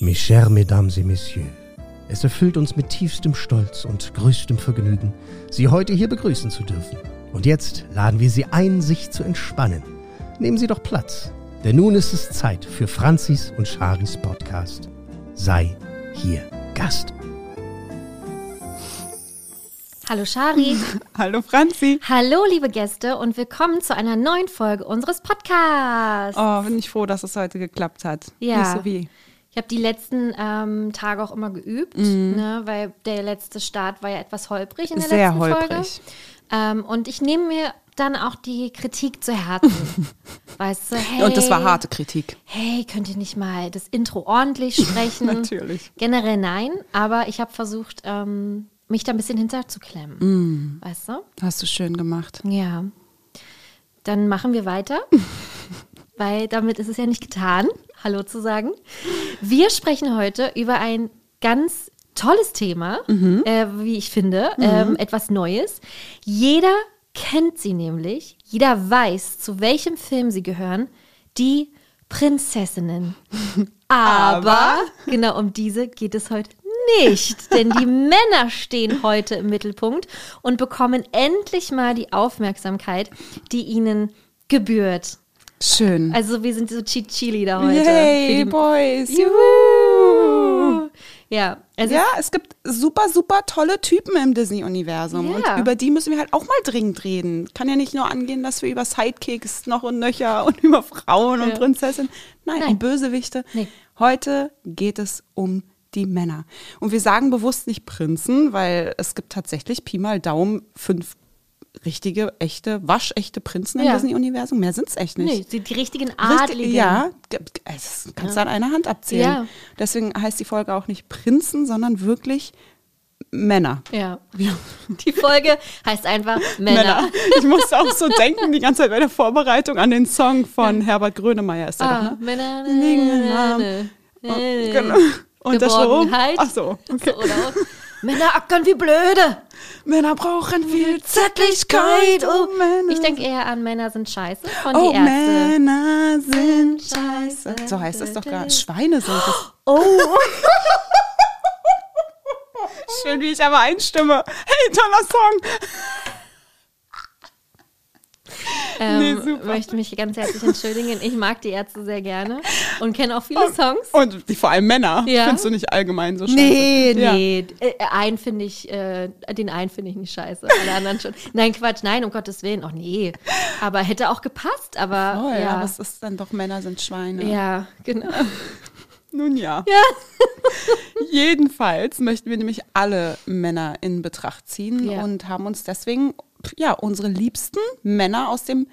Mes chers Mesdames et Messieurs, es erfüllt uns mit tiefstem Stolz und größtem Vergnügen, Sie heute hier begrüßen zu dürfen. Und jetzt laden wir Sie ein, sich zu entspannen. Nehmen Sie doch Platz, denn nun ist es Zeit für Franzis und Charis Podcast. Sei hier Gast. Hallo Shari. Hallo Franzi. Hallo liebe Gäste und willkommen zu einer neuen Folge unseres Podcasts. Oh, bin ich froh, dass es heute geklappt hat. Ja. Nicht so wie. Ich habe die letzten ähm, Tage auch immer geübt, ne, weil der letzte Start war ja etwas holprig in der Mhm. Sehr letzten holprig. Folge. Ähm, und ich nehme mir dann auch die Kritik zu Herzen. weißt du, hey, Und das war harte Kritik. hey, könnt ihr nicht mal das Intro ordentlich sprechen? Natürlich. Generell nein, aber ich habe versucht, ähm, mich da ein bisschen hinterzuklemmen. Mm. Weißt du? Hast du schön gemacht. Ja. Dann machen wir weiter, weil damit ist es ja nicht getan, Hallo zu sagen. Wir sprechen heute über ein ganz tolles Thema, äh, wie ich finde, ähm, etwas Neues. Jeder kennt sie nämlich, jeder weiß, zu welchem Film sie gehören, die Prinzessinnen. Aber, genau um diese geht es heute nicht, denn die Männer stehen heute im Mittelpunkt und bekommen endlich mal die Aufmerksamkeit, die ihnen gebührt. Schön. Also wir sind so Chili da heute. Yay, Boys. Juhu. Ja, also Ja, es gibt super, super tolle Typen im Disney-Universum. Ja. Und über die müssen wir halt auch mal dringend reden. Kann ja nicht nur angehen, dass wir über Sidekicks noch und nöcher und über Frauen und Ja. Prinzessinnen. Nein, Nein. um Bösewichte. Nee. Heute geht es um die Männer. Und wir sagen bewusst nicht Prinzen, weil es gibt tatsächlich Pi mal Daumen fünf richtige, echte, waschechte Prinzen im Ja. Disney-Universum. Mehr sind es echt nicht. nee, die richtigen Richtig, Adligen. ja, g- das kannst du an einer Hand abzählen. Ja. Deswegen heißt die Folge auch nicht Prinzen, sondern wirklich Männer. Ja. Die Folge heißt einfach Männer. Ich musste auch so denken, die ganze Zeit bei der Vorbereitung an den Song von Herbert Grönemeyer ist Ah, doch, ne? Männer. Am- ne, Oh, ne, genau. Und. Geborgenheit. Ach so, okay. Oder Männer ackern wie blöde. Männer brauchen viel Zärtlichkeit. Oh, Männer. Ich denke eher an Männer sind scheiße von Oh, die Ärzte. Männer sind scheiße. So heißt das doch gar nicht. Schweine sind das. Oh, Schön, wie ich aber einstimme. Hey, toller Song. ähm, Nee, möchte mich ganz herzlich entschuldigen. Ich mag die Ärzte sehr gerne und kenne auch viele Songs. Und die, vor allem Männer. Ja. Findest du nicht allgemein so scheiße? Nee, Ja. nee. Äh, einen finde ich, äh, den einen finde ich nicht scheiße. Alle anderen schon. Nein, Quatsch, nein, um Gottes Willen. Ach nee. Aber hätte auch gepasst, aber. Oh, ja, ja. aber es ist dann doch Männer sind Schweine. ja, genau. Nun ja. Ja. Jedenfalls möchten wir nämlich alle Männer in Betracht ziehen Ja. und haben uns deswegen ja unsere liebsten Männer aus dem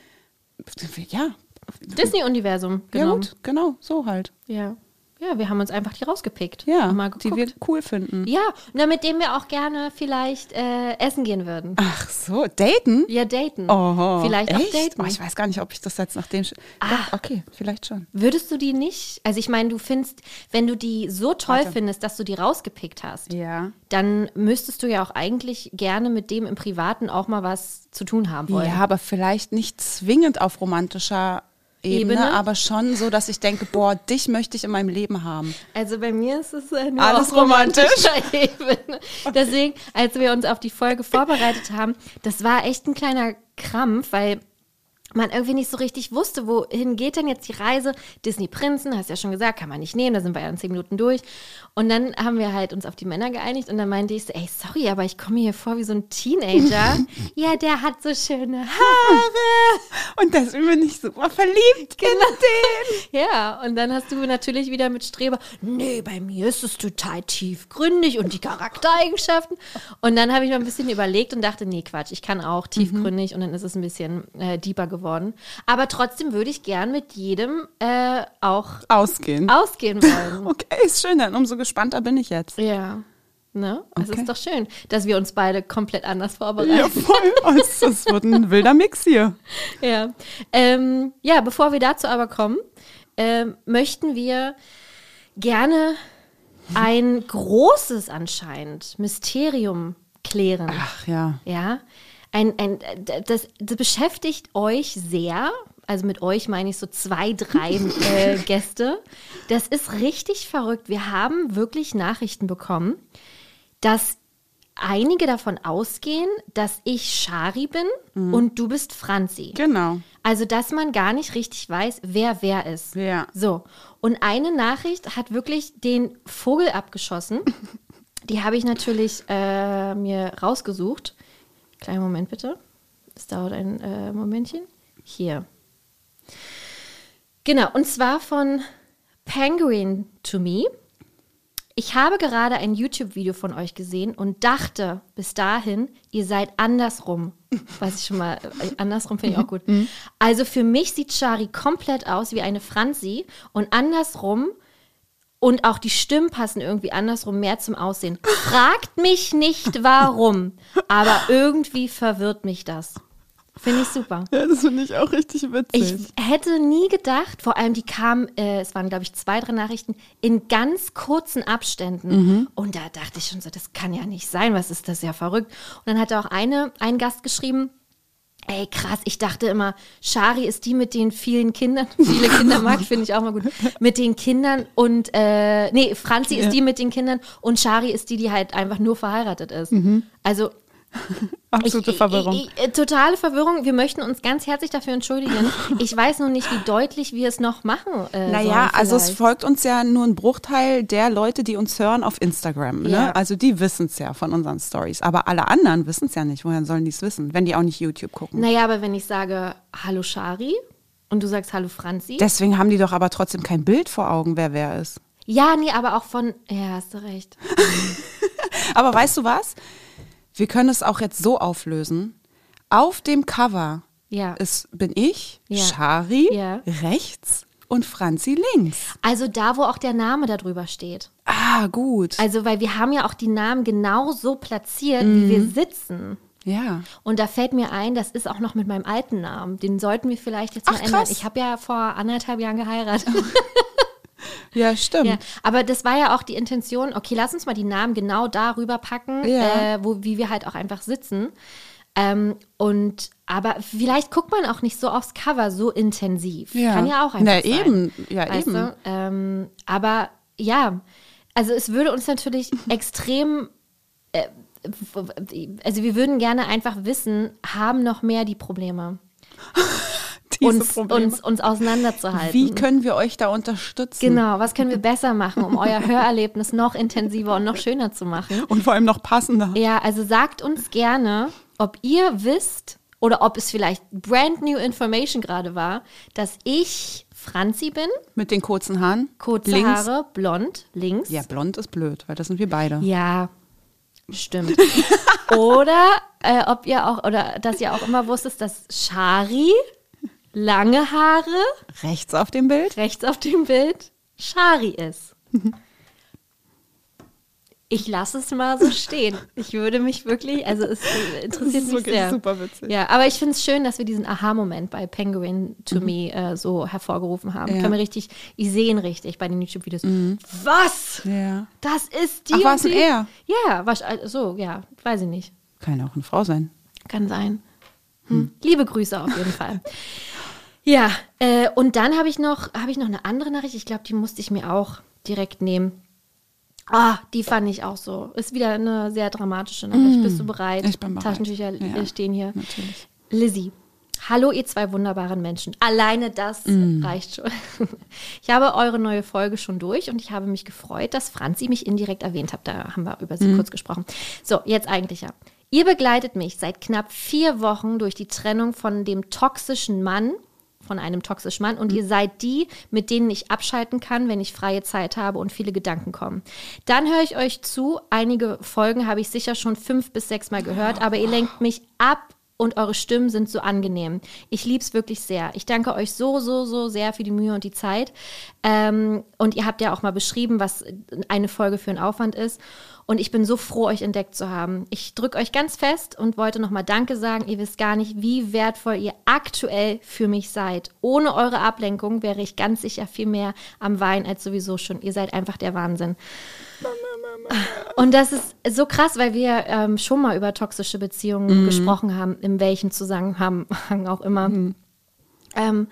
ja Disney-Universum ja genommen. gut genau so halt Ja. Ja, wir haben uns einfach die rausgepickt. ja die wir cool finden. Ja, na, mit dem wir auch gerne vielleicht äh, essen gehen würden. Ach so daten. Ja, daten. Oh, vielleicht echt? auch daten. Oh, ich weiß gar nicht, ob ich das jetzt nach dem. Sch- Doch, okay, vielleicht schon. Würdest du die nicht? Also ich meine, du findest, wenn du die so toll Warte. findest, dass du die rausgepickt hast, Ja. dann müsstest du ja auch eigentlich gerne mit dem im Privaten auch mal was zu tun haben wollen. Ja, aber vielleicht nicht zwingend auf romantischer Ebene, Ebene? aber schon so, dass ich denke, boah, dich möchte ich in meinem Leben haben. Also bei mir ist es äh, nur Alles auf romantisch. romantischer Ebene. Deswegen, als wir uns auf die Folge vorbereitet haben, das war echt ein kleiner Krampf, weil man irgendwie nicht so richtig wusste, wohin geht denn jetzt die Reise? Disney Prinzen, hast ja schon gesagt, kann man nicht nehmen, da sind wir ja in zehn Minuten durch. Und dann haben wir halt uns auf die Männer geeinigt und dann meinte ich so, ey, sorry, aber ich komme mir hier vor wie so ein Teenager. ja, der hat so schöne Haare. Und deswegen bin ich super verliebt Genau. in den. Ja, und dann hast du natürlich wieder mit Streber, nee, bei mir ist es total tiefgründig und die Charaktereigenschaften. Und dann habe ich mal ein bisschen überlegt und dachte, nee, Quatsch, ich kann auch tiefgründig und dann ist es ein bisschen äh, deeper geworden. Aber trotzdem würde ich gern mit jedem äh, auch Ausgehen. ausgehen wollen. Okay, ist schön, dann umso gespannter bin ich jetzt. Ja. Ne? Es Okay. ist doch schön, dass wir uns beide komplett anders vorbereiten. Ja, voll. Es, es wird ein wilder Mix hier. Ja, ähm, ja bevor wir dazu aber kommen, ähm, möchten wir gerne ein großes anscheinend Mysterium klären. Ach ja. Ja, ein, ein, das, das beschäftigt euch sehr, also mit euch meine ich so zwei, drei äh, Gäste. Das ist richtig verrückt. Wir haben wirklich Nachrichten bekommen, dass einige davon ausgehen, dass ich Shari bin Mhm. und du bist Franzi. Genau. Also, dass man gar nicht richtig weiß, wer wer ist. Ja. So. Und eine Nachricht hat wirklich den Vogel abgeschossen. Die habe ich natürlich äh, mir rausgesucht. Kleinen Moment bitte. Es dauert ein äh, Momentchen. Hier. Genau, und zwar von Penguin to Me. Ich habe gerade ein YouTube-Video von euch gesehen und dachte bis dahin, ihr seid andersrum. Was ich schon mal, äh, andersrum finde ich auch gut. Also für mich sieht Shari komplett aus wie eine Franzi und andersrum und auch die Stimmen passen irgendwie andersrum mehr zum Aussehen. Fragt mich nicht warum, aber irgendwie verwirrt mich das. Finde ich super. Ja, das finde ich auch richtig witzig. Ich hätte nie gedacht, vor allem die kamen, äh, es waren glaube ich zwei, drei Nachrichten, in ganz kurzen Abständen. Und da dachte ich schon so, das kann ja nicht sein, was ist das ja verrückt. Und dann hat auch eine, ein Gast geschrieben, ey krass, ich dachte immer, Shari ist die mit den vielen Kindern, viele Kinder mag finde ich auch mal gut, mit den Kindern und, äh, nee, Franzi ist die mit den Kindern und Shari ist die, die halt einfach nur verheiratet ist. Also Absolute ich, Verwirrung. Ich, ich, totale Verwirrung. Wir möchten uns ganz herzlich dafür entschuldigen. Ich weiß nur nicht, wie deutlich wir es noch machen. Äh, Naja, also es folgt uns ja nur ein Bruchteil der Leute, die uns hören auf Instagram. Ne? Ja. Also die wissen es ja von unseren Stories. Aber alle anderen wissen es ja nicht. Woher sollen die es wissen, wenn die auch nicht YouTube gucken? Naja, aber wenn ich sage Hallo Shari und du sagst Hallo Franzi. Deswegen haben die doch aber trotzdem kein Bild vor Augen, wer wer ist. ja, nee, aber auch von. Ja, hast du recht. Aber weißt du was? Wir können es auch jetzt so auflösen. Auf dem Cover Ja. ist, bin ich, Ja. Shari, Ja. rechts und Franzi links. Also da, wo auch der Name darüber steht. Ah, gut. Also, weil wir haben ja auch die Namen genau so platziert, wie Mhm. wir sitzen. ja. Und da fällt mir ein, das ist auch noch mit meinem alten Namen. Den sollten wir vielleicht jetzt mal Ach, ändern. krass. Ich habe ja vor anderthalb Jahren geheiratet. Ja, stimmt. Ja, aber das war ja auch die Intention, okay, lass uns mal die Namen genau darüber packen, Ja. äh, wo, wie wir halt auch einfach sitzen. Ähm, und aber vielleicht guckt man auch nicht so aufs Cover so intensiv. Ja. Kann ja auch einfach Na, sein. eben. Ja, weißt eben. Ähm, aber ja, also es würde uns natürlich extrem äh, also wir würden gerne einfach wissen, haben noch mehr die Probleme, Diese uns, Probleme. uns, uns auseinanderzuhalten. Wie können wir euch da unterstützen? Genau, was können wir besser machen, um euer Hörerlebnis noch intensiver und noch schöner zu machen? Und vor allem noch passender. Ja, also sagt uns gerne, ob ihr wisst oder ob es vielleicht brand new information gerade war, dass ich Franzi bin, Mit den kurzen Haaren. kurze links. Haare, blond, links. Ja, blond ist blöd, weil das sind wir beide. Ja, stimmt. oder äh, ob ihr auch, oder dass ihr auch immer wusstet, dass Shari lange Haare Rechts auf dem Bild. rechts auf dem Bild Shari ist. Ich lasse es mal so stehen. Ich würde mich wirklich, also es interessiert Das ist mich wirklich sehr. super witzig. Ja, aber ich finde es schön, dass wir diesen Aha-Moment bei Penguin to Me äh, so hervorgerufen haben. Mhm. Ja. Mhm. Können wir richtig, ich sehe ihn richtig bei den YouTube-Videos. Was? Ja. Das ist die Ach, und war's ein er? Ja, wasch, so, ja, weiß ich nicht. Kann ja auch eine Frau sein. Kann sein. Hm. Liebe Grüße auf jeden Fall. Ja, äh, und dann habe ich noch, habe ich noch eine andere Nachricht. Ich glaube, die musste ich mir auch direkt nehmen. Ah, die fand ich auch so. Ist wieder eine sehr dramatische Nachricht. Bist du bereit? Ich bin bereit. Taschentücher Ja, äh, stehen hier. natürlich. Lizzie. Hallo, ihr zwei wunderbaren Menschen. Alleine das Mm. reicht schon. Ich habe eure neue Folge schon durch und ich habe mich gefreut, dass Franzi mich indirekt erwähnt hat. Da haben wir über sie Mm. kurz gesprochen. So, jetzt eigentlich ja. Ihr begleitet mich seit knapp vier Wochen durch die Trennung von dem toxischen Mann, von einem toxischen Mann und ihr seid die, mit denen ich abschalten kann, wenn ich freie Zeit habe und viele Gedanken kommen. Dann höre ich euch zu. Einige Folgen habe ich sicher schon fünf bis sechs Mal gehört, aber ihr lenkt mich ab und eure Stimmen sind so angenehm. Ich liebe es wirklich sehr. Ich danke euch so, so, so sehr für die Mühe und die Zeit. Ähm, und ihr habt ja auch mal beschrieben, was eine Folge für ein Aufwand ist. Und ich bin so froh, euch entdeckt zu haben. Ich drücke euch ganz fest und wollte nochmal Danke sagen. Ihr wisst gar nicht, wie wertvoll ihr aktuell für mich seid. Ohne eure Ablenkung wäre ich ganz sicher viel mehr am Wein als sowieso schon. Ihr seid einfach der Wahnsinn. Und das ist so krass, weil wir ähm, schon mal über toxische Beziehungen gesprochen haben, in welchem Zusammenhang auch immer. Ähm,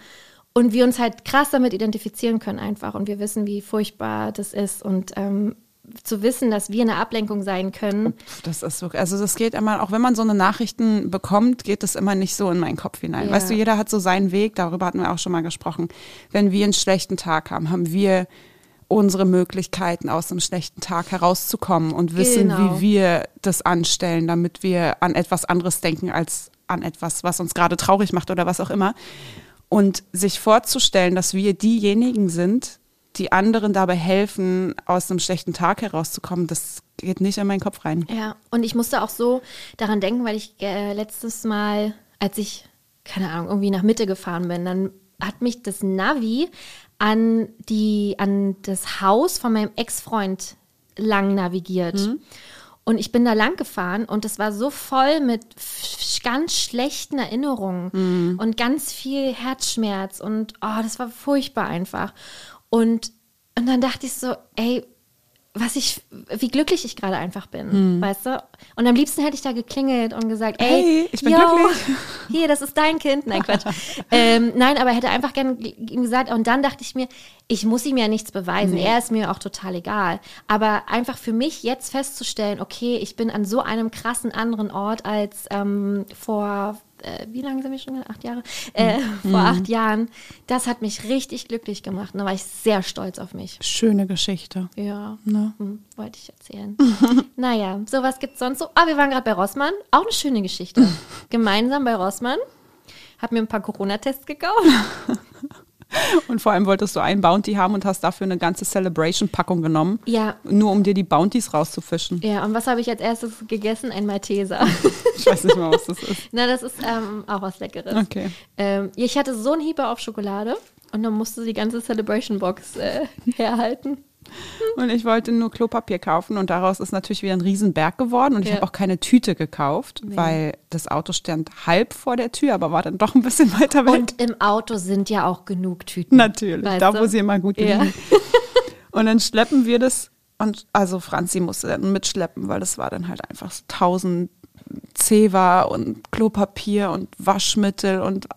und wir uns halt krass damit identifizieren können einfach und wir wissen, wie furchtbar das ist und ähm, zu wissen, dass wir eine Ablenkung sein können. Das ist so, also das geht immer, auch wenn man so eine Nachrichten bekommt, geht das immer nicht so in meinen Kopf hinein. Ja. Weißt du, jeder hat so seinen Weg, darüber hatten wir auch schon mal gesprochen. Wenn wir einen schlechten Tag haben, haben wir unsere Möglichkeiten aus einem schlechten Tag herauszukommen und wissen, Genau. wie wir das anstellen, damit wir an etwas anderes denken als an etwas, was uns gerade traurig macht oder was auch immer. Und sich vorzustellen, dass wir diejenigen sind, die anderen dabei helfen, aus einem schlechten Tag herauszukommen, das geht nicht in meinen Kopf rein. Ja, und ich musste auch so daran denken, weil ich äh, letztes Mal, als ich, keine Ahnung, irgendwie nach Mitte gefahren bin, dann hat mich das Navi an, die, an das Haus von meinem Ex-Freund lang navigiert. Und ich bin da lang gefahren und es war so voll mit ganz schlechten Erinnerungen und ganz viel Herzschmerz und oh, das war furchtbar einfach. Und, und dann dachte ich so, ey, was ich, wie glücklich ich gerade einfach bin, weißt du? Und am liebsten hätte ich da geklingelt und gesagt, ey, Hey, ich bin yo, glücklich. Hier, das ist dein Kind. Nein, Quatsch. ähm, nein, aber hätte einfach gern ihm gesagt, und dann dachte ich mir, ich muss ihm ja nichts beweisen. Er ist mir auch total egal. Aber einfach für mich jetzt festzustellen, okay, ich bin an so einem krassen anderen Ort als ähm, vor, äh, wie lange sind wir schon? Acht Jahre? Äh, Vor acht Jahren. Das hat mich richtig glücklich gemacht. Da war ich sehr stolz auf mich. Schöne Geschichte. Ja, Ne? hm, wollte ich erzählen. naja, sowas gibt es sonst so. Ah, wir waren gerade bei Rossmann. Auch eine schöne Geschichte. Gemeinsam bei Rossmann. Hab mir ein paar Corona-Tests gekauft. Und vor allem wolltest du einen Bounty haben und hast dafür eine ganze Celebration-Packung genommen. Ja. Nur um dir die Bounties rauszufischen. Ja, und was habe ich als erstes gegessen? Ein Malteser. Ich weiß nicht mal, was das ist. Na, das ist ähm, auch was Leckeres. Okay. Ähm, ich hatte so einen Hieber auf Schokolade und dann musste die ganze Celebration-Box äh, herhalten. Und ich wollte nur Klopapier kaufen und daraus ist natürlich wieder ein Riesenberg geworden. Und ich Ja. habe auch keine Tüte gekauft, weil das Auto stand halb vor der Tür, aber war dann doch ein bisschen weiter weg. Und im Auto sind ja auch genug Tüten. Natürlich, Weißt da du? wo sie immer gut Ja. liegen. Und dann schleppen wir das und also Franzi musste dann mitschleppen, weil das war dann halt einfach so tausend Zewa und Klopapier und Waschmittel und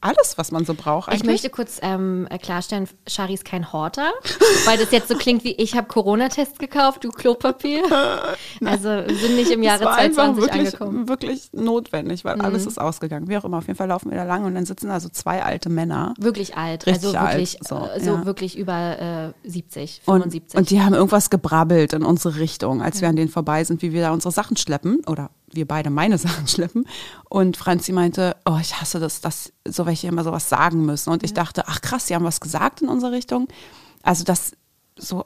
alles, was man so braucht. Ich Eigentlich. möchte kurz ähm, klarstellen, Shari ist kein Horter, weil das jetzt so klingt wie ich habe Corona-Tests gekauft, du Klopapier. Also wir sind nicht im Jahre das war einfach 2020 wirklich, angekommen. Mhm. wirklich notwendig, weil alles ist ausgegangen. Wie auch immer, auf jeden Fall laufen wir da lang und dann sitzen da so zwei alte Männer. Wirklich alt, Richtig also alt, wirklich so, äh, so ja. wirklich über äh, 70, Und, 75. und die haben irgendwas gebrabbelt in unsere Richtung, als wir an denen vorbei sind, wie wir da unsere Sachen schleppen oder wir beide meine Sachen schleppen. Und Franzi meinte, oh, ich hasse das, dass so welche immer sowas sagen müssen. Und ich dachte, ach krass, die haben was gesagt in unsere Richtung. Also das so,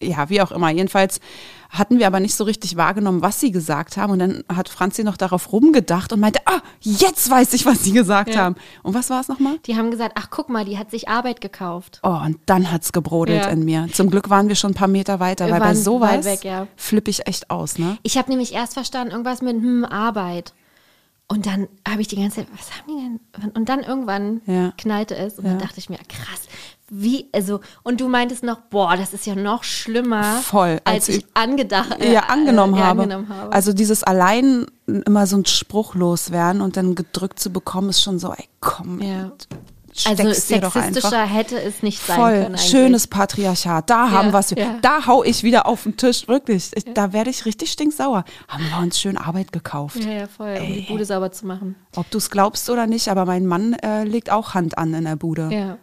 ja, wie auch immer. Jedenfalls hatten wir aber nicht so richtig wahrgenommen, was sie gesagt haben. Und dann hat Franzi noch darauf rumgedacht und meinte, ah, jetzt weiß ich, was sie gesagt Ja. haben. Und was war es nochmal? die haben gesagt, ach guck mal, die hat sich Arbeit gekauft. Oh, und dann hat's gebrodelt Ja. in mir. Zum Glück waren wir schon ein paar Meter weiter, Wir weil bei sowas weg, ja. flippe ich echt aus, ne? Ich habe nämlich erst verstanden, irgendwas mit hm, Arbeit. Und dann habe ich die ganze Zeit, was haben die denn? Und dann irgendwann knallte es und dann dachte ich mir, krass, wie, also, und du meintest noch, boah, das ist ja noch schlimmer, Voll, als, als ich ich- angedacht äh, ja, angenommen, äh, ja, habe. angenommen habe. Also dieses allein immer so ein Spruch loswerden und dann gedrückt zu bekommen, ist schon so, ey, komm, Ja. also sexistischer hätte es nicht sein Voll, können. eigentlich. schönes Patriarchat. Da haben wir's. ja. Da hau ich wieder auf den Tisch, wirklich. Ich, Da werde ich richtig stinksauer. Haben wir uns schön Arbeit gekauft. Ja, ja, voll, um die Bude sauber zu machen. Ob du es glaubst oder nicht, aber mein Mann äh, legt auch Hand an in der Bude. Ja.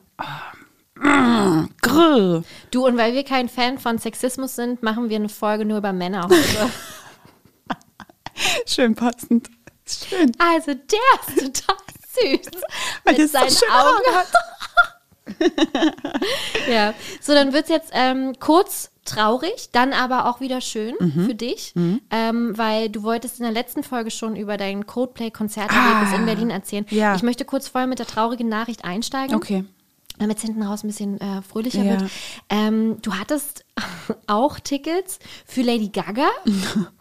Grrr. Du, und weil wir kein Fan von Sexismus sind, machen wir eine Folge nur über Männer heute. Schön passend. Schön. Also, der ist total süß. Weil mit so seinen schöne Augen. Ja, so dann wird es jetzt ähm, kurz traurig, dann aber auch wieder schön Mhm. für dich, ähm, weil du wolltest in der letzten Folge schon über dein Coldplay-Konzerterlebnis in Berlin erzählen. Ah, ja. Ich möchte kurz vorher mit der traurigen Nachricht einsteigen. Okay. Damit es hinten raus ein bisschen äh, fröhlicher Ja. wird. Ähm, du hattest auch Tickets für Lady Gaga.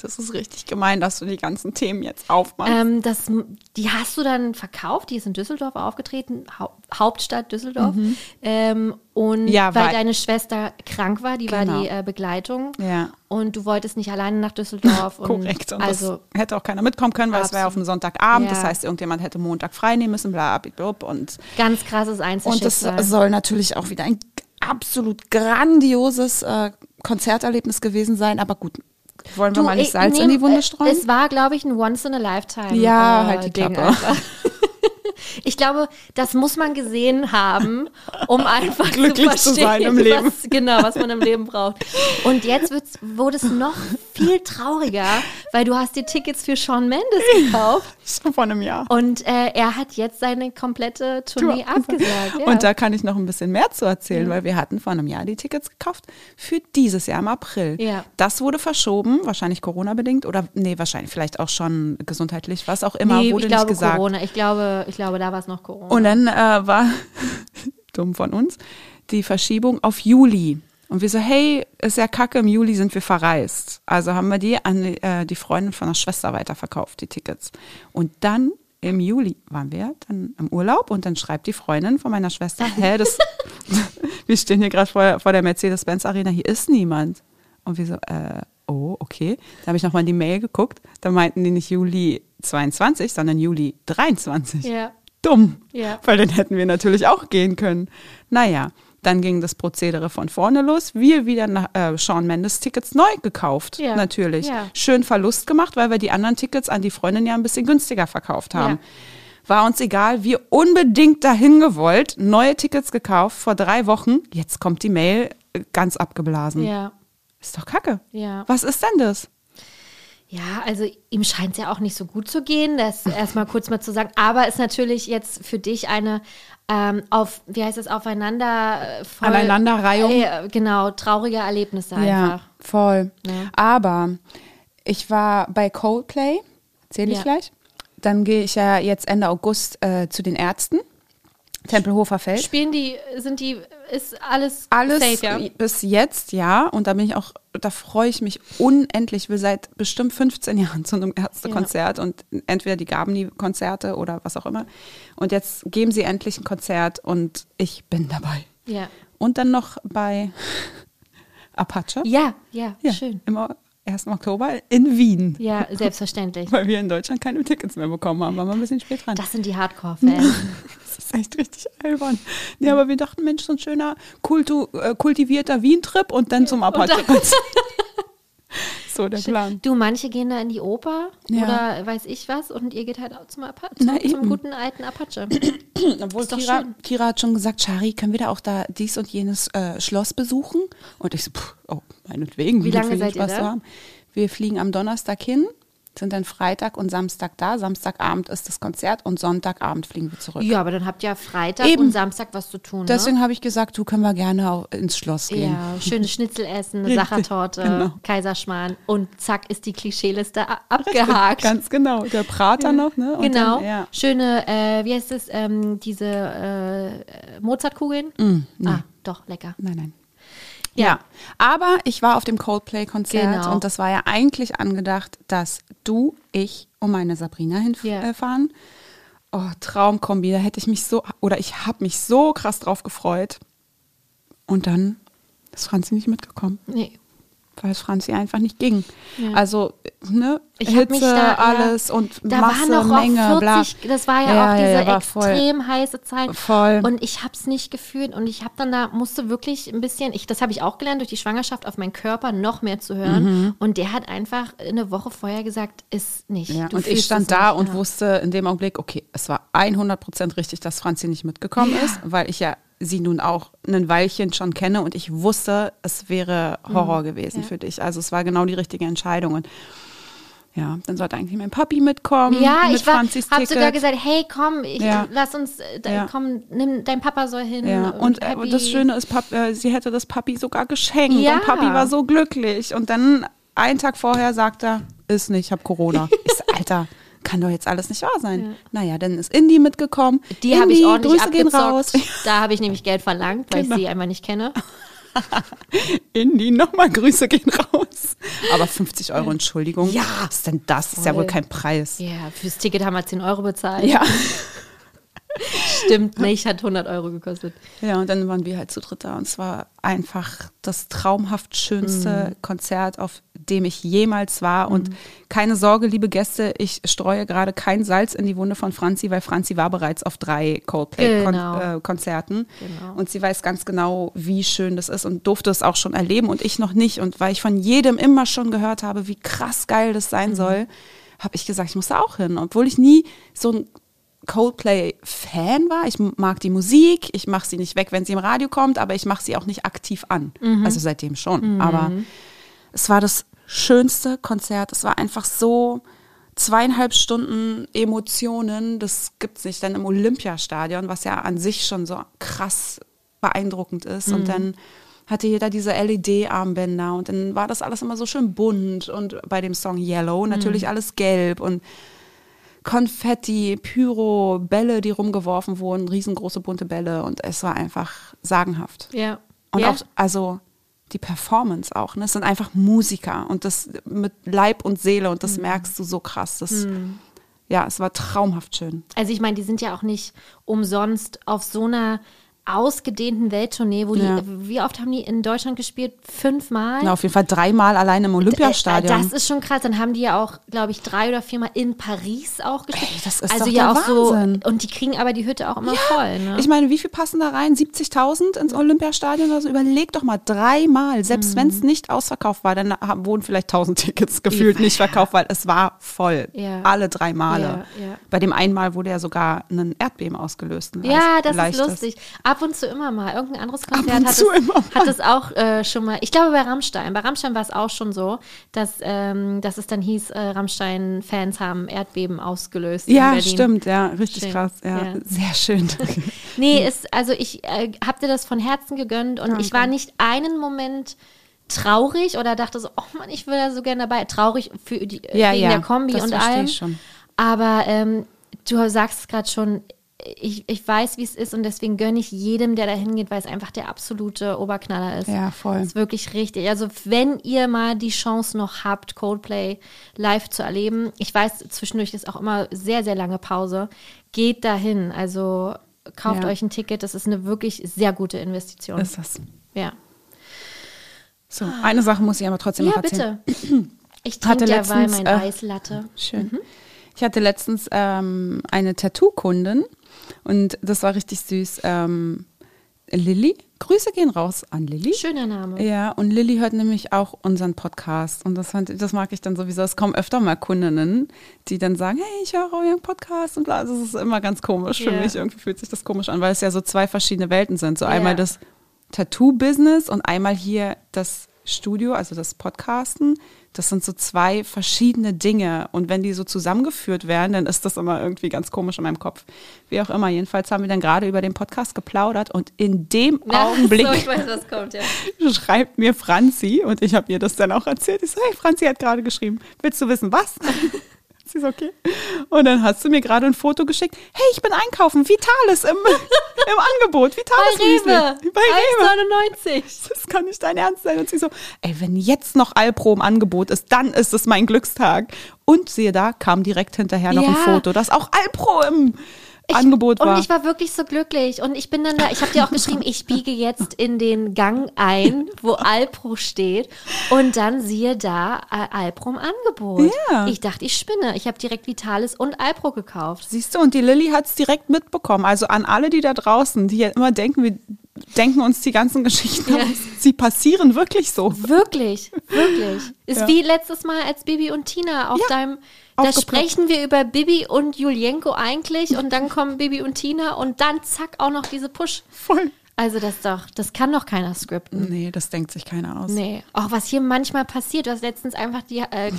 Das ist richtig gemein, dass du die ganzen Themen jetzt aufmachst. Ähm, das, die hast du dann verkauft, die ist in Düsseldorf aufgetreten, Hau Hauptstadt Düsseldorf. Ähm, und Mhm. Ja, weil, weil- deine Schwester krank war, die war Genau. die äh, Begleitung. Ja. Und du wolltest nicht alleine nach Düsseldorf. und Korrekt. Und also das hätte auch keiner mitkommen können, weil es war ja auf Absolut. dem Sonntagabend. Ja. Das heißt, irgendjemand hätte Montag frei nehmen müssen, bla, bla, bla, und ganz krasses Und es Einzelschicksal. soll natürlich auch wieder ein absolut grandioses äh, Konzerterlebnis gewesen sein. Aber gut, wollen wir Du, mal nicht ich Salz in die Wunde äh, streuen? Es war, glaube ich, ein Once in a Lifetime. Ja, äh, halt die Klappe. Ich glaube, das muss man gesehen haben, um einfach Glücklich zu zu sein im Leben. Was, genau, was man im Leben braucht. Und jetzt wurde es noch viel trauriger, weil du hast die Tickets für Shawn Mendes gekauft Schon vor einem Jahr. und äh, er hat jetzt seine komplette Tournee abgesagt. Ja. Und da kann ich noch ein bisschen mehr zu erzählen, weil wir hatten vor einem Jahr die Tickets gekauft für dieses Jahr im April. Ja. Das wurde verschoben, wahrscheinlich Corona-bedingt oder nee, wahrscheinlich vielleicht auch schon gesundheitlich, was auch immer, nee, wurde ich glaube nicht gesagt. Corona. Ich glaube, ich glaube, da war es noch Corona. Und dann äh, war, dumm von uns, die Verschiebung auf Juli. Und wir so, hey, ist ja kacke, im Juli sind wir verreist. Also haben wir die an äh, die Freundin von der Schwester weiterverkauft, die Tickets. Und dann im Juli waren wir dann im Urlaub und dann schreibt die Freundin von meiner Schwester, hä, das, wir stehen hier gerade vor, vor der Mercedes-Benz Arena, hier ist niemand. Und wir so, äh, oh, okay. Da habe ich nochmal in die Mail geguckt, da meinten die nicht Juli 22, sondern Juli 23 ja. dumm. Ja. Weil dann hätten wir natürlich auch gehen können. Naja, dann ging das Prozedere von vorne los. Wir wieder nach, äh, Shawn Mendes Tickets neu gekauft. Ja. Natürlich. Ja. Schön Verlust gemacht, weil wir die anderen Tickets an die Freundin ja ein bisschen günstiger verkauft haben. Ja. War uns egal, wir unbedingt dahin gewollt, neue Tickets gekauft vor drei Wochen. Jetzt kommt die Mail äh, ganz abgeblasen. Ja. Ist doch kacke. Ja. Was ist denn das? Ja, also ihm scheint es ja auch nicht so gut zu gehen, das erstmal kurz mal zu sagen. Aber ist natürlich jetzt für dich eine ähm, auf, wie heißt es, aufeinander äh, voll, Aneinanderreihung. Äh, genau, traurige Erlebnisse einfach. voll. Ja. Aber ich war bei Coldplay, erzähle ich Ja. gleich. Dann gehe ich ja jetzt Ende August äh, zu den Ärzten. Tempelhofer Feld. Spielen die, sind die, ist alles, Alles safe, ja? bis jetzt, ja. Und da bin ich auch, da freue ich mich unendlich. Ich will seit bestimmt 15 Jahren zu einem Ärztekonzert und entweder die gaben die Konzerte oder was auch immer. Und jetzt geben sie endlich ein Konzert und ich bin dabei. Ja. Und dann noch bei Apache. Ja, ja, Ja, schön. Im 1. Oktober in Wien. Ja, selbstverständlich. Weil wir in Deutschland keine Tickets mehr bekommen haben, waren wir ein bisschen spät dran. Das sind die Hardcore-Fans. Das ist echt richtig albern. Nee, aber wir dachten, Mensch, so ein schöner, kultu, äh, kultivierter Wien-Trip und dann zum Apache. so der Plan. Du, manche gehen da in die Oper Ja. oder weiß ich was und ihr geht halt auch zum, Apa Na, zum, eben. guten alten Apache. Obwohl Kira. Kira hat schon gesagt, Shari, können wir da auch da dies und jenes äh, Schloss besuchen? Und ich so, pff, oh, meinetwegen. Wie lange viel seid ihr da? Wir fliegen am Donnerstag hin, sind dann Freitag und Samstag da. Samstagabend ist das Konzert und Sonntagabend fliegen wir zurück. Ja, aber dann habt ihr ja Freitag Eben. und Samstag was zu tun. Deswegen ne? habe ich gesagt, du können wir gerne auch ins Schloss gehen. Ja, schönes Schnitzel essen, eine Sachertorte, genau. Kaiserschmarrn und zack ist die Klischeeliste abgehakt. Ganz genau. Der Prater noch, ne? Und genau. Dann, ja. Schöne, äh, wie heißt es, ähm, diese äh, Mozartkugeln? Ah, doch, lecker. Nein, nein. Ja. Ja. aber ich war auf dem Coldplay-Konzert Genau. und das war ja eigentlich angedacht, dass du, ich und meine Sabrina hinfahren. Oh, Traumkombi, da hätte ich mich so, oder ich habe mich so krass drauf gefreut. Und dann ist Franzi nicht mitgekommen, Nee. Weil es Franzi einfach nicht ging. Ja. Also, ne, Ich Hitze, mich da, ja, alles und Da Masse, waren noch Menge, auch bla. 40, das war ja, Ja, auch ja, diese ja, voll. extrem heiße Zeit. Voll. Und ich habe es nicht gefühlt und ich habe dann da, musste wirklich ein bisschen, ich, das habe ich auch gelernt, durch die Schwangerschaft auf meinen Körper noch mehr zu hören. Und der hat einfach eine Woche vorher gesagt, ist nicht. Mhm. Ja, und ich stand da und ja. wusste in dem Augenblick, okay, es war 100% richtig, dass Franzi nicht mitgekommen Ja. ist, weil ich ja sie nun auch ein Weilchen schon kenne und ich wusste, es wäre Horror gewesen Mhm. Ja. für dich. Also es war genau die richtige Entscheidung. Und ja, dann sollte eigentlich mein Papi mitkommen. Ja, mit ich habe sogar gesagt, hey, komm, ich, Ja. lass uns, äh, da, Ja. komm, nimm, dein Papa soll hin. Ja, und äh, Happy. das Schöne ist, Pap äh, sie hätte das Papi sogar geschenkt Ja. und Papi war so glücklich. Und dann einen Tag vorher sagt er, ist nicht, ich habe Corona. so, Alter, kann doch jetzt alles nicht wahr sein. Ja. Naja, dann ist Indy mitgekommen. Die habe ich ordentlich Grüße gehen raus. abgezockt. Da habe ich nämlich Geld verlangt, weil Genau. ich sie einfach nicht kenne. Indy, nochmal Grüße gehen raus. Aber 50 Euro, Entschuldigung. Ja. Was ist denn das? Ist ja Voll. wohl kein Preis. Ja, fürs Ticket haben wir 10 Euro bezahlt. Ja. Stimmt nicht, hat 100 Euro gekostet. Ja, und dann waren wir halt zu dritt da. Und es war einfach das traumhaft schönste Konzert, auf dem ich jemals war. Und keine Sorge, liebe Gäste, ich streue gerade kein Salz in die Wunde von Franzi, weil Franzi war bereits auf drei Coldplay-Konzerten. Genau. äh. Genau. Und sie weiß ganz genau, wie schön das ist und durfte es auch schon erleben und ich noch nicht. Und weil ich von jedem immer schon gehört habe, wie krass geil das sein soll, habe ich gesagt, ich muss da auch hin. Obwohl ich nie so ein Coldplay-Fan war. Ich mag die Musik, ich mache sie nicht weg, wenn sie im Radio kommt, aber ich mache sie auch nicht aktiv an. Also seitdem schon. Aber es war das schönste Konzert. Es war einfach so zweieinhalb Stunden Emotionen. Das gibt es nicht dann im Olympiastadion, was ja an sich schon so krass beeindruckend ist. Und dann hatte jeder diese LED-Armbänder und dann war das alles immer so schön bunt und bei dem Song Yellow natürlich alles gelb und Konfetti, Pyro, Bälle, die rumgeworfen wurden, riesengroße bunte Bälle und es war einfach sagenhaft. Ja. Und ja. auch, also die Performance auch, ne? Es sind einfach Musiker und das mit Leib und Seele und das merkst du so krass. Das, Ja, es war traumhaft schön. Also ich meine, die sind ja auch nicht umsonst auf so einer ausgedehnten Welttournee, wo Ja. die, wie oft haben die in Deutschland gespielt? Fünfmal? Na, auf jeden Fall dreimal allein im Olympiastadion. Äh, Das ist schon krass. Dann haben die ja auch, glaube ich, drei oder viermal in Paris auch gespielt. Ey, das ist also doch ja der auch so. Wahnsinn. Und die kriegen aber die Hütte auch immer voll. Ne? Ich meine, wie viel passen da rein? 70.000 ins Olympiastadion oder so? Überleg doch mal, dreimal. Selbst wenn Mhm. es nicht ausverkauft war, dann wurden vielleicht 1000 Tickets gefühlt nicht verkauft, weil es war voll. Ja. Alle drei Male. Ja, ja. Bei dem einmal wurde ja sogar ein Erdbeben ausgelöst. ein ja, das leichtes. ist lustig. Ab und zu immer mal. Irgendein anderes Konzert hat, es, hat es auch äh, schon mal. Ich glaube bei Rammstein. Bei Rammstein war es auch schon so, dass, ähm, dass es dann hieß, äh, Rammstein-Fans haben Erdbeben ausgelöst. Ja, stimmt, ja, richtig Schön. krass. Ja, Ja. sehr schön. Nee, ist, also ich äh, habe dir das von Herzen gegönnt und ich war nicht einen Moment traurig oder dachte so, oh Mann, ich will da so gerne dabei. Traurig für die, Ja, wegen ja, der Kombi das und allem. ich schon. Aber ähm, du sagst es gerade schon, ich, ich weiß, wie es ist und deswegen gönne ich jedem, der da hingeht, weil es einfach der absolute Oberknaller ist. Ja, voll. Das ist wirklich richtig. Also wenn ihr mal die Chance noch habt, Coldplay live zu erleben, ich weiß, zwischendurch ist auch immer sehr, sehr lange Pause, geht dahin. Also kauft Ja. euch ein Ticket, das ist eine wirklich sehr gute Investition. ist das. ja. So, eine Sache muss ich aber trotzdem Ja, noch erzählen. bitte. Ich trinke derweil mein äh, Eislatte. Schön. Ich hatte letztens ähm, eine Tattoo-Kundin und das war richtig süß. Ähm, Lilly, Grüße gehen raus an Lilly. Schöner Name. Ja, und Lilly hört nämlich auch unseren Podcast und das, fand, das mag ich dann sowieso. Es kommen öfter mal Kundinnen, die dann sagen, hey, ich höre euren Podcast und bla. Das ist immer ganz komisch für Ja. mich. Irgendwie fühlt sich das komisch an, weil es ja so zwei verschiedene Welten sind. So einmal das Tattoo-Business und einmal hier das Studio, also das Podcasten. Das sind so zwei verschiedene Dinge. Und wenn die so zusammengeführt werden, dann ist das immer irgendwie ganz komisch in meinem Kopf. Wie auch immer. Jedenfalls haben wir dann gerade über den Podcast geplaudert und in dem Na, Augenblick So, ich weiß, was kommt, ja. schreibt mir Franzi und ich habe ihr das dann auch erzählt. Ich so, hey, Franzi hat gerade geschrieben, willst du wissen, was? Sie ist okay. Und dann hast du mir gerade ein Foto geschickt. Hey, ich bin einkaufen. Vitales im, im Angebot. Vitales Bei Rewe. Bei Rewe. 1,99. Das kann nicht dein Ernst sein. Und sie so, ey, wenn jetzt noch Alpro im Angebot ist, dann ist es mein Glückstag. Und siehe da, kam direkt hinterher noch ein Ja. Foto, dass auch Alpro im Ich- Angebot war. Und ich war wirklich so glücklich. Und ich bin dann da, ich habe dir auch geschrieben, ich biege jetzt in den Gang ein, wo Alpro steht. Und dann siehe da Alpro im Angebot. Ja. Ich dachte, ich spinne. Ich habe direkt Vitalis und Alpro gekauft. Siehst du, und die Lilly hat es direkt mitbekommen. Also an alle, die da draußen, die ja immer denken, wir denken uns die ganzen Geschichten Ja. aus, sie passieren wirklich so. Wirklich, wirklich. Ist Ja. wie letztes Mal als Bibi und Tina auf Ja, deinem. Da sprechen wir über Bibi und Julienko eigentlich und dann kommen Bibi und Tina und dann zack auch noch diese Push. Voll. Also das doch, das kann doch keiner skripten. Nee, das denkt sich keiner aus. Nee, auch was hier manchmal passiert. Du hast letztens einfach die, äh, äh,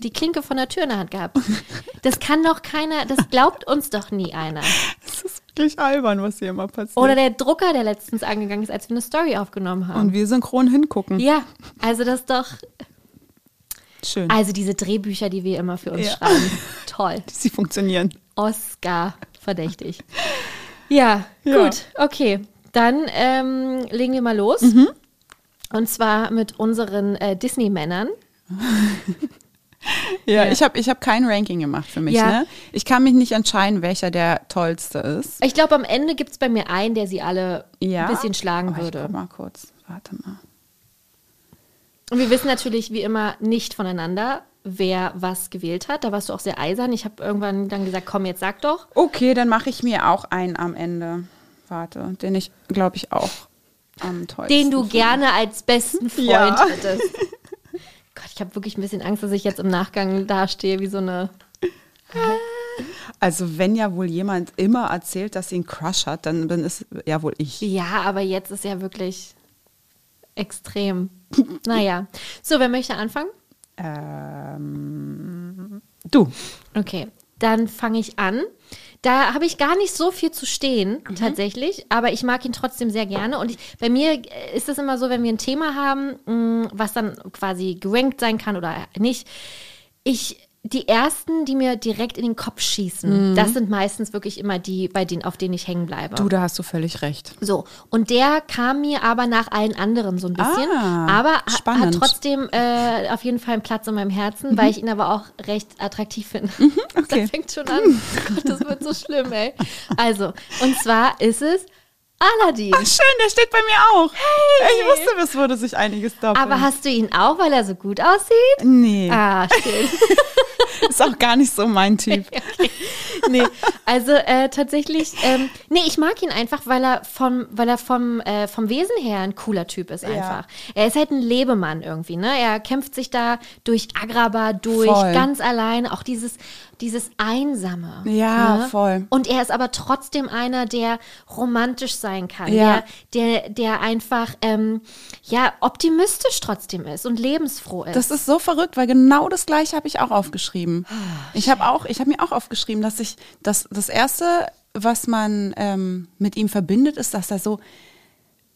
die Klinke von der Tür in der Hand gehabt. Das kann doch keiner, das glaubt uns doch nie einer. Es ist wirklich albern, was hier immer passiert. Oder der Drucker, der letztens angegangen ist, als wir eine Story aufgenommen haben. und wir synchron hingucken. ja, also das ist doch, Schön. also diese Drehbücher, die wir immer für uns Ja. schreiben, toll. Sie funktionieren. Oscar verdächtig. Ja, Ja. gut, okay. Dann ähm, legen wir mal los. Und zwar mit unseren äh, Disney-Männern. Ja, Ja. ich habe ich hab kein Ranking gemacht für mich. Ja. Ne? Ich kann mich nicht entscheiden, welcher der tollste ist. Ich glaube, am Ende gibt es bei mir einen, der sie alle ein bisschen schlagen Oh, ich würde. guck mal kurz. Warte mal. Und wir wissen natürlich wie immer nicht voneinander, wer was gewählt hat. Da warst du auch sehr eisern. Ich habe irgendwann dann gesagt, komm, jetzt sag doch. Okay, dann mache ich mir auch einen am Ende. Warte, den ich, glaube ich, auch am tollsten Den du finde. gerne als besten Freund Ja. hättest. Gott, ich habe wirklich ein bisschen Angst, dass ich jetzt im Nachgang dastehe wie so eine. Also wenn ja wohl jemand immer erzählt, dass sie einen Crush hat, dann bin es ja wohl ich. Ja, aber jetzt ist ja wirklich extrem. Naja. So, wer möchte anfangen? Ähm, du. Okay, dann fange ich an. Da habe ich gar nicht so viel zu stehen, tatsächlich, aber ich mag ihn trotzdem sehr gerne. Und ich, bei mir äh, ist es immer so, wenn wir ein Thema haben, mh, was dann quasi gerankt sein kann oder nicht, ich. Die ersten, die mir direkt in den Kopf schießen, das sind meistens wirklich immer die, bei denen, auf denen ich hängen bleibe. Du, da hast du völlig recht. So, und der kam mir aber nach allen anderen so ein bisschen. Ah, aber spannend. hat trotzdem äh, auf jeden Fall einen Platz in meinem Herzen, weil ich ihn aber auch recht attraktiv finde. okay. Das fängt schon an. Gott, das wird so schlimm, ey. Also, und zwar ist es Aladdin. Ach, schön, der steht bei mir auch. Hey. Ich wusste, es würde sich einiges doppeln. aber hast du ihn auch, weil er so gut aussieht? Nee, Ah, schön. ist auch gar nicht so mein Typ. nee, also äh, tatsächlich, ähm, nee, ich mag ihn einfach, weil er vom, weil er vom, äh, vom Wesen her ein cooler Typ ist einfach. Er ist halt ein Lebemann irgendwie, ne? Er kämpft sich da durch Agrabah durch, Voll. ganz allein, auch dieses, dieses Einsame. Ja, ne? voll. Und er ist aber trotzdem einer, der romantisch sein kann, Ja. der, der, der einfach, ähm, ja, optimistisch trotzdem ist und lebensfroh ist. Das ist so verrückt, weil genau das gleiche habe ich auch aufgeschrieben. Ich habe auch, ich habe mir auch aufgeschrieben, dass ich das das erste, was man ähm, mit ihm verbindet, ist, dass er so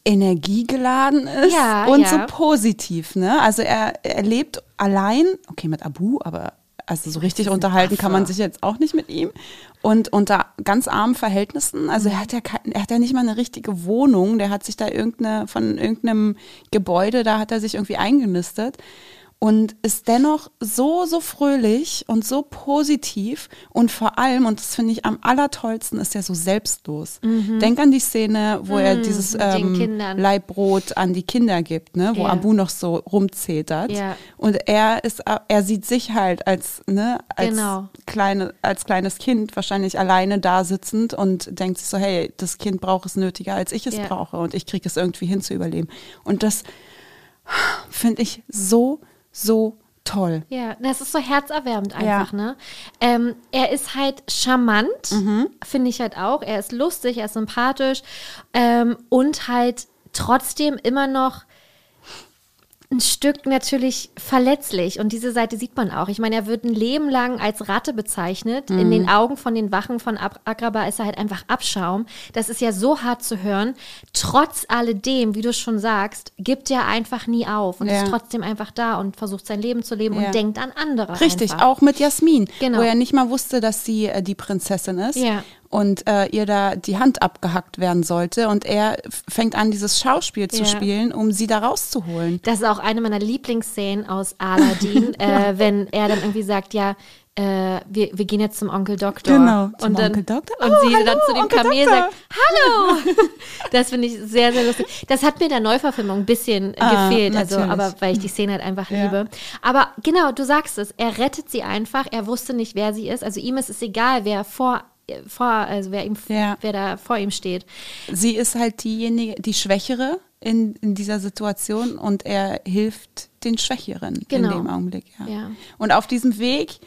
energiegeladen ist Ja, und ja. so positiv. Ne? Also er, er lebt allein, okay mit Abu, aber also so richtig unterhalten kann man sich jetzt auch nicht mit ihm und unter ganz armen Verhältnissen. Also er hat ja kein, er hat ja nicht mal eine richtige Wohnung. Der hat sich da irgendeine von irgendeinem Gebäude, da hat er sich irgendwie eingenistet und ist dennoch so, so fröhlich und so positiv und vor allem, und das finde ich am allertollsten, ist er so selbstlos. Denk an die Szene, wo er dieses Mhm. mit den ähm. Leibbrot an die Kinder gibt, ne, wo Ja. Abu noch so rumzetert. Ja. Und er ist, er sieht sich halt als, ne, als Genau. kleine, als kleines Kind wahrscheinlich alleine da sitzend und denkt sich so, hey, das Kind braucht es nötiger, als ich es Ja. brauche und ich kriege es irgendwie hin zu überleben. Und das finde ich so, so toll. Ja, das ist so herzerwärmend einfach, Ja. ne? Ähm, er ist halt charmant, Mhm. finde ich halt auch. Er ist lustig, er ist sympathisch ähm, und halt trotzdem immer noch ein Stück natürlich verletzlich. Und diese Seite sieht man auch. Ich meine, er wird ein Leben lang als Ratte bezeichnet. In Mhm. den Augen von den Wachen von Ab Agrabah ist er halt einfach Abschaum. Das ist ja so hart zu hören. Trotz alledem, wie du schon sagst, gibt er einfach nie auf und Ja. ist trotzdem einfach da und versucht sein Leben zu leben Ja. und denkt an andere. Richtig, einfach. auch mit Jasmin, Genau. wo er nicht mal wusste, dass sie äh, die Prinzessin ist Ja. Und äh, ihr da die Hand abgehackt werden sollte und er fängt an, dieses Schauspiel zu Ja. spielen, um sie da rauszuholen. Das ist auch eine meiner Lieblingsszenen aus Aladdin, äh, wenn er dann irgendwie sagt, ja, äh, wir, wir gehen jetzt zum Onkel Doktor. Genau, zum und dann, Onkel Doktor. Und Oh, sie hallo, dann zu dem Onkel Kamel Doktor. sagt, hallo. das finde ich sehr, sehr lustig. Das hat mir in der Neuverfilmung ein bisschen äh, Ah, gefehlt, also, aber weil ich die Szene halt einfach Ja. liebe. Aber genau, du sagst es, er rettet sie einfach, er wusste nicht, wer sie ist. Also ihm ist es egal, wer vor, vor also wer ihm, Ja. wer da vor ihm steht. Sie ist halt diejenige, die Schwächere in, in dieser Situation und er hilft den Schwächeren Genau. in dem Augenblick. Ja. Ja. Und auf diesem Weg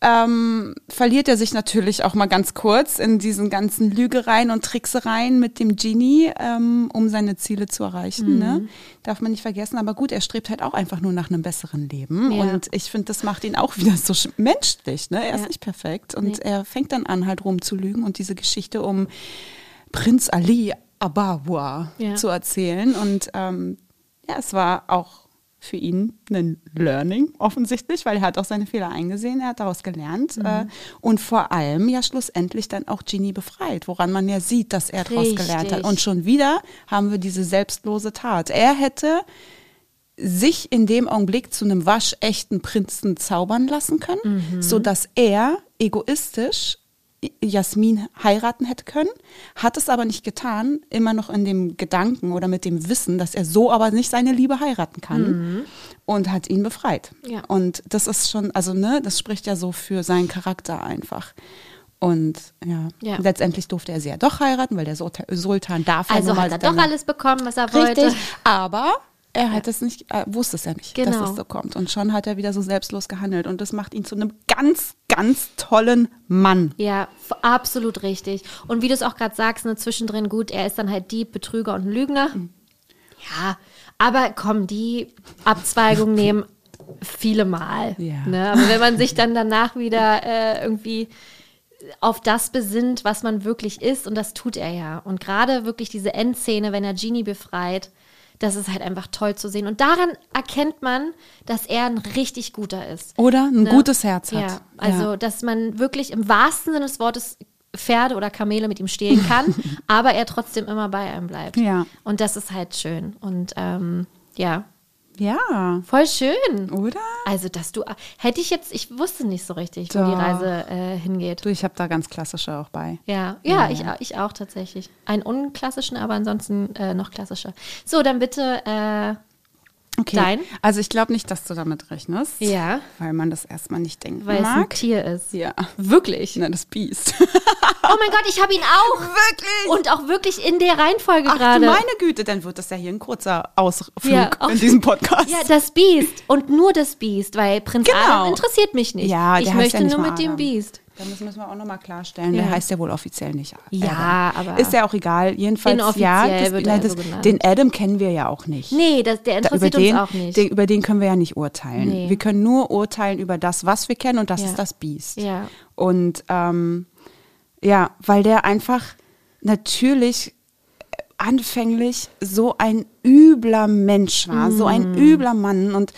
ähm, verliert er sich natürlich auch mal ganz kurz in diesen ganzen Lügereien und Tricksereien mit dem Genie, ähm, um seine Ziele zu erreichen. Mhm. Ne? Darf man nicht vergessen. Aber gut, er strebt halt auch einfach nur nach einem besseren Leben. Ja. Und ich finde, das macht ihn auch wieder so sch- menschlich. Ne? Er ist Ja. nicht perfekt. Und Nee. er fängt dann an, halt rumzulügen und diese Geschichte um Prinz Ali Abawa Ja. zu erzählen. Und ähm, ja, es war auch für ihn ein Learning offensichtlich, weil er hat auch seine Fehler eingesehen, er hat daraus gelernt Mhm. äh, und vor allem ja schlussendlich dann auch Genie befreit, woran man ja sieht, dass er daraus gelernt hat. Und schon wieder haben wir diese selbstlose Tat. Er hätte sich in dem Augenblick zu einem waschechten Prinzen zaubern lassen können, Mhm. so dass er egoistisch Jasmin heiraten hätte können, hat es aber nicht getan, immer noch in dem Gedanken oder mit dem Wissen, dass er so aber nicht seine Liebe heiraten kann und hat ihn befreit. Mhm. Ja. Und das ist schon, also ne, das spricht ja so für seinen Charakter einfach. Und ja, Ja. letztendlich durfte er sie ja doch heiraten, weil der Sultan, darf ja Also hat er doch alles bekommen, was er Richtig, wollte. aber er hat es nicht, äh, wusste es ja nicht, dass Genau. es so kommt. Und schon hat er wieder so selbstlos gehandelt. Und das macht ihn zu einem ganz, ganz tollen Mann. Ja, absolut richtig. Und wie du es auch gerade sagst, ne, zwischendrin gut, er ist dann halt Dieb, Betrüger und Lügner. Mhm. Ja, aber komm, die Abzweigung nehmen viele Mal. Ja. Ne? Aber wenn man sich dann danach wieder äh, irgendwie auf das besinnt, was man wirklich ist, und das tut er ja. Und gerade wirklich diese Endszene, wenn er Genie befreit, das ist halt einfach toll zu sehen. Und daran erkennt man, dass er ein richtig guter ist. Oder ein Ne? gutes Herz hat. Ja, also dass man wirklich im wahrsten Sinne des Wortes Pferde oder Kamele mit ihm stehlen kann, aber er trotzdem immer bei einem bleibt. Ja. Und das ist halt schön. Und ähm, ja, Ja, voll schön. oder? Also, dass du, hätte ich jetzt, ich wusste nicht so richtig, wo die Doch. Reise äh, hingeht. Du, ich habe da ganz klassische auch bei. Ja, ja, Ich, ich auch tatsächlich. Einen unklassischen, aber ansonsten äh, noch klassischer. So, dann bitte, äh, Okay. Dein? Also ich glaube nicht, dass du damit rechnest. Ja. Weil man das erstmal nicht denken weil es ein mag. Tier ist. ja. Wirklich. Na, das Biest. Oh mein Gott, ich habe ihn auch. Wirklich? Und auch wirklich in der Reihenfolge gerade. meine Güte, dann wird das ja hier ein kurzer Ausflug Ja, auch- in diesem Podcast. Ja, das Biest. Und nur das Biest, weil Prinz Genau. Adam interessiert mich nicht. Ja, der ich möchte ja nur mit dem Adam. Biest. Da müssen wir auch nochmal klarstellen. Ja. Der heißt ja wohl offiziell nicht Ja, Adam. aber- Ist ja auch egal. Jedenfalls, ja. Das, wird nein, das, so den Adam kennen wir ja auch nicht. Nee, das, der Da- interessiert den, uns auch nicht. Den, über den können wir ja nicht urteilen. Nee. Wir können nur urteilen über das, was wir kennen und das Ja. ist das Biest. Ja. Und ähm, ja, weil der einfach natürlich anfänglich so ein übler Mensch war, so ein Mhm. übler Mann und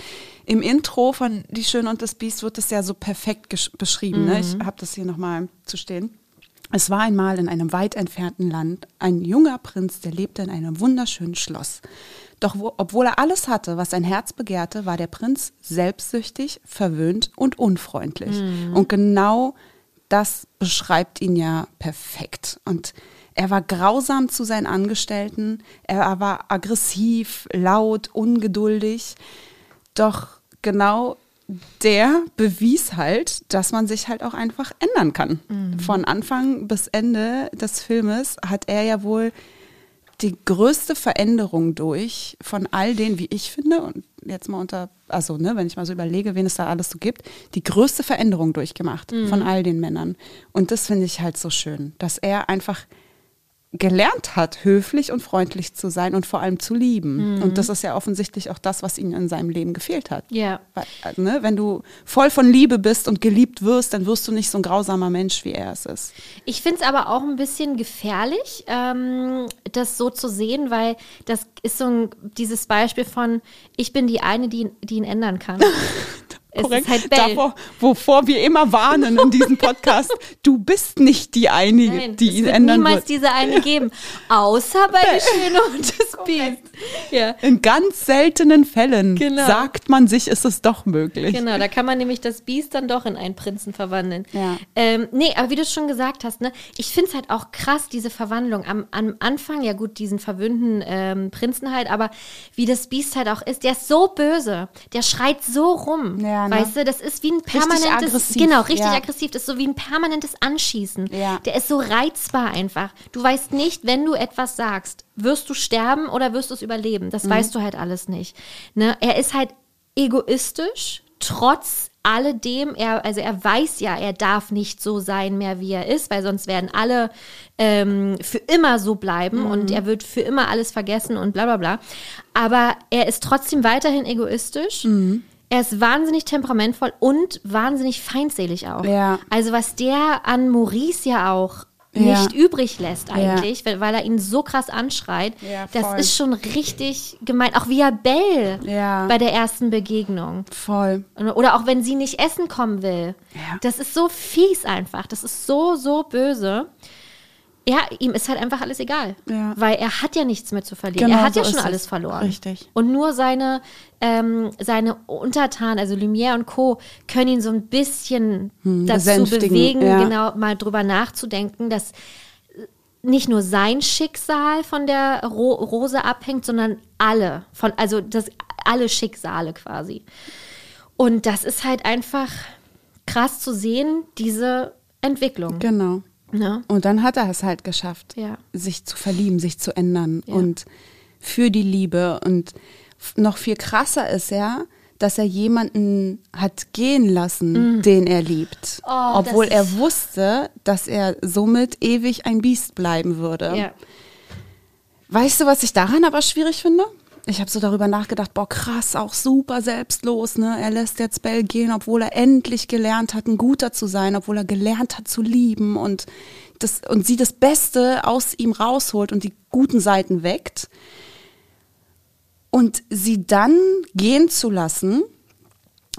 im Intro von Die Schöne und das Biest wird es ja so perfekt beschrieben. Ne? Mhm. Ich habe das hier nochmal zu stehen. Es war einmal in einem weit entfernten Land ein junger Prinz, der lebte in einem wunderschönen Schloss. Doch wo, obwohl er alles hatte, was sein Herz begehrte, war der Prinz selbstsüchtig, verwöhnt und unfreundlich. Und genau das beschreibt ihn ja perfekt. Und er war grausam zu seinen Angestellten, er war aggressiv, laut, ungeduldig. Doch genau der bewies halt, dass man sich halt auch einfach ändern kann. Von Anfang bis Ende des Filmes hat er ja wohl die größte Veränderung durch von all den, wie ich finde, und jetzt mal unter, also ne, wenn ich mal so überlege, wen es da alles so gibt, die größte Veränderung durchgemacht von all den Männern. Und das finde ich halt so schön, dass er einfach gelernt hat, höflich und freundlich zu sein und vor allem zu lieben. Und das ist ja offensichtlich auch das, was ihm in seinem Leben gefehlt hat. Ja. Weil, äh, ne, wenn du voll von Liebe bist und geliebt wirst, dann wirst du nicht so ein grausamer Mensch, wie er es ist. Ich finde es aber auch ein bisschen gefährlich, ähm, das so zu sehen, weil das ist so ein, dieses Beispiel von, ich bin die eine, die, die ihn ändern kann. es ist halt Bell. Davor, wovor wir immer warnen in diesem Podcast, du bist nicht die Einige, Nein, die ihn wird ändern niemals wird. diese eine geben. Außer bei Die Schöne und das Biest. Ja. In ganz seltenen Fällen Genau. sagt man sich, ist es doch möglich. Genau, da kann man nämlich das Biest dann doch in einen Prinzen verwandeln. Ja. Ähm, nee, aber wie du es schon gesagt hast, ne, ich finde es halt auch krass, diese Verwandlung. Am, am Anfang, ja gut, diesen verwöhnten ähm, Prinzen halt, aber wie das Biest halt auch ist, der ist so böse, der schreit so rum. Ja, ne? Weißt du, das ist wie ein permanentes, aggressiv, genau, richtig ja. aggressiv, das ist so wie ein permanentes Anschießen. Ja. Der ist so reizbar einfach. Du weißt nicht, wenn du etwas sagst, wirst du sterben oder wirst du es überleben. Das weißt du halt alles nicht. Ne? Er ist halt egoistisch, trotz alledem, er, also er weiß ja, er darf nicht so sein mehr, wie er ist, weil sonst werden alle ähm, für immer so bleiben und er wird für immer alles vergessen und bla bla bla. Aber er ist trotzdem weiterhin egoistisch. Er ist wahnsinnig temperamentvoll und wahnsinnig feindselig auch. Ja. Also was der an Maurice ja auch Ja. nicht übrig lässt eigentlich, weil, weil er ihn so krass anschreit. Ja, das ist schon richtig gemein. Auch wie er Bell Ja. bei der ersten Begegnung. Voll. Oder auch wenn sie nicht essen kommen will. Ja. Das ist so fies einfach. Das ist so, so böse. Ja, ihm ist halt einfach alles egal. Ja. Weil er hat ja nichts mehr zu verlieren. Genau er hat so ja schon es. alles verloren. Richtig. Und nur seine, ähm, seine Untertanen, also Lumière und Co., können ihn so ein bisschen dazu besänftigen, bewegen, ja. genau mal drüber nachzudenken, dass nicht nur sein Schicksal von der Ro Rose abhängt, sondern alle, von, also das, alle Schicksale quasi. Und das ist halt einfach krass zu sehen, diese Entwicklung. Genau. Ne? Und dann hat er es halt geschafft, Ja. sich zu verlieben, sich zu ändern Ja. und für die Liebe. Und noch viel krasser ist ja, dass er jemanden hat gehen lassen, den er liebt. Mm. Oh, obwohl er wusste, dass er somit ewig ein Biest bleiben würde. Ja. Weißt du, was ich daran aber schwierig finde? Ich habe so darüber nachgedacht, boah, krass, auch super selbstlos, ne? Er lässt jetzt Bell gehen, obwohl er endlich gelernt hat, ein Guter zu sein, obwohl er gelernt hat zu lieben und das, und sie das Beste aus ihm rausholt und die guten Seiten weckt. Und sie dann gehen zu lassen,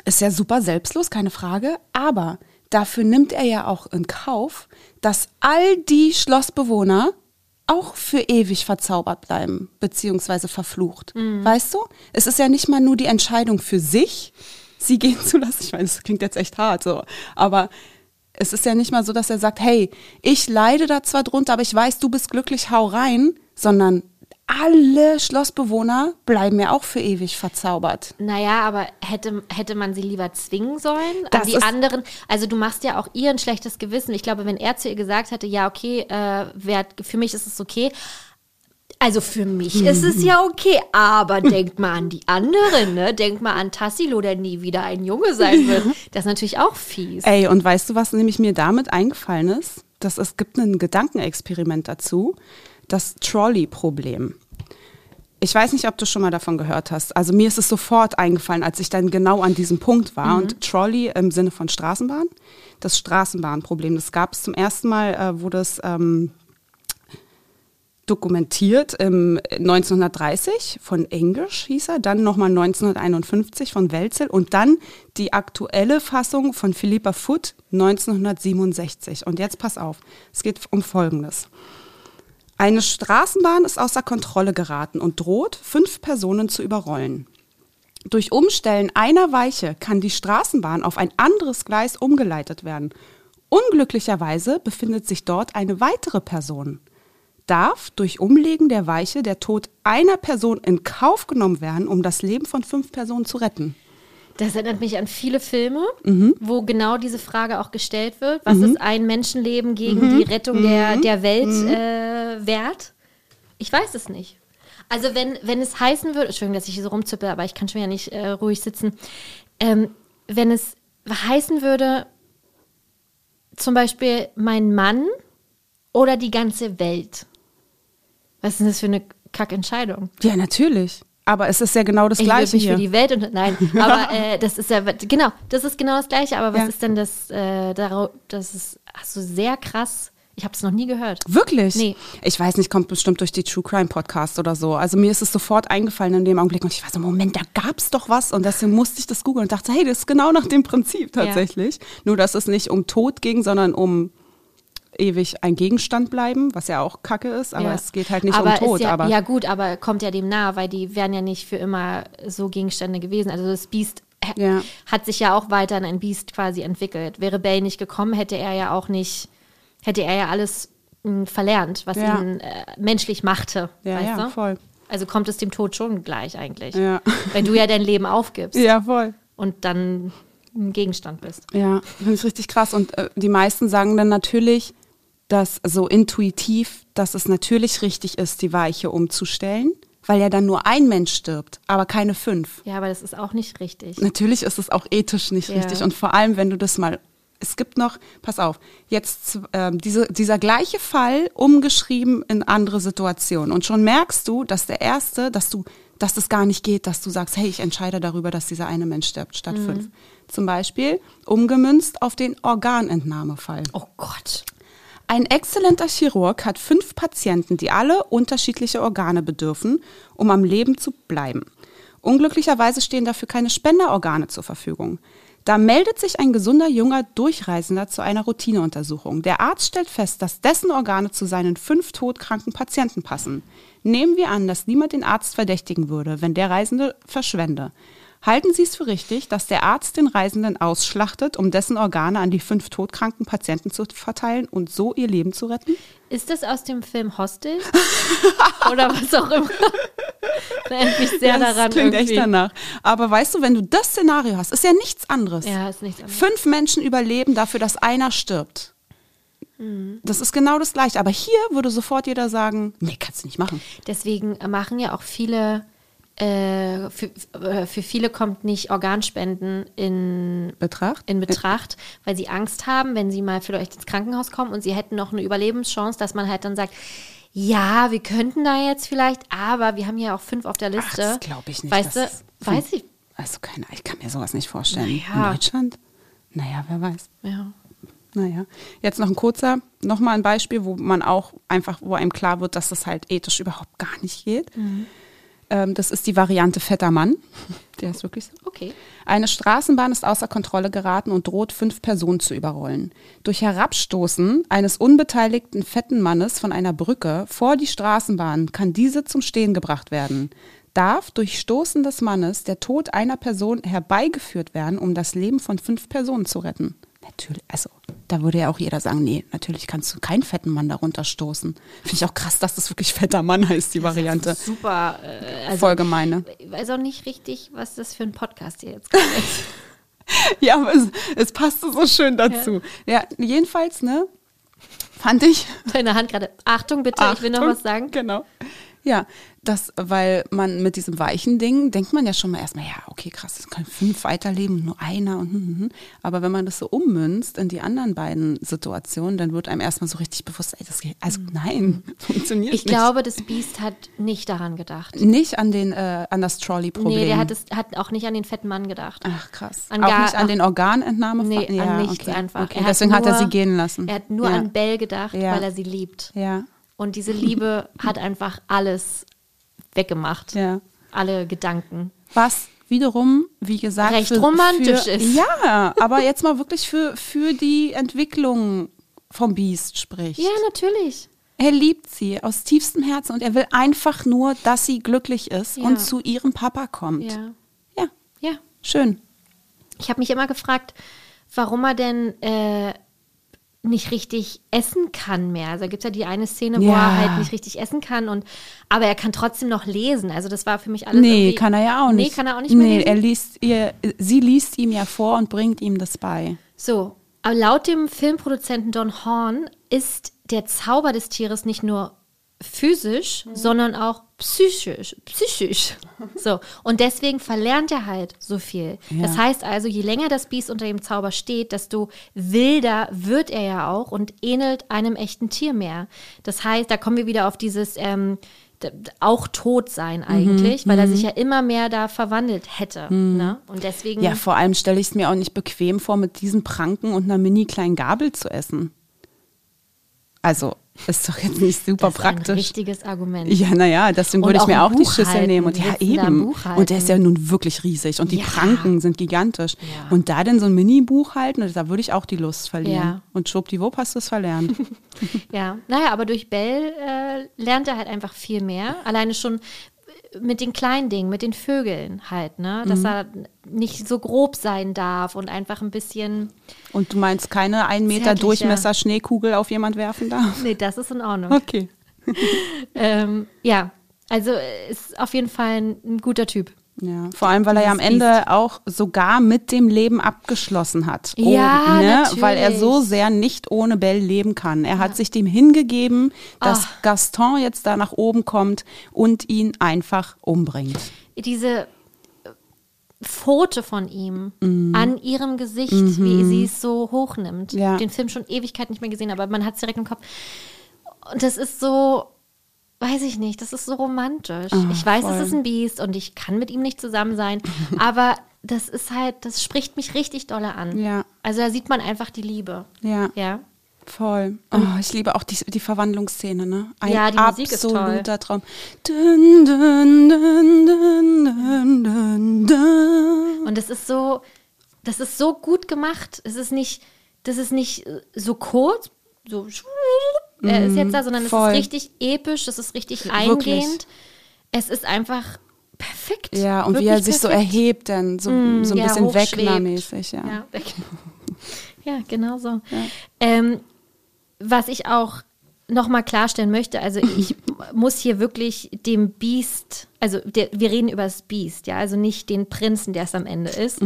ist ja super selbstlos, keine Frage. Aber dafür nimmt er ja auch in Kauf, dass all die Schlossbewohner auch für ewig verzaubert bleiben, beziehungsweise verflucht. Weißt du? Es ist ja nicht mal nur die Entscheidung für sich, sie gehen zu lassen. Ich meine, das klingt jetzt echt hart so. Aber es ist ja nicht mal so, dass er sagt, hey, ich leide da zwar drunter, aber ich weiß, du bist glücklich, hau rein, sondern alle Schlossbewohner bleiben ja auch für ewig verzaubert. Naja, aber hätte, hätte man sie lieber zwingen sollen? Das die anderen, also du machst ja auch ihr ein schlechtes Gewissen. Ich glaube, wenn er zu ihr gesagt hätte, ja, okay, äh, wer, für mich ist es okay. Also für mich ist es ja okay, aber denkt mal an die anderen, ne? Denkt mal an Tassilo, der nie wieder ein Junge sein wird. Das ist natürlich auch fies. Ey, und weißt du, was nämlich mir damit eingefallen ist? Dass es gibt ein Gedankenexperiment dazu, das Trolley-Problem. Ich weiß nicht, ob du schon mal davon gehört hast. Also mir ist es sofort eingefallen, als ich dann genau an diesem Punkt war. Und Trolley im Sinne von Straßenbahn, das Straßenbahnproblem, das gab es zum ersten Mal, äh, wurde es ähm, dokumentiert im 1930 von English hieß er, dann nochmal 1951 von Welzel und dann die aktuelle Fassung von Philippa Foot 1967. Und jetzt pass auf, es geht um Folgendes. Eine Straßenbahn ist außer Kontrolle geraten und droht, fünf Personen zu überrollen. Durch Umstellen einer Weiche kann die Straßenbahn auf ein anderes Gleis umgeleitet werden. Unglücklicherweise befindet sich dort eine weitere Person. Darf durch Umlegen der Weiche der Tod einer Person in Kauf genommen werden, um das Leben von fünf Personen zu retten? Das erinnert mich an viele Filme, Mhm. wo genau diese Frage auch gestellt wird. Was ist ein Menschenleben gegen die Rettung der, Mhm. der Welt äh, wert? Ich weiß es nicht. Also wenn, wenn es heißen würde, Entschuldigung, dass ich hier so rumzippe, aber ich kann schon ja nicht äh, ruhig sitzen. Ähm, wenn es heißen würde, zum Beispiel mein Mann oder die ganze Welt. Was ist denn das für eine Kackentscheidung? Ja, natürlich. Aber es ist ja genau das Ich Gleiche mich hier. für die Welt und nein, aber äh, das ist ja genau, das ist genau das Gleiche. Aber was Ja. ist denn das? Äh, darauf, das ist also sehr krass. Ich habe es noch nie gehört. Wirklich? Nee. Ich weiß nicht, kommt bestimmt durch die True Crime Podcast oder so. Also mir ist es sofort eingefallen in dem Augenblick und ich war so, Moment, da gab es doch was und deswegen musste ich das googeln und dachte, hey, das ist genau nach dem Prinzip tatsächlich. Nur, dass es nicht um Tod ging, sondern um ewig ein Gegenstand bleiben, was ja auch kacke ist, aber Ja. es geht halt nicht aber um Tod. Ja, aber ja gut, aber kommt ja dem nahe, weil die wären ja nicht für immer so Gegenstände gewesen. Also das Biest Ja. hat sich ja auch weiter in ein Biest quasi entwickelt. Wäre Bell nicht gekommen, hätte er ja auch nicht, hätte er ja alles mh, verlernt, was Ja. ihn äh, menschlich machte. Ja, weißt ja, du? voll. Also kommt es dem Tod schon gleich eigentlich. Ja. Weil du ja dein Leben aufgibst ja, voll. und dann ein Gegenstand bist. Ja, finde ich richtig krass. Und äh, die meisten sagen dann natürlich, dass so intuitiv, dass es natürlich richtig ist, die Weiche umzustellen, weil ja dann nur ein Mensch stirbt, aber keine fünf. Ja, aber das ist auch nicht richtig. Natürlich ist es auch ethisch nicht Ja. richtig. Und vor allem, wenn du das mal. Es gibt noch, pass auf, jetzt ähm, diese, dieser gleiche Fall umgeschrieben in andere Situationen. Und schon merkst du, dass der erste, dass du, dass das gar nicht geht, dass du sagst, hey, ich entscheide darüber, dass dieser eine Mensch stirbt, statt Mhm. fünf. Zum Beispiel umgemünzt auf den Organentnahmefall. Oh Gott. Ein exzellenter Chirurg hat fünf Patienten, die alle unterschiedliche Organe bedürfen, um am Leben zu bleiben. Unglücklicherweise stehen dafür keine Spenderorgane zur Verfügung. Da meldet sich ein gesunder junger Durchreisender zu einer Routineuntersuchung. Der Arzt stellt fest, dass dessen Organe zu seinen fünf todkranken Patienten passen. Nehmen wir an, dass niemand den Arzt verdächtigen würde, wenn der Reisende verschwende. Halten Sie es für richtig, dass der Arzt den Reisenden ausschlachtet, um dessen Organe an die fünf todkranken Patienten zu verteilen und so ihr Leben zu retten? Ist das aus dem Film Hostel? Oder was auch immer? Da erinnert mich sehr das daran. klingt irgendwie. echt danach. Aber weißt du, wenn du das Szenario hast, ist ja nichts anderes. Ja, ist nichts anderes. Fünf Menschen überleben dafür, dass einer stirbt. Mhm. Das ist genau das Gleiche. Aber hier würde sofort jeder sagen, nee, kannst du nicht machen. Deswegen machen ja auch viele, äh, für, äh, für viele kommt nicht Organspenden in Betracht? in Betracht, weil sie Angst haben, wenn sie mal vielleicht ins Krankenhaus kommen und sie hätten noch eine Überlebenschance, dass man halt dann sagt, ja, wir könnten da jetzt vielleicht, aber wir haben ja auch fünf auf der Liste. das glaub ich nicht, Weißt du, weiß ich. Also keine, ich kann mir sowas nicht vorstellen. Naja. In Deutschland? Naja, wer weiß. Ja. Naja. Jetzt noch ein kurzer, nochmal ein Beispiel, wo man auch einfach, wo einem klar wird, dass das halt ethisch überhaupt gar nicht geht. Mhm. Ähm, das ist die Variante fetter Mann. Der ist wirklich so. Okay. Eine Straßenbahn ist außer Kontrolle geraten und droht fünf Personen zu überrollen. Durch Herabstoßen eines unbeteiligten fetten Mannes von einer Brücke vor die Straßenbahn kann diese zum Stehen gebracht werden. Darf durch Stoßen des Mannes der Tod einer Person herbeigeführt werden, um das Leben von fünf Personen zu retten? Natürlich, also da würde ja auch jeder sagen, nee, natürlich kannst du keinen fetten Mann darunter stoßen. Finde ich auch krass, dass das wirklich fetter Mann heißt, die Variante. Super. Äh, also, Voll gemeine. Ich weiß auch nicht richtig, was das für ein Podcast hier jetzt ist. Ja, aber es, es passte so schön dazu. Ja. jedenfalls, ne, fand ich. Deine Hand gerade. Achtung bitte, ich will noch Achtung, was sagen. Genau. Ja, das, weil man mit diesem weichen Ding denkt man ja schon mal erstmal, ja, okay, krass, es können fünf weiterleben, nur einer und, hm, hm, hm. aber wenn man das so ummünzt in die anderen beiden Situationen, dann wird einem erstmal so richtig bewusst, ey, das geht, also nein, funktioniert. Ich nicht. glaube, das Biest hat nicht daran gedacht. nicht an den, äh, an das Trolley-Problem. Nee, der hat, es, hat auch nicht an den fetten Mann gedacht. Ach krass. An auch nicht an den Organentnahme. Nee, ja, an nichts okay. einfach. Okay. Er hat Deswegen hat er nur- sie gehen lassen. Er hat nur ja. an Belle gedacht, Ja. weil er sie liebt. Ja, Und diese Liebe hat einfach alles weggemacht. ja. Alle Gedanken. Was wiederum, wie gesagt, Recht romantisch für, ist. Ja, aber jetzt mal wirklich für, für die Entwicklung vom Biest spricht. Ja, natürlich. Er liebt sie aus tiefstem Herzen und er will einfach nur, dass sie glücklich ist Ja. und zu ihrem Papa kommt. Ja. ja Ja. schön. Ich habe mich immer gefragt, warum er denn äh, nicht richtig essen kann mehr. Also gibt es ja die eine Szene, wo Ja. er halt nicht richtig essen kann und aber er kann trotzdem noch lesen. Also das war für mich alles Nee, kann er ja auch nicht. Nee, kann er auch nicht mehr Nee, lesen. er liest ihr, sie liest ihm ja vor und bringt ihm das bei. So, aber laut dem Filmproduzenten Don Horn ist der Zauber des Tieres nicht nur physisch, sondern auch psychisch. Psychisch. So. Und deswegen verlernt er halt so viel. Ja. Das heißt also, je länger das Biest unter dem Zauber steht, desto wilder wird er ja auch und ähnelt einem echten Tier mehr. Das heißt, da kommen wir wieder auf dieses ähm, auch tot sein eigentlich, weil er sich ja immer mehr da verwandelt hätte. Ne? Und deswegen. Ja, vor allem stelle ich es mir auch nicht bequem vor, mit diesen Pranken und einer mini kleinen Gabel zu essen. Also, ist doch jetzt nicht super das ist ein praktisch. richtiges Argument. Ja, naja, deswegen würde ich mir ein auch die Schüssel halten. nehmen. Und ja, ein eben. Und der ist ja nun wirklich riesig. Und die Ja. Pranken sind gigantisch. Ja. Und da denn so ein Mini-Buch halten, da würde ich auch die Lust verlieren. Ja. Und schwuppdiwupp hast du es verlernt. Ja, naja, aber durch Bell äh, lernt er halt einfach viel mehr. Alleine schon mit den kleinen Dingen, mit den Vögeln halt, ne? Mhm. Dass er nicht so grob sein darf und einfach ein bisschen. Und du meinst keine 1 Meter. Durchmesser Schneekugel auf jemand werfen darf? Nee, das ist in Ordnung. Okay. ähm, ja, also ist auf jeden Fall ein, ein guter Typ. Ja, vor allem, weil er ja am Ende auch sogar mit dem Leben abgeschlossen hat. Oh, Ja, natürlich. Weil er so sehr nicht ohne Bell leben kann. Er hat sich dem hingegeben, dass Ach. Gaston jetzt da nach oben kommt und ihn einfach umbringt. Diese äh, Pfote von ihm an ihrem Gesicht, wie sie es so hochnimmt. Ja. Den Film schon Ewigkeit nicht mehr gesehen, aber man hat es direkt im Kopf. Und das ist so, weiß ich nicht, das ist so romantisch. ich weiß, voll. es ist ein Biest und ich kann mit ihm nicht zusammen sein, aber das ist halt, das spricht mich richtig dolle an. Ja. Also da sieht man einfach die Liebe. Ja. Ja. Voll. Oh, ich liebe auch die, die Verwandlungsszene, ne? Ein Ja, die Musik ist toll. absoluter Traum. Dun, dun, dun, dun, dun, dun, dun. Und es ist so, das ist so gut gemacht. Es ist nicht, das ist nicht äh, so kurz, so er ist jetzt da, sondern es Mhm. voll. ist richtig episch, es ist richtig Wirklich. eingehend. Es ist einfach perfekt. Ja, und wie Wirklich er sich so perfekt. erhebt, dann so, Mm, so ein ja, bisschen. Wegner-mäßig, ja. Ja, ja genau so. Ähm, was ich auch nochmal klarstellen möchte, also ich muss hier wirklich dem Beast, also der, wir reden über das Beast, ja, also nicht den Prinzen, der es am Ende ist.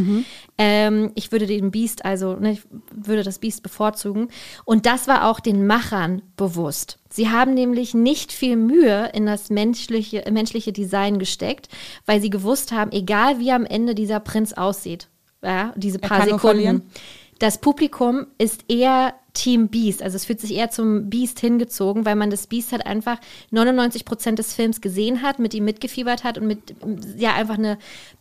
Ähm, ich würde den Beast, also ne, ich würde das Beast bevorzugen. Und das war auch den Machern bewusst. Sie haben nämlich nicht viel Mühe in das menschliche, menschliche Design gesteckt, weil sie gewusst haben, egal wie am Ende dieser Prinz aussieht, ja, diese paar Sekunden. Das Publikum ist eher Team Beast, also es fühlt sich eher zum Beast hingezogen, weil man das Beast halt einfach 99 Prozent des Films gesehen hat, mit ihm mitgefiebert hat und mit ja einfach eine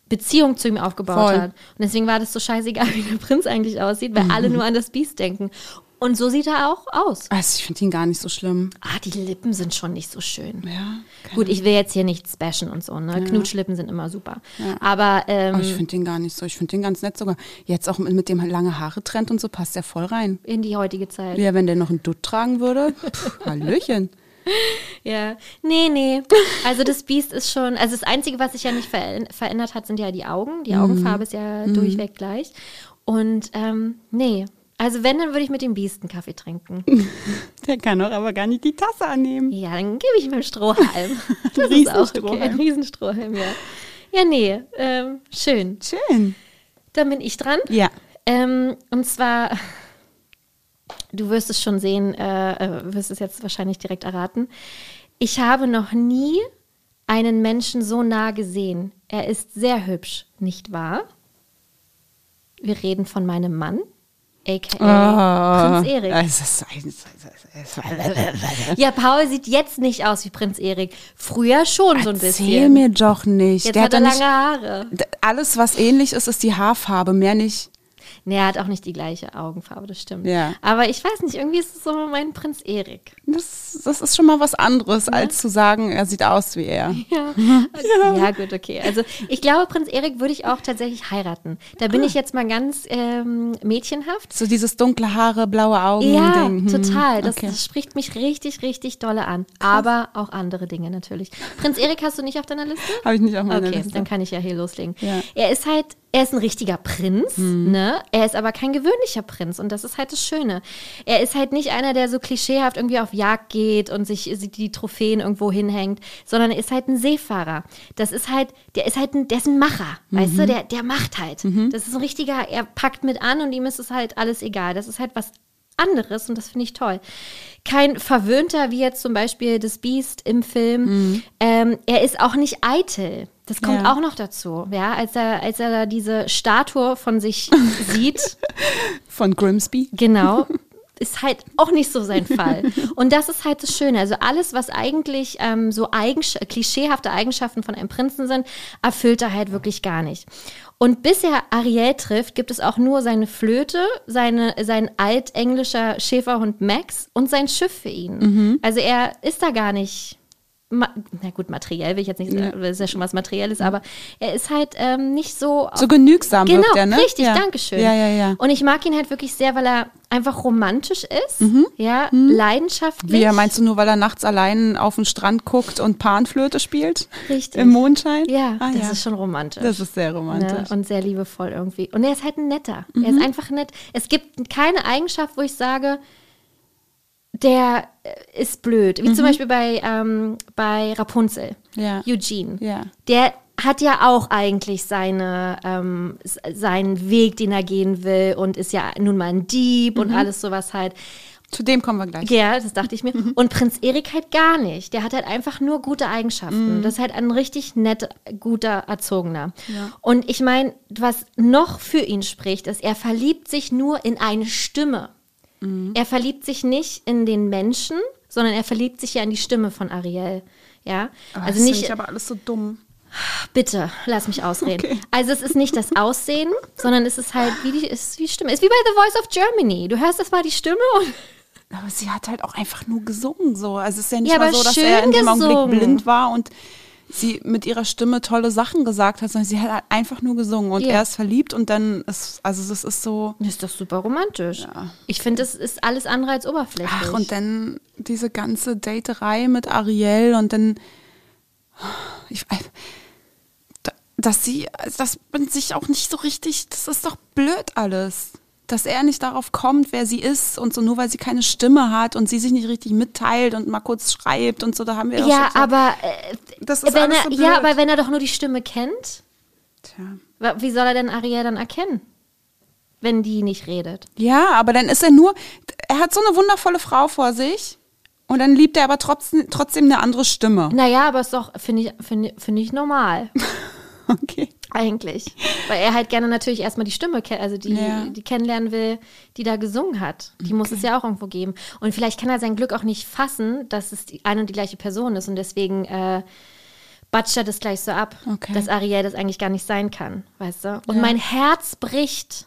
Beziehung zu ihm aufgebaut Voll. hat. Und deswegen war das so scheißegal, wie der Prinz eigentlich aussieht, weil alle nur an das Beast denken. Und so sieht er auch aus. Also ich finde ihn gar nicht so schlimm. Ah, die Lippen sind schon nicht so schön. Ja. Gut, ich will jetzt hier nichts bashen und so, ne? Knutschlippen sind immer super. Aber ähm, Aber ich finde den gar nicht so. Ich finde den ganz nett sogar. Jetzt auch mit, dem lange Haare Trend und so passt der voll rein. in die heutige Zeit. Ja, wenn der noch einen Dutt tragen würde. Pff, Hallöchen. Ja, nee, nee. Also das Biest ist schon, also das Einzige, was sich ja nicht ver verändert hat, sind ja die Augen. Die Augenfarbe ist ja durchweg gleich. Und ähm, nee, also wenn, dann würde ich mit dem Biest einen Kaffee trinken. Der kann doch aber gar nicht die Tasse annehmen. Ja, dann gebe ich ihm einen Strohhalm. Das ist auch okay. Riesenstrohhalm. Ein Riesenstrohhalm, ja. Ja, nee, ähm, schön. Schön. Dann bin ich dran. Ja. Ähm, und zwar, du wirst es schon sehen, äh, äh, wirst es jetzt wahrscheinlich direkt erraten. Ich habe noch nie einen Menschen so nah gesehen. Er ist sehr hübsch, nicht wahr? Wir reden von meinem Mann, aka Prinz Erik. Ja, Paul sieht jetzt nicht aus wie Prinz Erik. Früher schon so ein Erzähl bisschen. mir doch nicht. Jetzt der hat er doch lange nicht, Haare. Alles, was ähnlich ist, ist die Haarfarbe, mehr nicht. Nee, er hat auch nicht die gleiche Augenfarbe, das stimmt. Ja. Aber ich weiß nicht, irgendwie ist es so mein Prinz Erik. Das, das ist schon mal was anderes, als zu sagen, er sieht aus wie er. Ja. ja, gut, okay. Also ich glaube, Prinz Erik würde ich auch tatsächlich heiraten. Da bin ich jetzt mal ganz ähm, mädchenhaft. So dieses dunkle Haare, blaue Augen. Ja, Ding. Hm, total. Das, okay. das spricht mich richtig, richtig dolle an. Aber auch andere Dinge natürlich. Prinz Erik hast du nicht auf deiner Liste? Habe ich nicht auf meiner Okay, Liste. dann kann ich ja hier loslegen. Ja. Er ist halt, er ist ein richtiger Prinz, ne? Er ist aber kein gewöhnlicher Prinz und das ist halt das Schöne. Er ist halt nicht einer, der so klischeehaft irgendwie auf Jagd geht und sich die Trophäen irgendwo hinhängt, sondern er ist halt ein Seefahrer. Das ist halt, der ist halt ein, der ist ein Macher, weißt du? Der, der macht halt. Das ist ein richtiger, er packt mit an und ihm ist es halt alles egal. Das ist halt was anderes und das finde ich toll. Kein Verwöhnter, wie jetzt zum Beispiel das Beast im Film. Ähm, er ist auch nicht eitel. Das kommt Ja. auch noch dazu, ja, als er, als er da diese Statue von sich sieht, Von Grimsby. genau, ist halt auch nicht so sein Fall. Und das ist halt das Schöne. Also alles, was eigentlich ähm, so Eigensch klischeehafte Eigenschaften von einem Prinzen sind, erfüllt er halt wirklich gar nicht. Und bis er Ariel trifft, gibt es auch nur seine Flöte, seine, sein altenglischer Schäferhund Max und sein Schiff für ihn. Also er ist da gar nicht. Na gut, materiell will ich jetzt nicht sagen, das ist ja schon was Materielles, aber er ist halt ähm, nicht so. So genügsam Genau, wirkt er, ne? richtig, ja. danke schön. Ja, ja, ja. Und ich mag ihn halt wirklich sehr, weil er einfach romantisch ist, ja, leidenschaftlich. Mhm. Wie, meinst du nur, weil er nachts allein auf den Strand guckt und Panflöte spielt? Richtig. Im Mondschein? Ja, ah, das ja. ist schon romantisch. Das ist sehr ne? romantisch. Und sehr liebevoll irgendwie. Und er ist halt ein netter. Er Mhm. ist einfach nett. Es gibt keine Eigenschaft, wo ich sage, der äh, ist blöd. Wie zum Beispiel bei, ähm, bei Rapunzel. Mhm. Ja. Eugene. Ja. Der hat ja auch eigentlich seine, ähm, seinen Weg, den er gehen will und ist ja nun mal ein Dieb Mhm. und alles sowas halt. Zu dem kommen wir gleich. Ja, das dachte ich mir. Und Prinz Erik halt gar nicht. Der hat halt einfach nur gute Mhm. Eigenschaften. Das ist halt ein richtig nett, guter Erzogener. Und ich meine, was noch für ihn spricht, ist, er verliebt sich nur in eine Stimme. Mhm. Er verliebt sich nicht in den Menschen, sondern er verliebt sich ja in die Stimme von Ariel. Ja, Aber also Ah, das finde nicht, ich aber alles so dumm. bitte, lass mich ausreden. Okay. Also es ist nicht das Aussehen, sondern es ist halt wie die, es ist wie Stimme. Es ist wie bei The Voice of Germany. Du hörst das mal die Stimme und aber sie hat halt auch einfach nur gesungen so. Also es ist ja nicht Ja, mal so, dass er in dem. Augenblick blind war und sie mit ihrer Stimme tolle Sachen gesagt hat, sondern sie hat halt einfach nur gesungen und Ja. er ist verliebt und dann ist, also das ist so, Das ist doch super romantisch. Ich finde, es ist alles andere als oberflächlich. ach und dann diese ganze Daterei mit Ariel und dann, ich da- dass sie, das bin sich auch nicht so richtig, das ist doch blöd alles. Dass er nicht darauf kommt, wer sie ist und so, nur weil sie keine Stimme hat und sie sich nicht richtig mitteilt und mal kurz schreibt und so, da haben wir doch ja, schon aber äh, Das ist wenn alles er, so blöd. ja, aber wenn er doch nur die Stimme kennt, Tja. wie soll er denn Ariel dann erkennen, wenn die nicht redet? Ja, aber dann ist er nur, er hat so eine wundervolle Frau vor sich und dann liebt er aber trotzdem, trotzdem eine andere Stimme. Naja, aber ist doch, finde ich, finde finde ich normal. Okay. Eigentlich. Weil er halt gerne natürlich erstmal die Stimme, also die, Ja. die kennenlernen will, die da gesungen hat. Die muss es ja auch irgendwo geben. Und vielleicht kann er sein Glück auch nicht fassen, dass es die eine und die gleiche Person ist. Und deswegen äh, batscht er das gleich so ab, Okay. dass Ariel das eigentlich gar nicht sein kann, weißt du? Und mein Herz bricht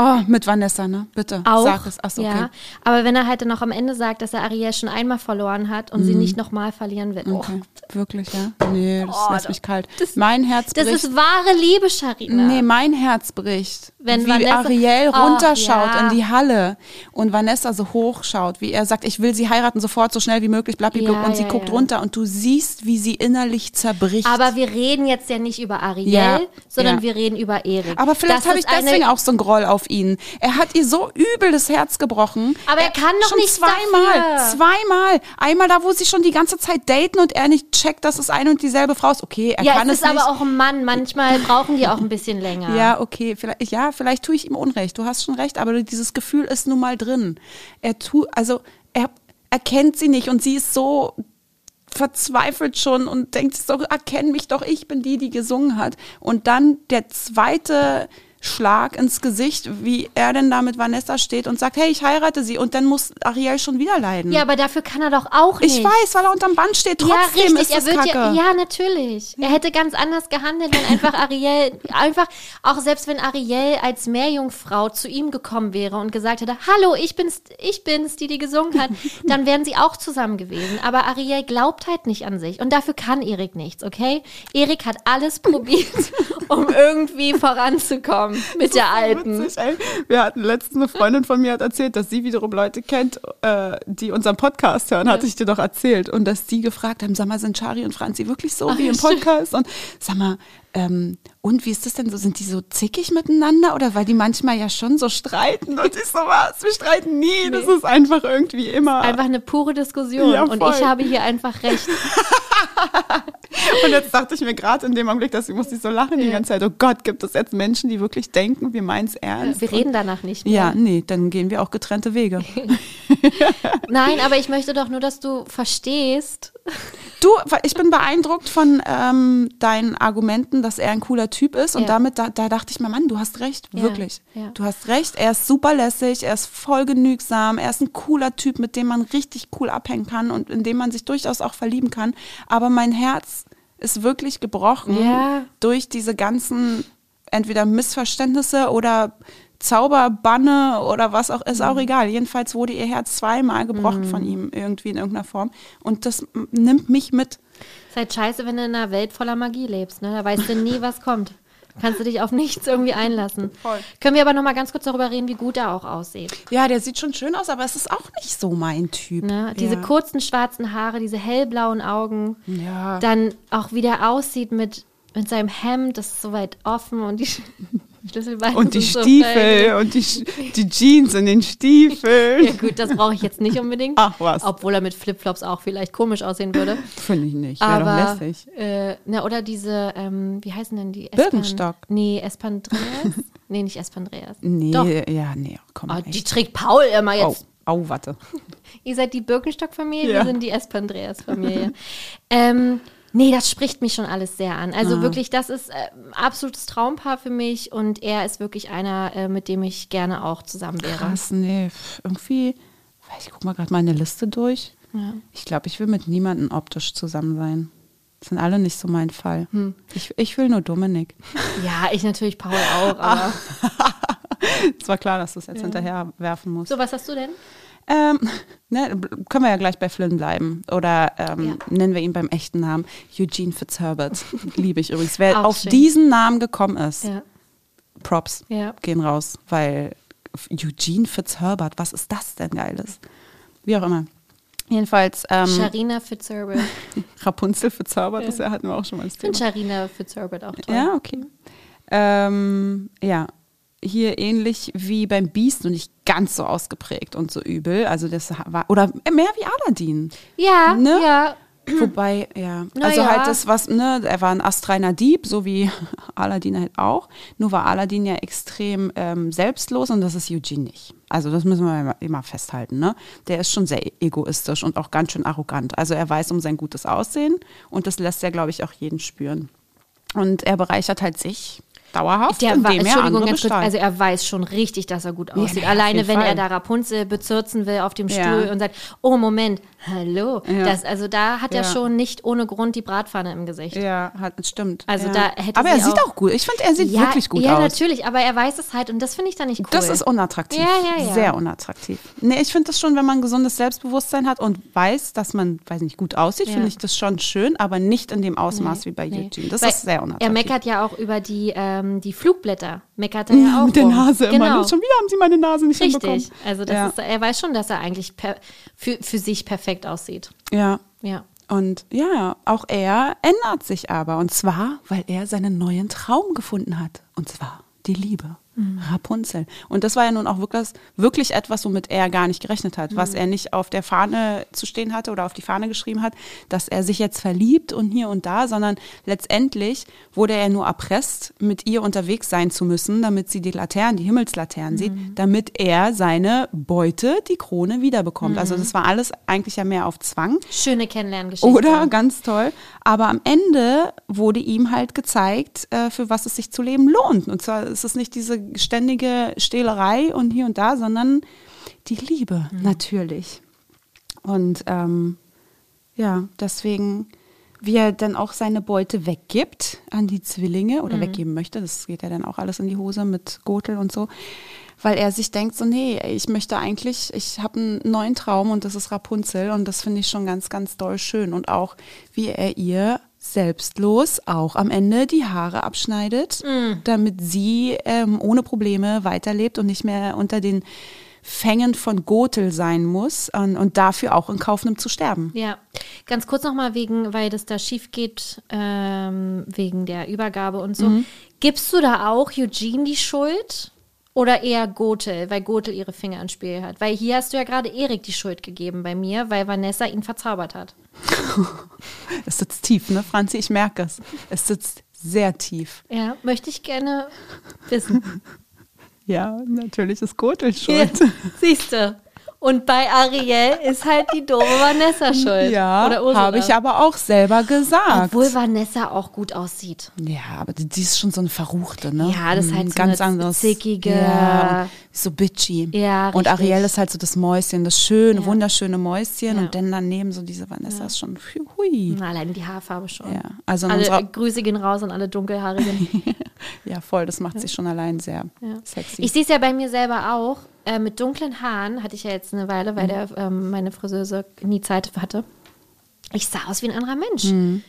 Oh, mit Vanessa, ne? Bitte. auch. Sag es. Achso, okay. ja. Aber wenn er halt dann noch am Ende sagt, dass er Ariel schon einmal verloren hat und sie nicht nochmal verlieren. Oh, Okay. Wirklich, ja? Nee, das Oh, lässt mich kalt. das- mein Herz das bricht. ist wahre Liebe, Sharina. Nee, mein Herz bricht. Wenn wie Vanessa- Ariel runterschaut ja. in die Halle und Vanessa so hochschaut, wie er sagt, ich will sie heiraten sofort, so schnell wie möglich, blablabla. Ja, und sie ja, guckt ja. runter und du siehst, wie sie innerlich zerbricht. Aber wir reden jetzt ja nicht über Ariel, Ja, sondern ja. wir reden über Erik. Aber vielleicht habe ich ist deswegen auch so einen Groll auf ihn. Er hat ihr so übel das Herz gebrochen. Aber er kann doch schon nichts zweimal, dafür. zweimal. Einmal da, wo sie schon die ganze Zeit daten und er nicht checkt, dass es eine und dieselbe Frau ist. Okay, er Ja, kann es es, ist nicht. aber auch ein Mann. Manchmal brauchen die auch ein bisschen länger. Ja, okay, vielleicht, ja, vielleicht tue ich ihm Unrecht. Du hast schon recht, aber dieses Gefühl ist nun mal drin. Er tut, also er erkennt sie nicht und sie ist so verzweifelt schon und denkt so, erkenn mich doch, ich bin die, die gesungen hat. Und dann der zweite Schlag ins Gesicht, wie er denn da mit Vanessa steht und sagt, hey, ich heirate sie. Und dann muss Ariel schon wieder leiden. Ja, aber dafür kann er doch auch nicht. ich weiß, weil er unterm Band steht. Ja, Trotzdem richtig. ist das er wird Kacke. ja, ja, natürlich. Er hätte ganz anders gehandelt, wenn einfach Ariel, einfach, auch selbst wenn Ariel als Meerjungfrau zu ihm gekommen wäre und gesagt hätte, hallo, ich bin's, ich bin's, die die gesungen hat, dann wären sie auch zusammen gewesen. Aber Ariel glaubt halt nicht an sich und dafür kann Erik nichts, okay? Erik hat alles probiert, um irgendwie voranzukommen mit der Alten. Witzig, ey. Wir hatten letztens eine Freundin von mir hat erzählt, dass sie wiederum Leute kennt, äh, die unseren Podcast hören, hatte ich dir doch erzählt. Und dass die gefragt haben, sag mal, sind Chari und Franzi wirklich so wie im Podcast? Und sag mal, ähm, und wie ist das denn so? Sind die so zickig miteinander? Oder weil die manchmal ja schon so streiten? Und ich so, was? Wir streiten nie. Das ist einfach irgendwie immer. Einfach eine pure Diskussion Ja, und ich habe hier einfach recht. Und jetzt dachte ich mir gerade in dem Augenblick, dass ich musste ich so lachen die ganze Zeit. Oh Gott, gibt es jetzt Menschen, die wirklich denken, wir meinen es ernst? Wir reden danach nicht mehr. Ja, nee, dann gehen wir auch getrennte Wege. Nein, aber ich möchte doch nur, dass du verstehst. Du, ich bin beeindruckt von ähm, deinen Argumenten, dass er ein cooler Typ ist. Und Ja. damit, da, da dachte ich mir, Mann, du hast recht, Ja, wirklich. ja. Du hast recht, er ist super lässig, er ist voll genügsam, er ist ein cooler Typ, mit dem man richtig cool abhängen kann und in dem man sich durchaus auch verlieben kann. Aber mein Herz ist wirklich gebrochen Ja. durch diese ganzen entweder Missverständnisse oder Zauberbanne oder was auch, ist auch Mhm. egal. Jedenfalls wurde ihr Herz zweimal gebrochen von ihm irgendwie in irgendeiner Form. Und das nimmt mich mit. Ist halt scheiße, wenn du in einer Welt voller Magie lebst. Ne? Da weißt du nie, was kommt. Kannst du dich auf nichts irgendwie einlassen. Voll. Können wir aber noch mal ganz kurz darüber reden, wie gut er auch aussieht. Ja, der sieht schon schön aus, aber es ist auch nicht so mein Typ. Ne? Diese ja. kurzen schwarzen Haare, diese hellblauen Augen. Ja. Dann auch wie der aussieht mit, mit seinem Hemd, das ist so weit offen und die Sch- Schlüsselbeine Und die so Stiefel fällig. und die, die Jeans in den Stiefeln. Ja gut, das brauche ich jetzt nicht unbedingt. Ach, was. Obwohl er mit Flipflops auch vielleicht komisch aussehen würde. Finde ich nicht. Wäre Aber, doch lässig. äh, na, oder diese, ähm, wie heißen denn die? Birkenstock. Nee, Espandreas? nee, nicht Espandreas. Nee, Doch. ja, nee, komm. Oh, die trägt Paul immer jetzt. au, warte. Ihr seid die Birkenstock-Familie, Ja. wir sind die Espandreas-Familie. ähm, nee, das spricht mich schon alles sehr an. Also Ah. wirklich, das ist äh, absolutes Traumpaar für mich und er ist wirklich einer, äh, mit dem ich gerne auch zusammen wäre. Krass, nee, irgendwie, ich guck mal gerade meine Liste durch. Ja. Ich glaube, ich will mit niemandem optisch zusammen sein. Das sind alle nicht so mein Fall. Hm. Ich, ich will nur Dominik. Ja, ich natürlich Paul auch, aber Es war klar, dass du es jetzt hinterher werfen musst. so, was hast du denn? Ähm, ne, können wir ja gleich bei Flynn bleiben. Oder ähm, Ja. nennen wir ihn beim echten Namen. Eugene Fitzherbert. Liebe ich übrigens. Wer Auch auf schön. diesen Namen gekommen ist, Ja. Props Ja. gehen raus. Weil Eugene Fitzherbert, was ist das denn Geiles? Wie auch immer. Jedenfalls ähm, Sharina Fitzherbert. Rapunzel Fitzherbert, das hatten wir auch schon mal als Ich finde Sharina Fitzherbert auch toll. Ja, okay. Ähm, ja, hier ähnlich wie beim Beast und nicht ganz so ausgeprägt und so übel. Also das war, oder mehr wie Aladdin. Ja, Ne? ja. Wobei, ja, Na also ja. halt das, was, ne, er war ein astreiner Dieb, so wie Aladdin halt auch. Nur war Aladdin ja extrem ähm, selbstlos und das ist Eugene nicht. Also das müssen wir immer, immer festhalten, ne? Der ist schon sehr egoistisch und auch ganz schön arrogant. Also er weiß um sein gutes Aussehen und das lässt er, glaube ich, auch jeden spüren. Und er bereichert halt sich dauerhaft, Der war, er Entschuldigung, ganz kurz, also er weiß schon richtig, dass er gut aussieht. ja, Alleine, wenn Fall. er da Rapunzel bezirzen will auf dem Ja. Stuhl und sagt, oh Moment, hallo. Ja. Das, also da hat er Ja. schon nicht ohne Grund die Bratpfanne im Gesicht. ja, hat, stimmt. Also ja. da hätte Aber er sie sieht auch- gut. Ich finde, er sieht ja, wirklich gut ja, aus. natürlich, aber er weiß es halt und das finde ich dann nicht cool. Das ist unattraktiv. Ja, ja, ja. Sehr unattraktiv. Nee, ich finde das schon, wenn man ein gesundes Selbstbewusstsein hat und weiß, dass man, weiß nicht, gut aussieht, Ja. finde ich das schon schön, aber nicht in dem Ausmaß wie bei Nee. Eugene. Das Weil ist sehr unattraktiv. Er meckert ja auch über die, ähm, die Flugblätter. Meckert er ja auch. mit der rum. Nase immer. genau. Ne? Schon wieder haben sie meine Nase nicht Richtig. hinbekommen. Also das ja. ist, er weiß schon, dass er eigentlich per, für, für sich perfekt aussieht. ja. Ja. Und ja, auch er ändert sich aber. Und zwar, weil er seinen neuen Traum gefunden hat. Und zwar die Liebe. Mhm. Rapunzel. Und das war ja nun auch wirklich, wirklich etwas, womit er gar nicht gerechnet hat. Was Mhm. er nicht auf der Fahne zu stehen hatte oder auf die Fahne geschrieben hat, dass er sich jetzt verliebt und hier und da, sondern letztendlich wurde er nur erpresst, mit ihr unterwegs sein zu müssen, damit sie die Laternen, die Himmelslaternen Mhm. sieht, damit er seine Beute, die Krone, wiederbekommt. Also Mhm. das war alles eigentlich ja mehr auf Zwang. Schöne Kennenlerngeschichte. Oder ganz toll. Aber am Ende wurde ihm halt gezeigt, äh, für was es sich zu leben lohnt. Und zwar ist es nicht diese ständige Stehlerei und hier und da, sondern die Liebe, natürlich. Und ähm, ja, deswegen, wie er dann auch seine Beute weggibt an die Zwillinge oder weggeben möchte, das geht ja dann auch alles in die Hose mit Gotel und so, weil er sich denkt, so, nee, ich möchte eigentlich, ich habe einen neuen Traum und das ist Rapunzel und das finde ich schon ganz, ganz doll schön. Und auch, wie er ihr selbstlos auch am Ende die Haare abschneidet, damit sie ähm, ohne Probleme weiterlebt und nicht mehr unter den Fängen von Gotel sein muss und, und dafür auch in Kauf nimmt zu sterben. Ja, ganz kurz nochmal wegen, weil das da schief geht, ähm, wegen der Übergabe und so. Mhm. Gibst du da auch Eugene die Schuld? Oder eher Gotel, weil Gotel ihre Finger ins Spiel hat? Weil hier hast du ja gerade Erik die Schuld gegeben bei mir, weil Vanessa ihn verzaubert hat. Es sitzt tief, ne, Franzi? Ich merke es. Es sitzt sehr tief. Ja, möchte ich gerne wissen. Ja, natürlich ist Gotel Ja, schuld. Siehst du. Und bei Ariel ist halt die doofe Vanessa schuld. Ja, habe ich aber auch selber gesagt. Obwohl Vanessa auch gut aussieht. ja, aber die, die ist schon so eine Verruchte, ne? Ja, das ist halt Mhm, so ganz eine anderes. zickige- Ja, so bitchy. Ja, Und. Ariel ist halt so das Mäuschen, das schöne, Ja. wunderschöne Mäuschen. Ja. Und dann daneben so diese Vanessa ist schon, hui. Na, allein die Haarfarbe schon. Ja, also Alle unserer, Grüße gehen raus an alle Dunkelhaarigen. ja, voll, das macht sie schon allein sehr Ja. sexy. Ich sehe es ja bei mir selber auch. Äh, mit dunklen Haaren hatte ich ja jetzt eine Weile, Mhm. weil der, ähm, meine Friseuse nie Zeit hatte. Ich sah aus wie ein anderer Mensch.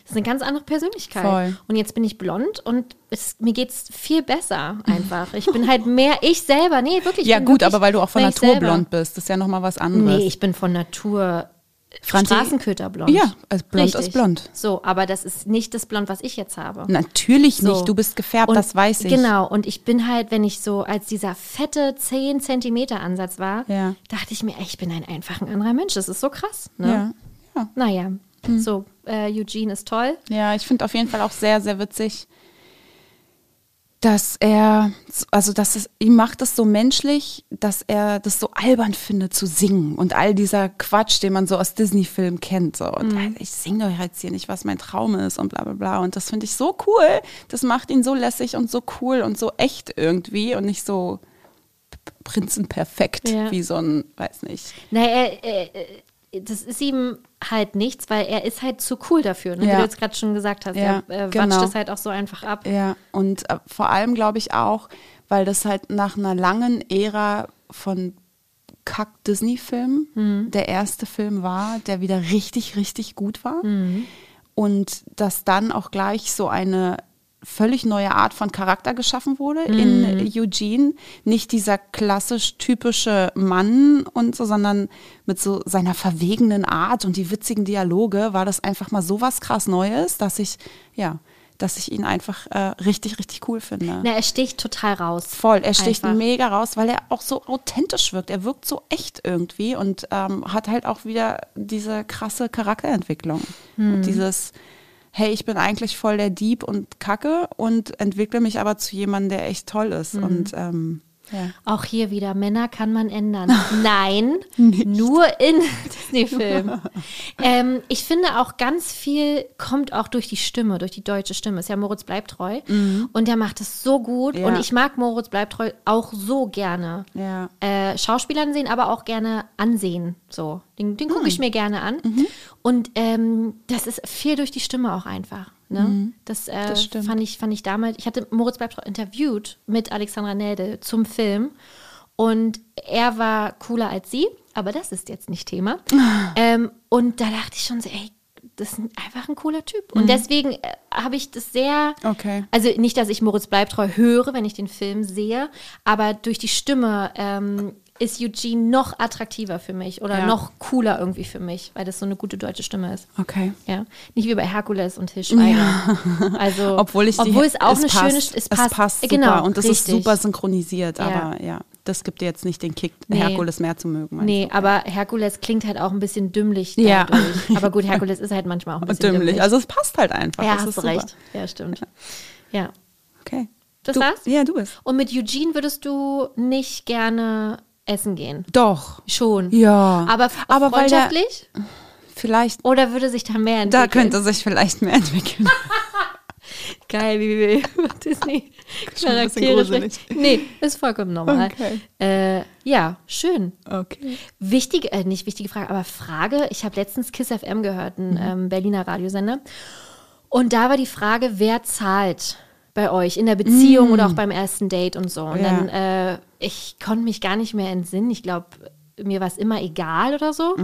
Das ist eine ganz andere Persönlichkeit. Mhm. Voll. Und jetzt bin ich blond und es, mir geht es viel besser einfach. Ich bin halt mehr ich selber. Nee, wirklich. ich ja gut, wirklich aber weil du auch von Natur blond bist, das ist ja nochmal was anderes. Nee, ich bin von Natur Franzi- Straßenköterblond. Ja, also blond Richtig. ist blond. So, aber das ist nicht das Blond, was ich jetzt habe. Natürlich So. nicht, du bist gefärbt, Und das weiß ich. Genau, und ich bin halt, wenn ich so als dieser fette 10 Zentimeter Ansatz war, Ja. dachte ich mir, ey, ich bin ein einfach ein anderer Mensch. Das ist so krass. Ne? Ja, ja. Naja, so, äh, Eugene ist toll. Ja, ich finde auf jeden Fall auch sehr, sehr witzig, dass er, also dass es, ihm macht es so menschlich, dass er das so albern findet zu singen und all dieser Quatsch, den man so aus Disney-Filmen kennt. So. Und äh, ich singe euch jetzt hier nicht, was mein Traum ist und bla bla bla. Und das finde ich so cool. Das macht ihn so lässig und so cool und so echt irgendwie und nicht so prinzenperfekt Ja. wie so ein, weiß nicht. Naja, er, er- das ist ihm halt nichts, weil er ist halt zu cool dafür, ne? wie Ja. du jetzt gerade schon gesagt hast. Ja, er äh, genau. watscht es halt auch so einfach ab. Ja, und äh, vor allem glaube ich auch, weil das halt nach einer langen Ära von Kack-Disney-Film Mhm. der erste Film war, der wieder richtig, richtig gut war. Mhm. Und dass dann auch gleich so eine völlig neue Art von Charakter geschaffen wurde Mhm. in Eugene. Nicht dieser klassisch typische Mann und so, sondern mit so seiner verwegenen Art und die witzigen Dialoge war das einfach mal so was krass Neues, dass ich, ja, dass ich ihn einfach äh, richtig, richtig cool finde. Na, er sticht total raus. Voll, er sticht Einfach. mega raus, weil er auch so authentisch wirkt. Er wirkt so echt irgendwie und ähm, hat halt auch wieder diese krasse Charakterentwicklung. Hm. Und dieses, hey, ich bin eigentlich voll der Dieb und Kacke und entwickle mich aber zu jemandem, der echt toll ist. Hm. Und ähm, ja. Auch hier wieder, Männer kann man ändern. Nein, nur in Disney-Filmen. ähm, ich finde auch ganz viel kommt auch durch die Stimme, durch die deutsche Stimme. Ist ja Moritz bleibt treu. Und der macht es so gut. Ja. Und ich mag Moritz bleibt treu auch so gerne. Ja. Äh, Schauspielern sehen, aber auch gerne ansehen. So, den, den gucke ich Hm. mir gerne an. Mhm. Und ähm, das ist viel durch die Stimme auch einfach. Ne? Das, äh, Mhm. Das fand ich, fand ich damals. Ich hatte Moritz bleibt treu interviewt mit Alexandra Nelde zum Film. Und er war cooler als sie, aber das ist jetzt nicht Thema. ähm, und da dachte ich schon so, ey, das ist einfach ein cooler Typ. Und deswegen äh, habe ich das sehr, Mhm. Okay. also nicht, dass ich Moritz Bleibtreu höre, wenn ich den Film sehe, aber durch die Stimme ähm, ist Eugene noch attraktiver für mich oder Ja. noch cooler irgendwie für mich, weil das so eine gute deutsche Stimme ist. Okay. Ja, nicht wie bei Herkules und Til Schweiger. Also, Obwohl ich die, obwohl es auch eine passt, schöne, es passt, super genau, und es ist super synchronisiert, Ja. aber ja, das gibt dir jetzt nicht den Kick, Nee. Herkules mehr zu mögen. Nee, du? aber Herkules klingt halt auch ein bisschen dümmlich Ja. dadurch. Aber gut, Herkules ist halt manchmal auch ein bisschen dümmlich. dümmlich. Also es passt halt einfach. ja, das hast recht. Ja, stimmt. Ja. Okay. Das du, war's? Ja, du bist. Und mit Eugene würdest du nicht gerne essen gehen? Doch. Schon. Ja. Aber, Aber weil der- freundschaftlich? Vielleicht, Oder würde sich da mehr entwickeln? da könnte sich vielleicht mehr entwickeln. Geil, wie wir Disney Charaktere sprechen. Nee, ist vollkommen normal. Okay. Äh, ja, schön. Okay. Wichtige, äh, nicht wichtige Frage, aber Frage, ich habe letztens KISS FM gehört, ein ähm, Berliner Radiosender. Und da war die Frage, wer zahlt bei euch in der Beziehung oder auch beim ersten Date und so. Und Ja. dann, äh, ich konnte mich gar nicht mehr entsinnen. Ich glaube, mir war es immer egal oder so.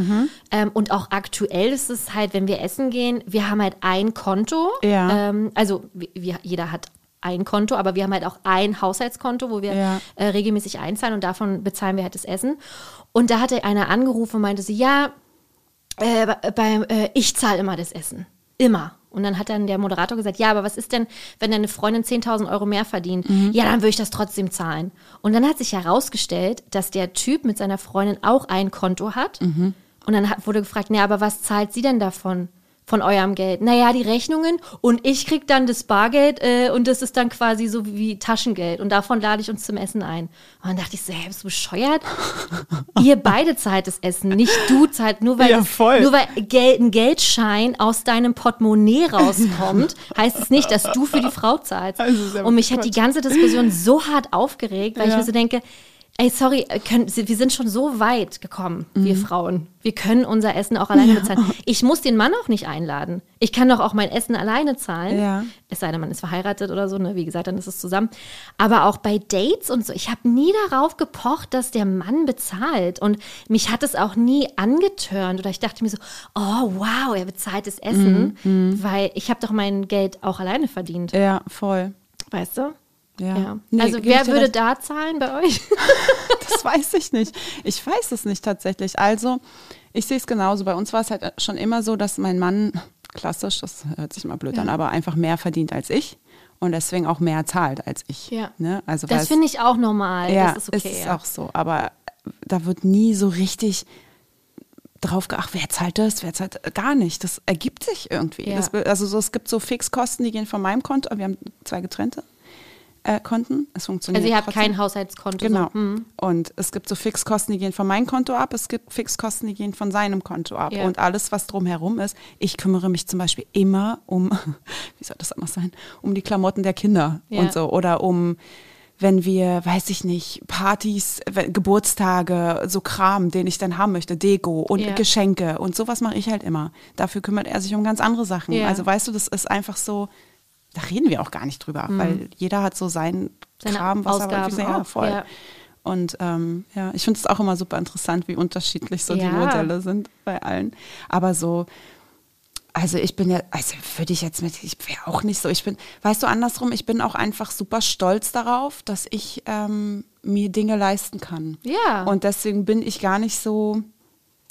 Ähm, und auch aktuell ist es halt, wenn wir essen gehen, wir haben halt ein Konto. Ja. Ähm, also wir, jeder hat ein Konto, aber wir haben halt auch ein Haushaltskonto, wo wir Ja. äh, regelmäßig einzahlen und davon bezahlen wir halt das Essen. Und da hatte einer angerufen und meinte sie, ja, äh, bei- beim, äh, ich zahle immer das Essen. Immer. Und dann hat dann der Moderator gesagt, ja, aber was ist denn, wenn deine Freundin 10.000 Euro mehr verdient? Ja, dann würde ich das trotzdem zahlen. Und dann hat sich herausgestellt, dass der Typ mit seiner Freundin auch ein Konto hat. Und dann hat, wurde gefragt, na, aber was zahlt sie denn davon? Von eurem Geld. Naja, die Rechnungen und ich krieg dann das Bargeld äh, und das ist dann quasi so wie Taschengeld und davon lade ich uns zum Essen ein. Und dann dachte ich so, bist du bescheuert? Ihr beide zahlt das Essen, nicht du zahlt, nur weil, Ja, das, nur weil Geld, ein Geldschein aus deinem Portemonnaie rauskommt, heißt es nicht, dass du für die Frau zahlst. Also, und mich hat Quatsch. die ganze Diskussion so hart aufgeregt, weil ich Ja. mir so denke, ey, sorry, können, wir sind schon so weit gekommen, Mhm. wir Frauen. Wir können unser Essen auch alleine bezahlen. Ich muss den Mann auch nicht einladen. Ich kann doch auch mein Essen alleine zahlen. Ja. Es sei denn, man ist verheiratet oder so, ne? Wie gesagt, dann ist es zusammen. Aber auch bei Dates und so, ich habe nie darauf gepocht, dass der Mann bezahlt. Und mich hat es auch nie angetörnt. Oder ich dachte mir so, oh wow, er bezahlt das Essen. Mhm, Weil ich habe doch mein Geld auch alleine verdient. Ja, voll. Weißt du? Ja. Ja. Nee, also wer würde recht. da zahlen bei euch? Das weiß ich nicht. Ich weiß es nicht tatsächlich. Also, ich sehe es genauso. Bei uns war es halt schon immer so, dass mein Mann, klassisch, das hört sich mal blöd an, aber einfach mehr verdient als ich und deswegen auch mehr zahlt als ich. Ja. Ne? Also, Das finde ich auch normal. ja, das ist okay. ist ja. auch so. Aber da wird nie so richtig drauf geachtet, wer zahlt das, wer zahlt gar nicht. Das ergibt sich irgendwie. Ja. Das, also so, es gibt so Fixkosten, die gehen von meinem Konto, wir haben zwei getrennte äh, Konten. Es funktioniert Also ihr habt trotzdem. kein Haushaltskonto. Genau. So. Hm. Und es gibt so Fixkosten, die gehen von meinem Konto ab, es gibt Fixkosten, die gehen von seinem Konto ab. Ja. Und alles, was drumherum ist, ich kümmere mich zum Beispiel immer um, wie soll das anders sein, um die Klamotten der Kinder Ja. und so. Oder um, wenn wir, weiß ich nicht, Partys, Geburtstage, so Kram, den ich dann haben möchte, Deko und Ja. Geschenke und sowas mache ich halt immer. Dafür kümmert er sich um ganz andere Sachen. Also weißt du, das ist einfach so, da reden wir auch gar nicht drüber, weil jeder hat so sein Mhm. Seine Kram, was er Ausgaben irgendwie so, ja, voll. ja. Und ähm, ja, ich finde es auch immer super interessant, wie unterschiedlich so die Ja. Modelle sind bei allen. Aber so, also ich bin ja, also würde ich jetzt mit, ich wäre auch nicht so, ich bin, weißt du, andersrum, ich bin auch einfach super stolz darauf, dass ich ähm, mir Dinge leisten kann. Ja. Und deswegen bin ich gar nicht so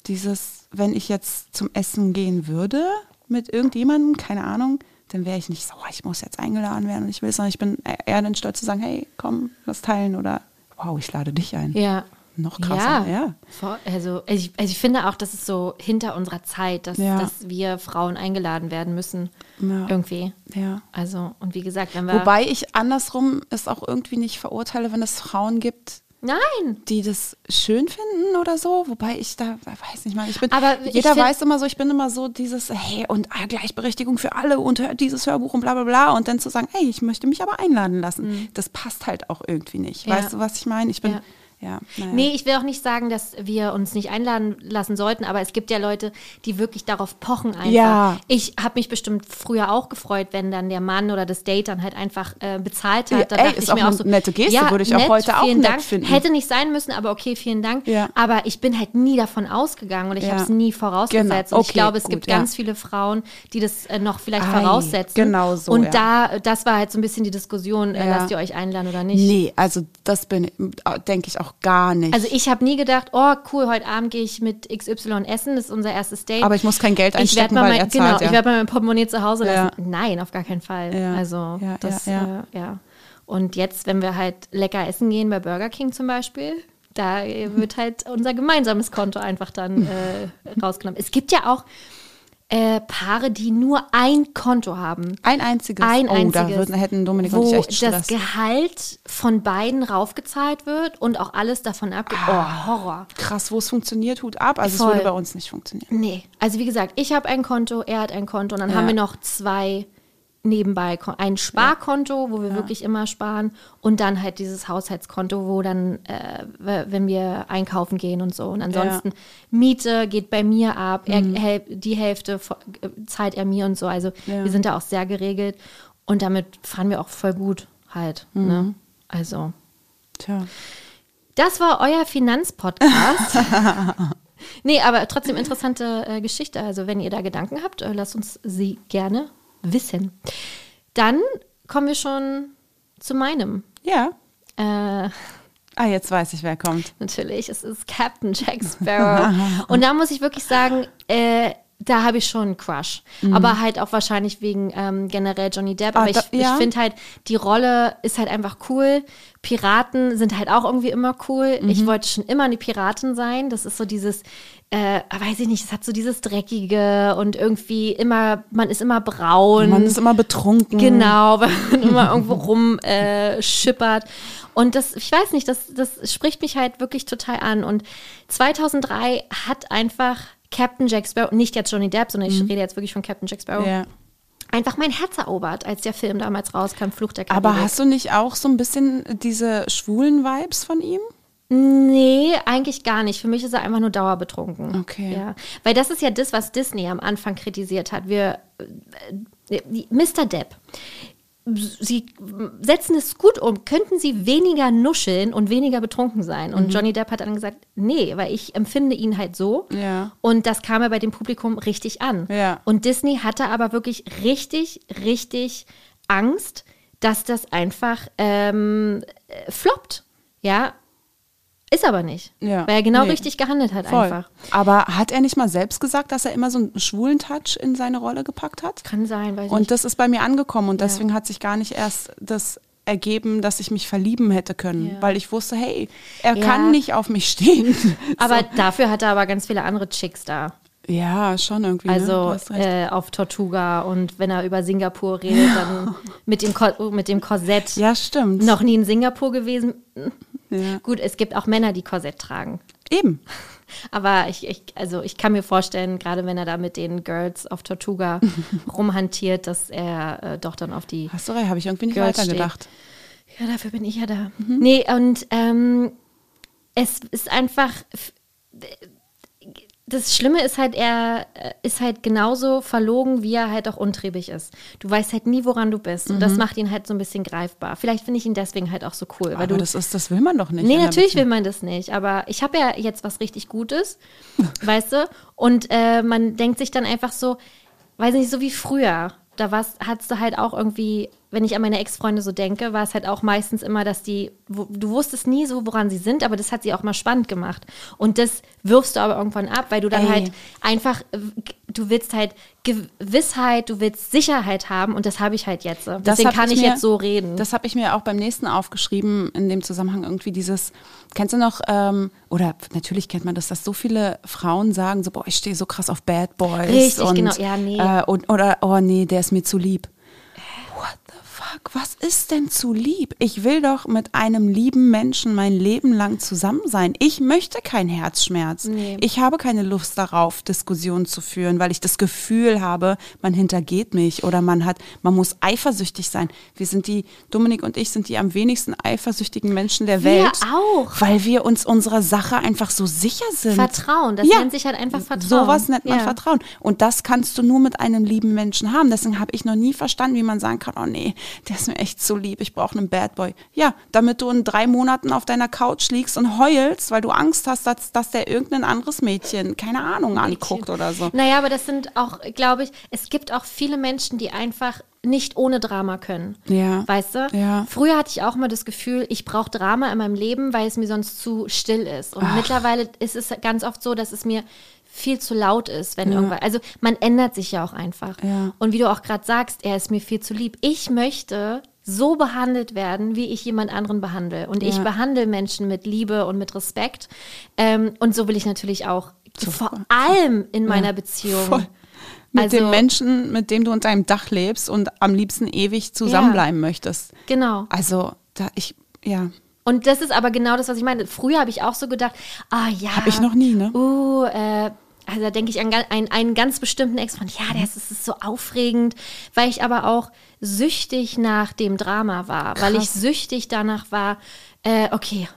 dieses, wenn ich jetzt zum Essen gehen würde mit irgendjemandem, keine Ahnung, dann wäre ich nicht so, oh, ich muss jetzt eingeladen werden und ich will es, sondern ich bin eher dann stolz zu sagen, hey, komm, lass teilen oder wow, ich lade dich ein. Ja. Noch krasser, ja. Voll- Also, also, ich, also ich finde auch, das ist so hinter unserer Zeit, dass, Ja. dass wir Frauen eingeladen werden müssen. Ja. Irgendwie. Ja. Also, und wie gesagt, wenn wir. Wobei ich andersrum es auch irgendwie nicht verurteile, wenn es Frauen gibt, Nein! die das schön finden oder so, wobei ich da weiß nicht mal, ich bin Aber jeder find- weiß immer so, ich bin immer so dieses hey und ah, Gleichberechtigung für alle und hört dieses Hörbuch und bla bla bla und dann zu sagen, hey, ich möchte mich aber einladen lassen. Das passt halt auch irgendwie nicht. Mhm. Ja. Weißt du, was ich meine? Ich bin Ja. Ja, naja. Nee, ich will auch nicht sagen, dass wir uns nicht einladen lassen sollten, aber es gibt ja Leute, die wirklich darauf pochen einfach. Ja. Ich habe mich bestimmt früher auch gefreut, wenn dann der Mann oder das Date dann halt einfach äh, bezahlt hat. Ja, Da ey, dachte ist ich auch mir auch eine so, nette Geste, ja, würde ich auch nett, heute auch nett Dank. finden. Hätte nicht sein müssen, aber okay, vielen Dank. Ja. Aber ich bin halt nie davon ausgegangen und ich Ja. habe es nie vorausgesetzt. Genau. Und ich Okay, glaube, es gut, gibt ja. ganz viele Frauen, die das äh, noch vielleicht Ei, voraussetzen. genau so, Und ja. da, das war halt so ein bisschen die Diskussion, äh, Ja. lasst ihr euch einladen oder nicht. Nee, also das bin denke ich auch gar nicht. Also ich habe nie gedacht, oh cool, heute Abend gehe ich mit XY essen, das ist unser erstes Date. aber ich muss kein Geld einstecken, mal weil mein, er genau, zahlt. ich ja. werde mal mein Portemonnaie zu Hause Ja. lassen. Nein, auf gar keinen Fall. Ja. Also Ja, das, ja, ja, ja. Äh, ja. Und jetzt, wenn wir halt lecker essen gehen bei Burger King zum Beispiel, da wird halt unser gemeinsames Konto einfach dann äh, rausgenommen. Es gibt ja auch äh, Paare, die nur ein Konto haben. Ein einziges. Ein oh, einziges, da würden, hätten Dominik und wo ich echt Stress. das Gehalt von beiden raufgezahlt wird und auch alles davon abgeht. Oh, Horror. Krass, wo es funktioniert, Hut ab. Also Voll. es würde bei uns nicht funktionieren. Nee, also wie gesagt, ich habe ein Konto, er hat ein Konto und dann Ja. haben wir noch zwei nebenbei. Ein Sparkonto, wo wir wirklich immer sparen und dann halt dieses Haushaltskonto, wo dann, äh, wenn wir einkaufen gehen und so. Und ansonsten Miete geht bei mir ab, er, häl- die Hälfte äh, zahlt er mir und so. Also Ja. wir sind da auch sehr geregelt und damit fahren wir auch voll gut halt. Ne? Also. Tja. Das war euer Finanzpodcast. nee, aber trotzdem interessante äh, Geschichte. Also, wenn ihr da Gedanken habt, äh, lasst uns sie gerne wissen. Dann kommen wir schon zu meinem. Ja. Äh, Ah, jetzt weiß ich, wer kommt. natürlich, es ist Captain Jack Sparrow. Und da muss ich wirklich sagen, äh, da habe ich schon einen Crush. Aber halt auch wahrscheinlich wegen ähm, generell Johnny Depp. Mhm. Ah, Aber ich, da- ja. ich finde halt, die Rolle ist halt einfach cool. Piraten sind halt auch irgendwie immer cool. Mhm. Ich wollte schon immer eine Piratin sein. Das ist so dieses, äh, weiß ich nicht, es hat so dieses Dreckige und irgendwie immer, man ist immer braun. Man ist immer betrunken. Genau, weil man immer irgendwo rum äh, schippert. Und das, ich weiß nicht, das, das spricht mich halt wirklich total an. Und 2003 hat einfach Captain Jack Sparrow, nicht jetzt Johnny Depp, sondern ich rede jetzt wirklich von Captain Jack Sparrow, Mhm. Ja. einfach mein Herz erobert, als der Film damals rauskam, Fluch der Karibik. Aber hast du nicht auch so ein bisschen diese schwulen Vibes von ihm? Nee, eigentlich gar nicht. Für mich ist er einfach nur dauerbetrunken. Okay. Ja. Weil das ist ja das, was Disney am Anfang kritisiert hat. Wir, äh, Mr. Depp, sie setzen es gut um. Könnten sie weniger nuscheln und weniger betrunken sein? Mhm. Und Johnny Depp hat dann gesagt, nee, weil ich empfinde ihn halt so. Ja. Und das kam ja bei dem Publikum richtig an. Ja. Und Disney hatte aber wirklich richtig, richtig Angst, dass das einfach ähm, äh, floppt. Ja. Ist aber nicht. Ja. Weil er genau Nee. richtig gehandelt hat Voll. einfach. Aber hat er nicht mal selbst gesagt, dass er immer so einen schwulen Touch in seine Rolle gepackt hat? Kann sein, weiß ich Und nicht. das ist bei mir angekommen und deswegen hat sich gar nicht erst das ergeben, dass ich mich verlieben hätte können, Ja. weil ich wusste, hey, er kann nicht auf mich stehen. Aber dafür hat er aber ganz viele andere Chicks da. ja, schon irgendwie. ne? Also recht. äh, auf Tortuga und wenn er über Singapur redet, dann mit dem, Ko mit dem Korsett. ja, stimmt. Noch nie in Singapur gewesen. Ja. Gut, es gibt auch Männer, die Korsett tragen. Eben. Aber ich, ich, also ich kann mir vorstellen, gerade wenn er da mit den Girls auf Tortuga rumhantiert, dass er äh, doch dann auf die. Hast du recht, habe ich irgendwie nicht Girls weitergedacht. Ja, dafür bin ich ja da. Nee, und ähm, es ist einfach. Das Schlimme ist halt, er äh, ist halt genauso verlogen, wie er halt auch untriebig ist. Du weißt halt nie, woran du bist. Und Mhm. das macht ihn halt so ein bisschen greifbar. Vielleicht finde ich ihn deswegen halt auch so cool. Weil Aber du, das, ist, das will man doch nicht. nee, natürlich will man das nicht. Aber ich habe ja jetzt was richtig Gutes, weißt du? Und äh, man denkt sich dann einfach so, weiß nicht, so wie früher. Da hattest du halt auch irgendwie, wenn ich an meine Ex-Freunde so denke, war es halt auch meistens immer, dass die, wo, du wusstest nie so, woran sie sind, aber das hat sie auch mal spannend gemacht. Und das wirfst du aber irgendwann ab, weil du dann Ey. halt einfach, äh, du willst halt Gewissheit, du willst Sicherheit haben und das habe ich halt jetzt. Deswegen kann ich mir- jetzt so reden. Das habe ich mir auch beim nächsten aufgeschrieben, in dem Zusammenhang irgendwie dieses, kennst du noch, ähm, oder natürlich kennt man das, dass so viele Frauen sagen, so, boah, ich stehe so krass auf Bad Boys. Richtig, und, genau. Ja, nee. Äh, und, oder, oh nee, der ist mir zu lieb. What the fuck, was ist denn zu lieb? Ich will doch mit einem lieben Menschen mein Leben lang zusammen sein. Ich möchte keinen Herzschmerz. Nee. Ich habe keine Lust darauf, Diskussionen zu führen, weil ich das Gefühl habe, man hintergeht mich oder man hat, man muss eifersüchtig sein. Wir sind die, Dominik und ich sind die am wenigsten eifersüchtigen Menschen der Wir Welt. auch. Weil wir uns unserer Sache einfach so sicher sind. Vertrauen, das nennt sich halt einfach Vertrauen. Sowas nennt man Ja. Vertrauen. Und das kannst du nur mit einem lieben Menschen haben. Deswegen habe ich noch nie verstanden, wie man sagen kann, oh nee, der ist mir echt zu lieb, ich brauche einen Bad Boy. Ja, damit du in drei Monaten auf deiner Couch liegst und heulst, weil du Angst hast, dass, dass der irgendein anderes Mädchen, keine Ahnung, anguckt oder so. Naja, aber das sind auch, glaube ich, es gibt auch viele Menschen, die einfach nicht ohne Drama können. Ja. Weißt du? Ja. Früher hatte ich auch mal das Gefühl, ich brauche Drama in meinem Leben, weil es mir sonst zu still ist. Und mittlerweile ist es ganz oft so, dass es mir viel zu laut ist, wenn irgendwas. Also man ändert sich ja auch einfach. Ja. Und wie du auch gerade sagst, er ist mir viel zu lieb. Ich möchte so behandelt werden, wie ich jemand anderen behandle. Und ich Ja. behandle Menschen mit Liebe und mit Respekt. Ähm, und so will ich natürlich auch So- vor allem in meiner Beziehung. Voll. Mit Also- dem Menschen, mit dem du unter einem Dach lebst und am liebsten ewig zusammenbleiben möchtest. Genau. Also, da ich, ja. Und das ist aber genau das, was ich meine. Früher habe ich auch so gedacht, ah ja. Hab ich noch nie, ne? Uh, äh, also da denke ich an ga- einen, ganz bestimmten Ex-Freund. Ja, das ist, das ist so aufregend, weil ich aber auch süchtig nach dem Drama war, weil ich Krass. süchtig danach war, äh, okay,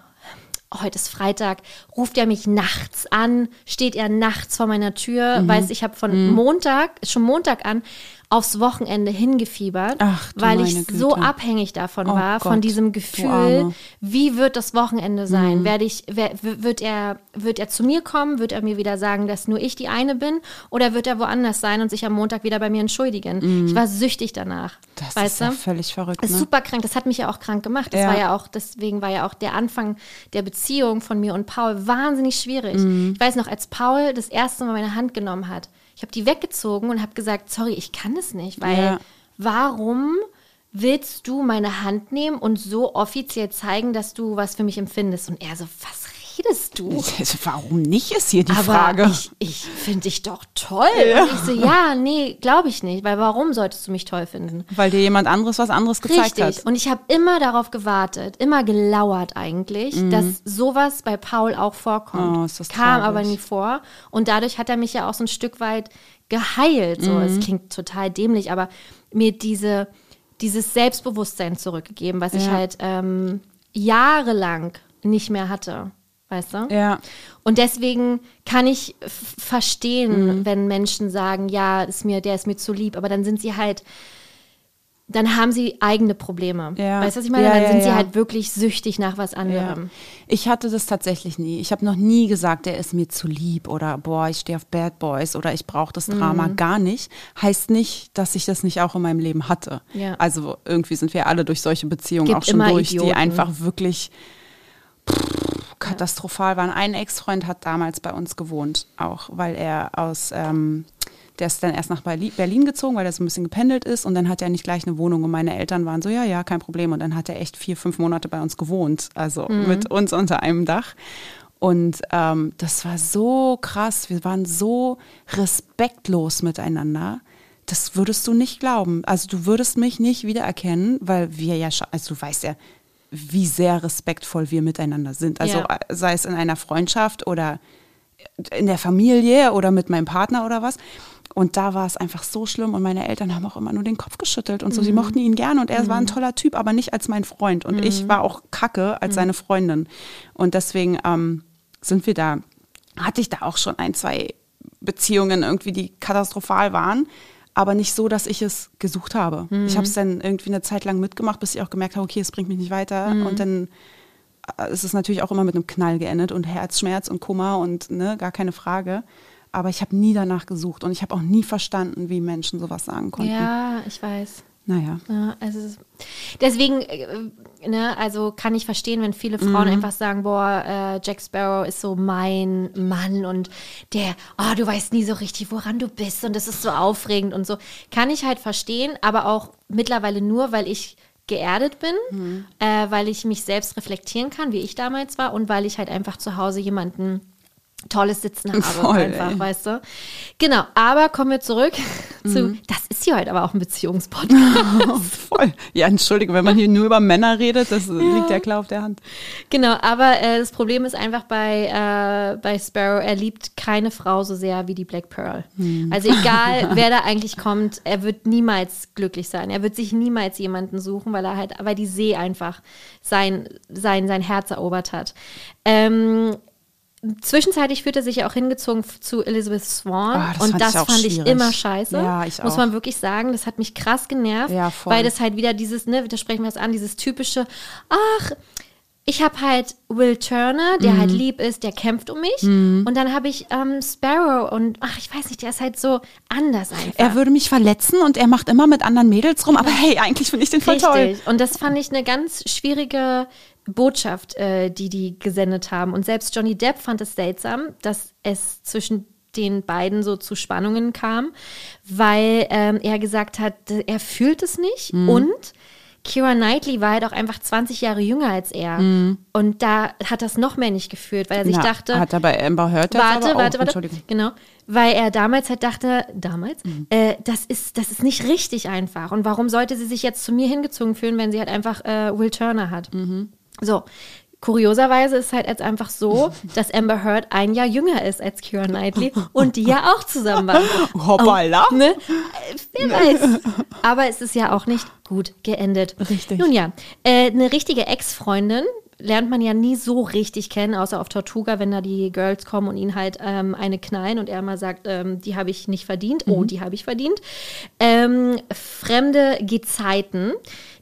heute ist Freitag, ruft er mich nachts an, steht er nachts vor meiner Tür, Mhm. weiß ich habe von Montag, schon Montag an, aufs Wochenende hingefiebert, Ach, weil ich meine so Güte. abhängig davon Oh war, von Gott, diesem du Gefühl, wie wird das Wochenende Mhm. sein? Werde ich, wer, wird, er, wird er zu mir kommen? Wird er mir wieder sagen, dass nur ich die eine bin? Oder wird er woanders sein und sich am Montag wieder bei mir entschuldigen? Ich war süchtig danach. Das weißt ist du? völlig verrückt. Das ist Ne? super krank. Das hat mich ja auch krank gemacht. Das Ja. war ja auch, deswegen war ja auch der Anfang der Beziehung von mir und Paul wahnsinnig schwierig. Mhm. Ich weiß noch, als Paul das erste Mal meine Hand genommen hat, ich habe die weggezogen und habe gesagt, sorry, ich kann es nicht, weil Ja. warum willst du meine Hand nehmen und so offiziell zeigen, dass du was für mich empfindest? Und er so, was redest du? Warum nicht, ist hier die Aber Frage. ich, ich finde dich doch toll. Und ich so, ja, nee, glaube ich nicht, weil warum solltest du mich toll finden? Weil dir jemand anderes was anderes gezeigt Richtig. hat. Und ich habe immer darauf gewartet, immer gelauert eigentlich, dass sowas bei Paul auch vorkommt. Mhm. Oh, ist das Kam traurig. aber nie vor. Und dadurch hat er mich ja auch so ein Stück weit geheilt. So, Mhm. es klingt total dämlich, aber mir diese, dieses Selbstbewusstsein zurückgegeben, was ich Ja. halt ähm, jahrelang nicht mehr hatte. Weißt du? Ja. Und deswegen kann ich f- Mhm. verstehen, wenn Menschen sagen, ja, ist mir, der ist mir zu lieb, aber dann sind sie halt, dann haben sie eigene Probleme. Ja. Weißt du, was ich meine? Ja, dann ja, sind sie halt wirklich süchtig nach was anderem. Ich hatte das tatsächlich nie. Ich habe noch nie gesagt, der ist mir zu lieb oder boah, ich stehe auf Bad Boys oder ich brauche das Drama Mhm. gar nicht. Heißt nicht, dass ich das nicht auch in meinem Leben hatte. Ja. Also irgendwie sind wir alle durch solche Beziehungen Gibt auch schon durch, die Idioten. einfach wirklich pff, katastrophal waren. Ein Ex-Freund hat damals bei uns gewohnt, auch weil er aus ähm, der ist dann erst nach Berli- Berlin gezogen, weil er so ein bisschen gependelt ist. Und dann hat er nicht gleich eine Wohnung. Und meine Eltern waren so, ja, ja, kein Problem. Und dann hat er echt vier, fünf Monate bei uns gewohnt, also mit uns unter einem Dach. Und ähm, das war so krass, wir waren so respektlos miteinander, das würdest du nicht glauben, also du würdest mich nicht wiedererkennen, weil wir ja schon, also du weißt ja, wie sehr respektvoll wir miteinander sind, also Ja. sei es in einer Freundschaft oder in der Familie oder mit meinem Partner oder was. Und da war es einfach so schlimm und meine Eltern haben auch immer nur den Kopf geschüttelt und so. Sie mochten ihn gerne und er war ein toller Typ, aber nicht als mein Freund. Und ich war auch kacke als seine Freundin. Und deswegen ähm, sind wir da hatte ich da auch schon ein, zwei Beziehungen irgendwie, die katastrophal waren. Aber nicht so, dass ich es gesucht habe. Mhm. Ich habe es dann irgendwie eine Zeit lang mitgemacht, bis ich auch gemerkt habe, okay, es bringt mich nicht weiter. Mhm. Und dann äh, ist es natürlich auch immer mit einem Knall geendet und Herzschmerz und Kummer und ne, gar keine Frage. Aber ich habe nie danach gesucht und ich habe auch nie verstanden, wie Menschen sowas sagen konnten. Ja, ich weiß. Naja. Ja, also es- deswegen, äh, ne, also kann ich verstehen, wenn viele Frauen Mhm. einfach sagen, boah, äh, Jack Sparrow ist so mein Mann und der, oh, du weißt nie so richtig, woran du bist und das ist so aufregend und so. Kann ich halt verstehen, aber auch mittlerweile nur, weil ich geerdet bin, Mhm. äh, weil ich mich selbst reflektieren kann, wie ich damals war und weil ich halt einfach zu Hause jemanden tolles Sitzen habe, Voll, einfach, ey. weißt du. Genau, aber kommen wir zurück zu, Mhm. das ist hier heute aber auch ein Beziehungspodcast. Voll. Ja, entschuldige, wenn man hier nur über Männer redet, das liegt ja klar auf der Hand. Genau, aber äh, das Problem ist einfach bei, äh, bei Sparrow, er liebt keine Frau so sehr wie die Black Pearl. Also egal, wer da eigentlich kommt, er wird niemals glücklich sein. Er wird sich niemals jemanden suchen, weil er halt, weil die See einfach sein, sein, sein Herz erobert hat. Ähm, Zwischenzeitlich fühlt er sich ja auch hingezogen zu Elizabeth Swan Ah, das und das ich fand ich schwierig. immer scheiße. Ja, ich Muss man wirklich sagen, das hat mich krass genervt, Ja, weil das halt wieder dieses, ne, da sprechen wir es an, dieses typische, ach, ich habe halt Will Turner, der Mhm. halt lieb ist, der kämpft um mich. Und dann habe ich ähm, Sparrow und ach, ich weiß nicht, der ist halt so anders einfach. Er würde mich verletzen und er macht immer mit anderen Mädels rum, aber hey, eigentlich finde ich den voll toll. Richtig. Und das fand ich eine ganz schwierige Botschaft, äh, die die gesendet haben. Und selbst Johnny Depp fand es seltsam, dass es zwischen den beiden so zu Spannungen kam, weil ähm, er gesagt hat, er fühlt es nicht Mhm. und Kira Knightley war halt auch einfach 20 Jahre jünger als er. Und da hat das noch mehr nicht gefühlt, weil er sich. Na, dachte, Hat er bei Amber Heard jetzt warte, aber auch, warte, warte. Entschuldigung. Genau. Weil er damals halt dachte, damals, Mhm. äh, das, ist, das ist nicht richtig einfach. Und warum sollte sie sich jetzt zu mir hingezogen fühlen, wenn sie halt einfach äh, Will Turner hat? Mhm. So. Kurioserweise ist halt jetzt einfach so, dass Amber Heard ein Jahr jünger ist als Kira Knightley und die ja auch zusammen waren. Hoppala. Oh, ne? Wer weiß. Aber es ist ja auch nicht gut geendet. Richtig. Nun ja, äh, eine richtige Ex-Freundin lernt man ja nie so richtig kennen, außer auf Tortuga, wenn da die Girls kommen und ihn halt ähm, eine knallen und er mal sagt, ähm, die habe ich nicht verdient. Oh, Mhm. die habe ich verdient. Ähm, Fremde Gezeiten.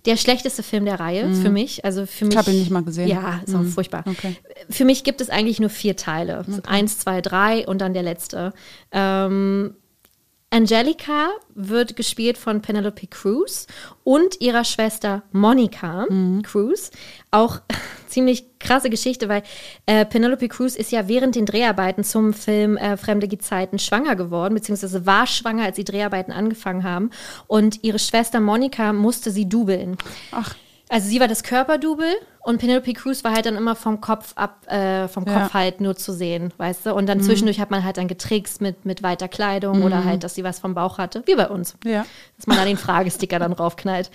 Der schlechteste Film der Reihe für mich. Also für mich. Mhm. hab ihn nicht mal gesehen. Ja, ist auch furchtbar. Okay. Für mich gibt es eigentlich nur vier Teile. Eins, zwei, drei und dann der letzte. Ähm, Angelica wird gespielt von Penelope Cruz und ihrer Schwester Monica Cruz. Auch ziemlich krasse Geschichte, weil äh, Penelope Cruz ist ja während den Dreharbeiten zum Film äh, Fremde Gezeiten schwanger geworden, beziehungsweise war schwanger, als die Dreharbeiten angefangen haben. Und ihre Schwester Monica musste sie dubeln. Ach, Also sie war das Körperdouble und Penelope Cruz war halt dann immer vom Kopf ab, äh, vom Ja. Kopf halt nur zu sehen, weißt du? Und dann zwischendurch hat man halt dann getrickst mit, mit weiter Kleidung oder halt, dass sie was vom Bauch hatte, wie bei uns. Ja. Dass man da den Fragesticker dann raufknallt.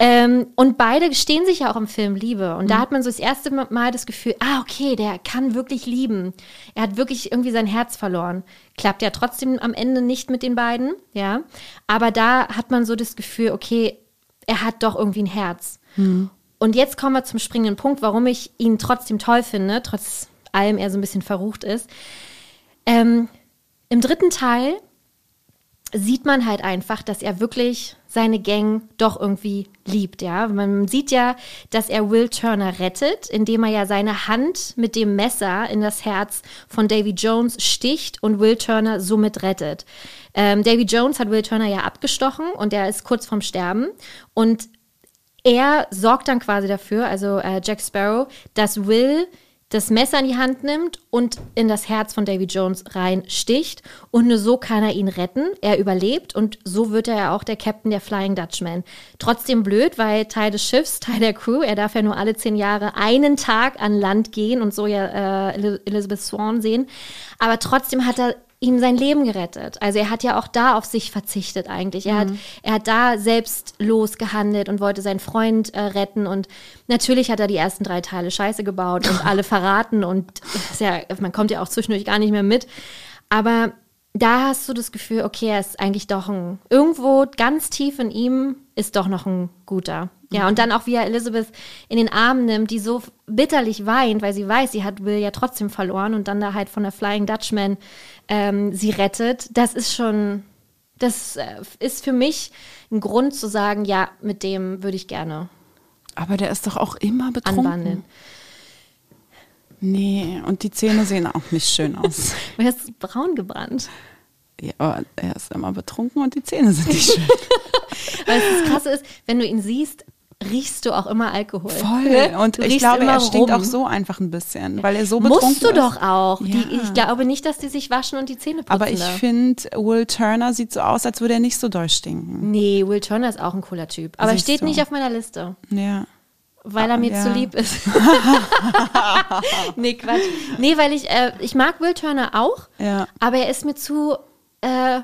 Ähm, und beide gestehen sich ja auch im Film Liebe. Und da hat man so das erste Mal das Gefühl, ah, okay, der kann wirklich lieben. Er hat wirklich irgendwie sein Herz verloren. Klappt ja trotzdem am Ende nicht mit den beiden, ja. Aber da hat man so das Gefühl, okay, er hat doch irgendwie ein Herz. Und jetzt kommen wir zum springenden Punkt, warum ich ihn trotzdem toll finde, trotz allem er so ein bisschen verrucht ist. Ähm, Im dritten Teil sieht man halt einfach, dass er wirklich seine Gang doch irgendwie liebt, ja. Man sieht ja, dass er Will Turner rettet, indem er ja seine Hand mit dem Messer in das Herz von Davy Jones sticht und Will Turner somit rettet. Ähm, Davy Jones hat Will Turner ja abgestochen und er ist kurz vorm Sterben und er sorgt dann quasi dafür, also äh, Jack Sparrow, dass Will das Messer in die Hand nimmt und in das Herz von Davy Jones reinsticht. Und nur so kann er ihn retten. Er überlebt und so wird er ja auch der Captain der Flying Dutchman. Trotzdem blöd, weil Teil des Schiffs, Teil der Crew, er darf ja nur alle zehn Jahre einen Tag an Land gehen und so ja äh, El- Elizabeth Swan sehen. Aber trotzdem hat er ihm sein Leben gerettet. Also er hat ja auch da auf sich verzichtet eigentlich. Er, hat, er hat da selbstlos gehandelt und wollte seinen Freund äh, retten. Und natürlich hat er die ersten drei Teile Scheiße gebaut und alle verraten. Und ist ja, man kommt ja auch zwischendurch gar nicht mehr mit. Aber da hast du das Gefühl, okay, er ist eigentlich doch ein, irgendwo ganz tief in ihm ist doch noch ein guter. Ja, und dann auch, wie er Elizabeth in den Arm nimmt, die so bitterlich weint, weil sie weiß, sie hat Will ja trotzdem verloren und dann da halt von der Flying Dutchman ähm, sie rettet. Das ist schon, das äh, ist für mich ein Grund zu sagen, ja, mit dem würde ich gerne Aber der ist doch auch immer betrunken. anbandeln. Nee, und die Zähne sehen auch nicht schön aus. Er ist braun gebrannt. ja, aber er ist immer betrunken und die Zähne sind nicht schön. Weil das Krasse ist, wenn du ihn siehst, riechst du auch immer Alkohol. Voll. Und Du ich glaube, er stinkt rum. auch so einfach ein bisschen, weil er so betrunken Musst du ist. doch auch. Die, Ja. ich glaube nicht, dass die sich waschen und die Zähne putzen. Aber ich da. finde, Will Turner sieht so aus, als würde er nicht so doll stinken. Nee, Will Turner ist auch ein cooler Typ. Aber er Siehst steht du. nicht auf meiner Liste, Ja. Weil er mir ja. zu lieb ist. nee, Quatsch. Nee, weil ich, äh, ich mag Will Turner auch, Ja. aber er ist mir zu, äh,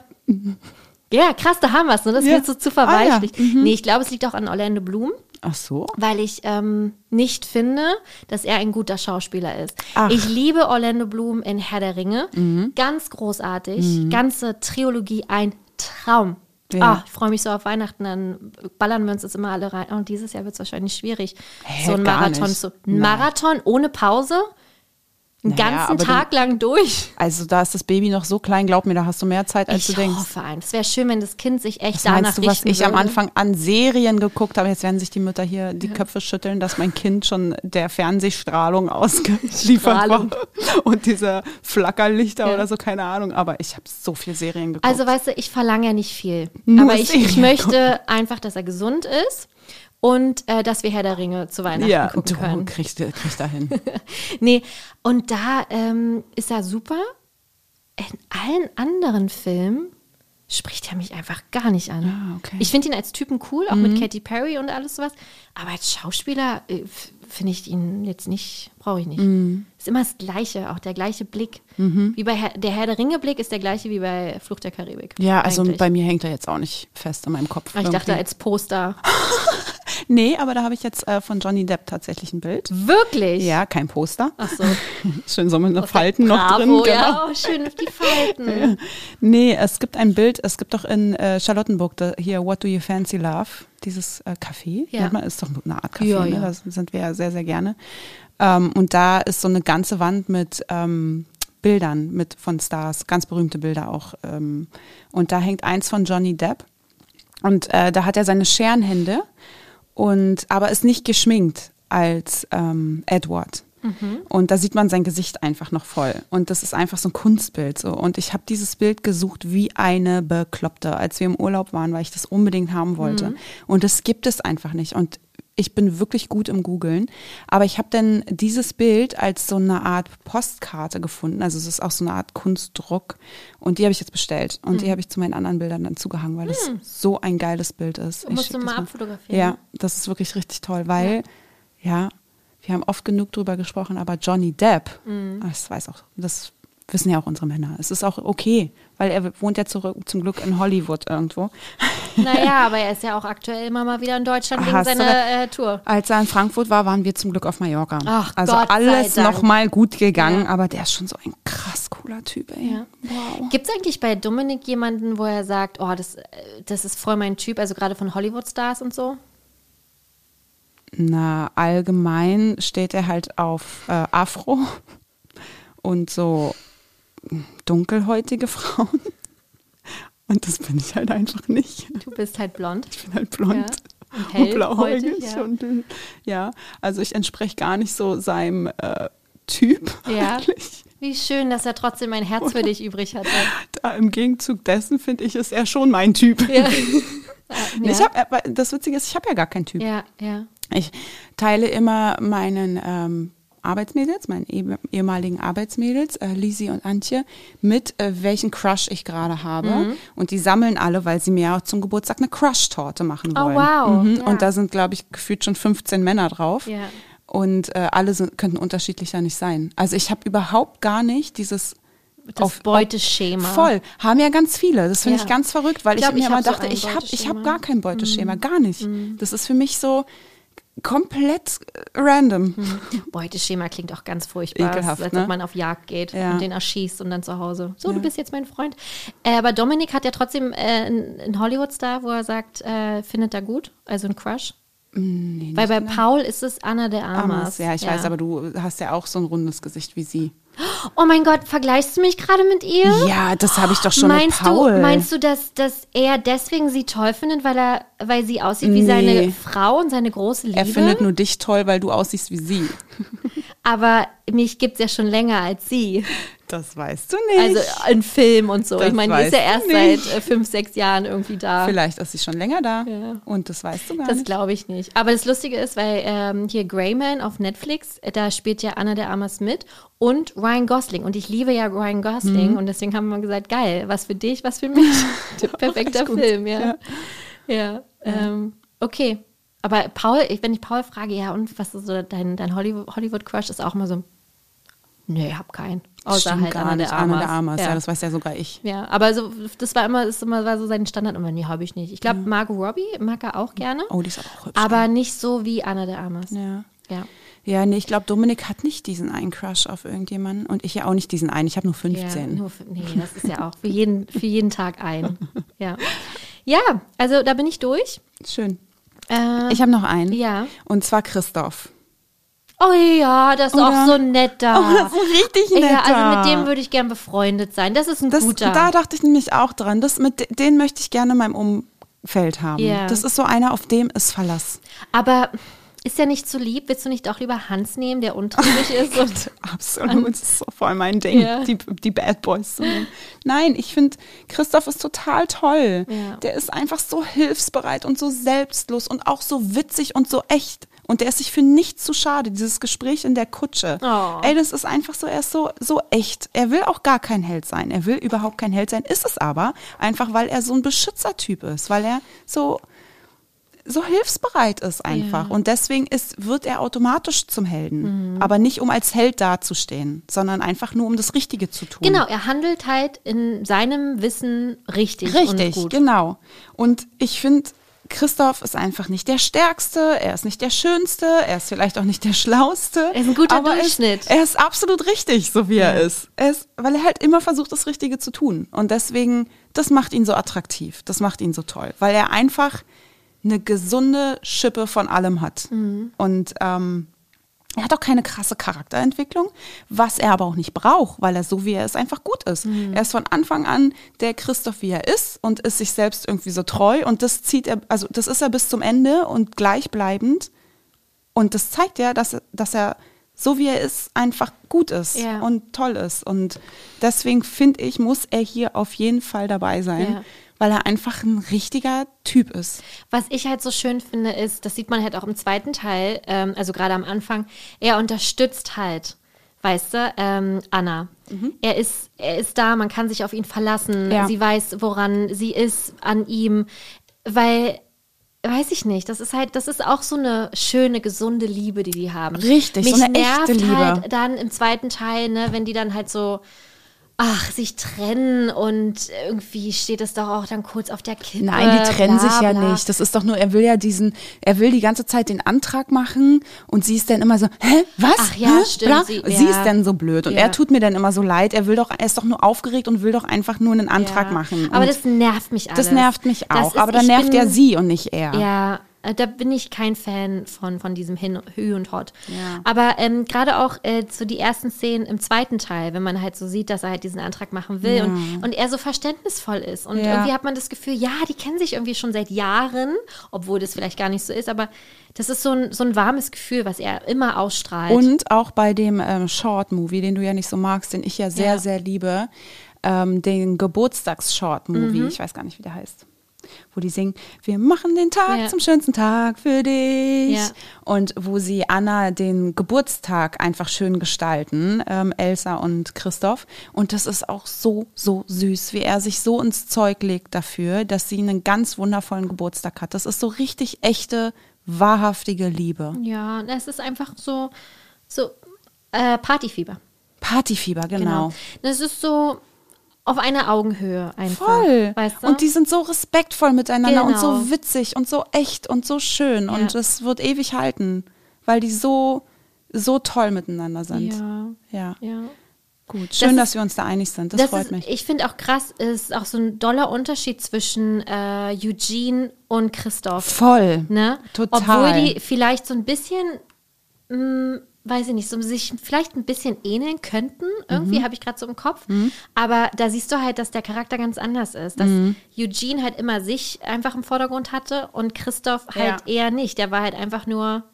ja, krass, da haben wir es, ne? Das ist Ja. mir zu, zu Ah, ja. verweichlicht. Nee, ich glaube, es liegt auch an Orlando Bloom. Ach so. weil ich ähm, nicht finde, dass er ein guter Schauspieler ist. Ach. Ich liebe Orlando Bloom in Herr der Ringe. Ganz großartig. Ganze Trilogie, ein Traum. Ja. Ah, ich freue mich so auf Weihnachten, dann ballern wir uns das immer alle rein. Und dieses Jahr wird es wahrscheinlich schwierig, Hä, so ein gar Marathon zu. Marathon ohne Pause? Einen Naja, ganzen aber du- Tag lang durch? Also da ist das Baby noch so klein, glaub mir, da hast du mehr Zeit, als ich du denkst. hoffe ein. Es wäre schön, wenn das Kind sich echt Was danach meinst du, was ich am würde. Anfang an Serien geguckt habe? Jetzt werden sich die Mütter hier die Köpfe schütteln, dass mein Kind schon der Fernsehstrahlung ausgeliefert war. Und diese Flackerlichter Ja. oder so, keine Ahnung. Aber ich habe so viel Serien geguckt. Also weißt du, ich verlange ja nicht viel. Nur aber ich, ich möchte einfach, dass er gesund ist und äh, dass wir Herr der Ringe zu Weihnachten ja, gucken du können. kriegst, kriegst da hin. Nee, und da ähm, ist er super. In allen anderen Filmen spricht er mich einfach gar nicht an. Ah, okay. Mhm. Ich finde ihn als Typen cool, auch mit Katy Perry und alles sowas. Aber als Schauspieler äh, finde ich ihn jetzt nicht, brauche ich nicht. Mhm. Ist immer das Gleiche, auch der gleiche Blick. Wie bei Herr, der Herr der Ringe-Blick ist der gleiche wie bei Flucht der Karibik. Ja, also eigentlich. bei mir hängt er jetzt auch nicht fest in meinem Kopf. Aber ich dachte irgendwie. als Poster. nee, aber da habe ich jetzt äh, von Johnny Depp tatsächlich ein Bild. Wirklich? Ja, kein Poster. Ach so. Schön so mit einer Falten noch drin. Genau. Ja, oh, schön auf die Falten. Nee, es gibt ein Bild, es gibt doch in äh, Charlottenburg da, hier What Do You Fancy Love, dieses äh, Café. Ja. Man, ist doch eine Art Café, Ja, ne? ja. da sind wir ja sehr, sehr gerne. Ähm, und da ist so eine ganze Wand mit ähm, Bildern mit von Stars, ganz berühmte Bilder auch. Ähm, und da hängt eins von Johnny Depp. Und äh, da hat er seine Scherenhände und aber ist nicht geschminkt als ähm, Edward. Und da sieht man sein Gesicht einfach noch voll. Und das ist einfach so ein Kunstbild. So. Und ich habe dieses Bild gesucht wie eine Bekloppte, als wir im Urlaub waren, weil ich das unbedingt haben wollte. Und das gibt es einfach nicht. Und ich bin wirklich gut im Googlen. Aber ich habe dann dieses Bild als so eine Art Postkarte gefunden. Also es ist auch so eine Art Kunstdruck. Und die habe ich jetzt bestellt. Und die habe ich zu meinen anderen Bildern dann zugehangen, weil das so ein geiles Bild ist. Ich Musst du mal abfotografieren. Ja, das ist wirklich richtig toll, weil, ja, wir haben oft genug drüber gesprochen, aber Johnny Depp, Mhm. das weiß auch, das wissen ja auch unsere Männer. Es ist auch okay, weil er wohnt ja zurück, zum Glück in Hollywood irgendwo. Naja, aber er ist ja auch aktuell immer mal wieder in Deutschland wegen Hast seiner äh, Tour. Als er in Frankfurt war, waren wir zum Glück auf Mallorca. Ach, also Gott alles nochmal gut gegangen, Ja. aber der ist schon so ein krass cooler Typ, ey. Ja. Wow. Gibt es eigentlich bei Dominik jemanden, wo er sagt, oh, das, äh, das ist voll mein Typ, also gerade von Hollywood-Stars und so? Na, allgemein steht er halt auf äh, Afro und so dunkelhäutige Frauen. Und das bin ich halt einfach nicht. Du bist halt blond. Ich bin halt blond Ja. Und und, blauäugig. ja. Und, ja, also ich entspreche gar nicht so seinem äh, Typ Ja. eigentlich. Wie schön, dass er trotzdem ein Herz für dich übrig hatte. Da, Im Gegenzug dessen finde ich, ist er schon mein Typ. Ja. Nee, Ich hab, äh, das Witzige ist, ich habe ja gar keinen Typ. ja, ja. Ich teile immer meinen ähm, Arbeitsmädels, meinen eh- ehemaligen Arbeitsmädels, äh, Lisi und Antje, mit, äh, welchen Crush ich gerade habe. Mhm. Und die sammeln alle, weil sie mir auch zum Geburtstag eine Crush-Torte machen Oh, wollen. wow. Mhm. Ja. Und da sind, glaube ich, gefühlt schon 15 Männer drauf. Ja. Und äh, alle sind, könnten unterschiedlicher nicht sein. Also ich habe überhaupt gar nicht dieses Das auf- Beuteschema. Voll. Haben ja ganz viele. Das finde Ja. ich ganz verrückt, weil Ich ich, glaub, mir ich immer so dachte, ein ich habe ich hab. Mhm. gar kein Beuteschema, gar nicht. Das ist für mich so, komplett äh, random. Beuteschema klingt auch ganz furchtbar. Ekelhaft, als ne? ob man auf Jagd geht Ja. und den erschießt und dann zu Hause. So, du bist jetzt mein Freund. Äh, aber Dominik hat ja trotzdem äh, einen einen Hollywood-Star, wo er sagt, äh, findet er gut, also ein Crush. Weil bei Paul ist es Anna de Armas. Armas. Ja, ich weiß, aber du hast ja auch so ein rundes Gesicht wie sie. Oh mein Gott, vergleichst du mich gerade mit ihr? Ja, das habe ich doch schon meinst mit Paul. du, meinst du, dass, dass er deswegen sie toll findet, weil er, weil sie aussieht wie Nee. seine Frau und seine große Liebe? er findet nur dich toll, weil du aussiehst wie sie. aber mich gibt es ja schon länger als sie. Das weißt du nicht. Also in Film und so. Das ich meine, die ist ja erst seit äh, fünf, sechs Jahren irgendwie da. Vielleicht ist sie schon länger da. Ja. Und das weißt du gar Das nicht. glaube ich nicht. Aber das Lustige ist, weil ähm, hier Greyman auf Netflix, äh, da spielt ja Anna de Armas mit und Ryan Gosling. Und ich liebe ja Ryan Gosling. Mhm. Und deswegen haben wir gesagt, geil, was für dich, was für mich. Perfekter. Film, ja. Ja, ähm, okay. Aber Paul, wenn ich Paul frage, ja, und was ist so dein, dein Hollywood- Hollywood-Crush, ist auch immer so, nee, hab keinen. Außer Stimmt halt gar Anna nicht. de Armas. Anna Armas. Ja. das weiß ja sogar ich. Ja, aber so, das war immer, ist immer war so sein Standard. Und nee, habe ich nicht. Ich glaube, Margot Robbie mag er auch gerne. Oh, die ist aber auch hübsch. aber nicht so wie Anna de Armas. ja. Ja. Ja, nee, ich glaube, Dominik hat nicht diesen einen Crush auf irgendjemanden und ich ja auch nicht diesen einen. Ich habe nur 15. Ja, nur nee, das ist ja auch für jeden, für jeden Tag ein. Ja. Ja, also da bin ich durch. Schön. Äh, Ich habe noch einen. ja. Und zwar Christoph. Oh ja, das ist Oder? auch so nett da. Oh, das ist ein richtig netter. Ja, also mit dem würde ich gern befreundet sein. Das ist ein Das, guter. da dachte ich nämlich auch dran. Das, mit, de- den möchte ich gerne in meinem Umfeld haben. Ja. Das ist so einer, auf dem ist Verlass. Aber ist ja nicht so lieb. Willst du nicht auch lieber Hans nehmen, der untriebig ist? Und Absolut, das ist so voll mein Ding, Ja. die, die Bad Boys zu nehmen. Nein, ich finde, Christoph ist total toll. Ja. Der ist einfach so hilfsbereit und so selbstlos und auch so witzig und so echt. Und der ist sich für nichts zu schade. Dieses Gespräch in der Kutsche. Oh. Ey, das ist einfach so, er ist so, so echt. Er will auch gar kein Held sein. Er will überhaupt kein Held sein, ist es aber. Einfach, weil er so ein Beschützertyp ist. Weil er so, so hilfsbereit ist einfach. Ja. Und deswegen ist, wird er automatisch zum Helden. Mhm. Aber nicht um als Held dazustehen, sondern einfach nur um das Richtige zu tun. genau, er handelt halt in seinem Wissen richtig, Richtig, und genau. Und ich finde, Christoph ist einfach nicht der Stärkste, er ist nicht der Schönste, er ist vielleicht auch nicht der Schlauste. Er ist ein guter aber er Durchschnitt. Ist, er ist absolut richtig, so wie er ist. er ist. Weil er halt immer versucht, das Richtige zu tun. Und deswegen, das macht ihn so attraktiv, das macht ihn so toll. Weil er einfach eine gesunde Schippe von allem hat. Mhm. Und ähm, er hat auch keine krasse Charakterentwicklung, was er aber auch nicht braucht, weil er so wie er ist einfach gut ist. Mhm. Er ist von Anfang an der Christoph, wie er ist und ist sich selbst irgendwie so treu und das zieht er, also das ist er bis zum Ende und gleichbleibend und das zeigt ja, dass, er- dass er so wie er ist einfach gut ist Ja. und toll ist und deswegen finde ich, muss er hier auf jeden Fall dabei sein, Ja. Weil er einfach ein richtiger Typ ist. Was ich halt so schön finde, ist, das sieht man halt auch im zweiten Teil, ähm, also gerade am Anfang, er unterstützt halt, weißt du, ähm, Anna. Er, ist, er ist da, man kann sich auf ihn verlassen, Ja. sie weiß, woran sie ist an ihm, weil, weiß ich nicht, das ist halt, das ist auch so eine schöne, gesunde Liebe, die die haben. Richtig, Mich so eine nervt echte Liebe. halt dann im zweiten Teil, ne, wenn die dann halt so ach, sich trennen und irgendwie steht es doch auch dann kurz auf der Kippe. Nein, die trennen bla, sich ja bla. nicht. Das ist doch nur, er will ja diesen, er will die ganze Zeit den Antrag machen und sie ist dann immer so, hä, was? Ach ja, hä? stimmt, Bla? sie- sie ja. ist dann so blöd und Ja. er tut mir dann immer so leid. Er will doch, er ist doch nur aufgeregt und will doch einfach nur einen Antrag Ja. machen. Aber und das nervt mich alles. das nervt mich auch. ist- aber dann nervt bin- ja sie und nicht er. Ja, da bin ich kein Fan von, von diesem Hin Hü und Hot. Ja. Aber ähm, gerade auch äh, so die ersten Szenen im zweiten Teil, wenn man halt so sieht, dass er halt diesen Antrag machen will und, und er so verständnisvoll ist. Und Ja. irgendwie hat man das Gefühl, ja, die kennen sich irgendwie schon seit Jahren, obwohl das vielleicht gar nicht so ist, aber das ist so ein, so ein warmes Gefühl, was er immer ausstrahlt. Und auch bei dem ähm, Short-Movie, den du ja nicht so magst, den ich ja sehr, Ja. sehr liebe, ähm, den Geburtstags-Short-Movie, Mhm. ich weiß gar nicht, wie der heißt, wo die singen, wir machen den Tag Ja. zum schönsten Tag für dich. Ja. Und wo sie Anna den Geburtstag einfach schön gestalten, ähm, Elsa und Christoph. Und das ist auch so, so süß, wie er sich so ins Zeug legt dafür, dass sie einen ganz wundervollen Geburtstag hat. Das ist so richtig echte, wahrhaftige Liebe. ja, es ist einfach so, so äh, Partyfieber. Partyfieber, genau. Das ist so, auf einer Augenhöhe einfach. Voll. Weißt du? Und die sind so respektvoll miteinander und Genau. so witzig und so echt und so schön. Ja. Und es wird ewig halten, weil die so, so toll miteinander sind. ja, Ja. ja. Gut. Schön, ist- dass wir uns da einig sind. Das, Das freut ist, mich. Ich finde auch krass, ist auch so ein doller Unterschied zwischen äh, Eugene und Christoph. Voll. Ne? Total. Obwohl die vielleicht so ein bisschen, mh, weiß ich nicht, so sich vielleicht ein bisschen ähneln könnten. Mhm. Irgendwie habe ich gerade so im Kopf. Aber da siehst du halt, dass der Charakter ganz anders ist. Dass Mhm. Eugene halt immer sich einfach im Vordergrund hatte und Christoph halt Ja. eher nicht. Der war halt einfach nur,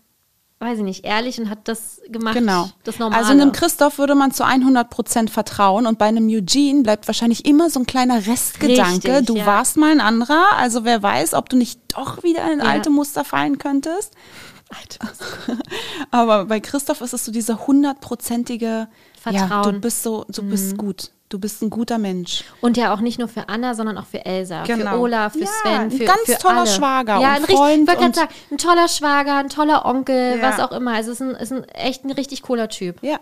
weiß ich nicht, ehrlich und hat das gemacht, Genau. das Normale. Also einem Christoph würde man zu 100 Prozent vertrauen und bei einem Eugene bleibt wahrscheinlich immer so ein kleiner Restgedanke. Richtig, du ja. warst mal ein anderer, also wer weiß, ob du nicht doch wieder in Ja. alte Muster fallen könntest. Aber bei Christoph ist es so diese hundertprozentige Ja, du Vertrauen. Mhm. bist so, du bist gut. Du bist ein guter Mensch. Und ja auch nicht nur für Anna, sondern auch für Elsa, für Genau. Ola, für Ja, Sven, ein für ganz für toller alle. Schwager ja, und ein richtig, Freund gerade und- sagen, ein toller Schwager, ein toller Onkel, Ja. was auch immer. Also es ist ein, ist ein echt ein richtig cooler Typ. Ja.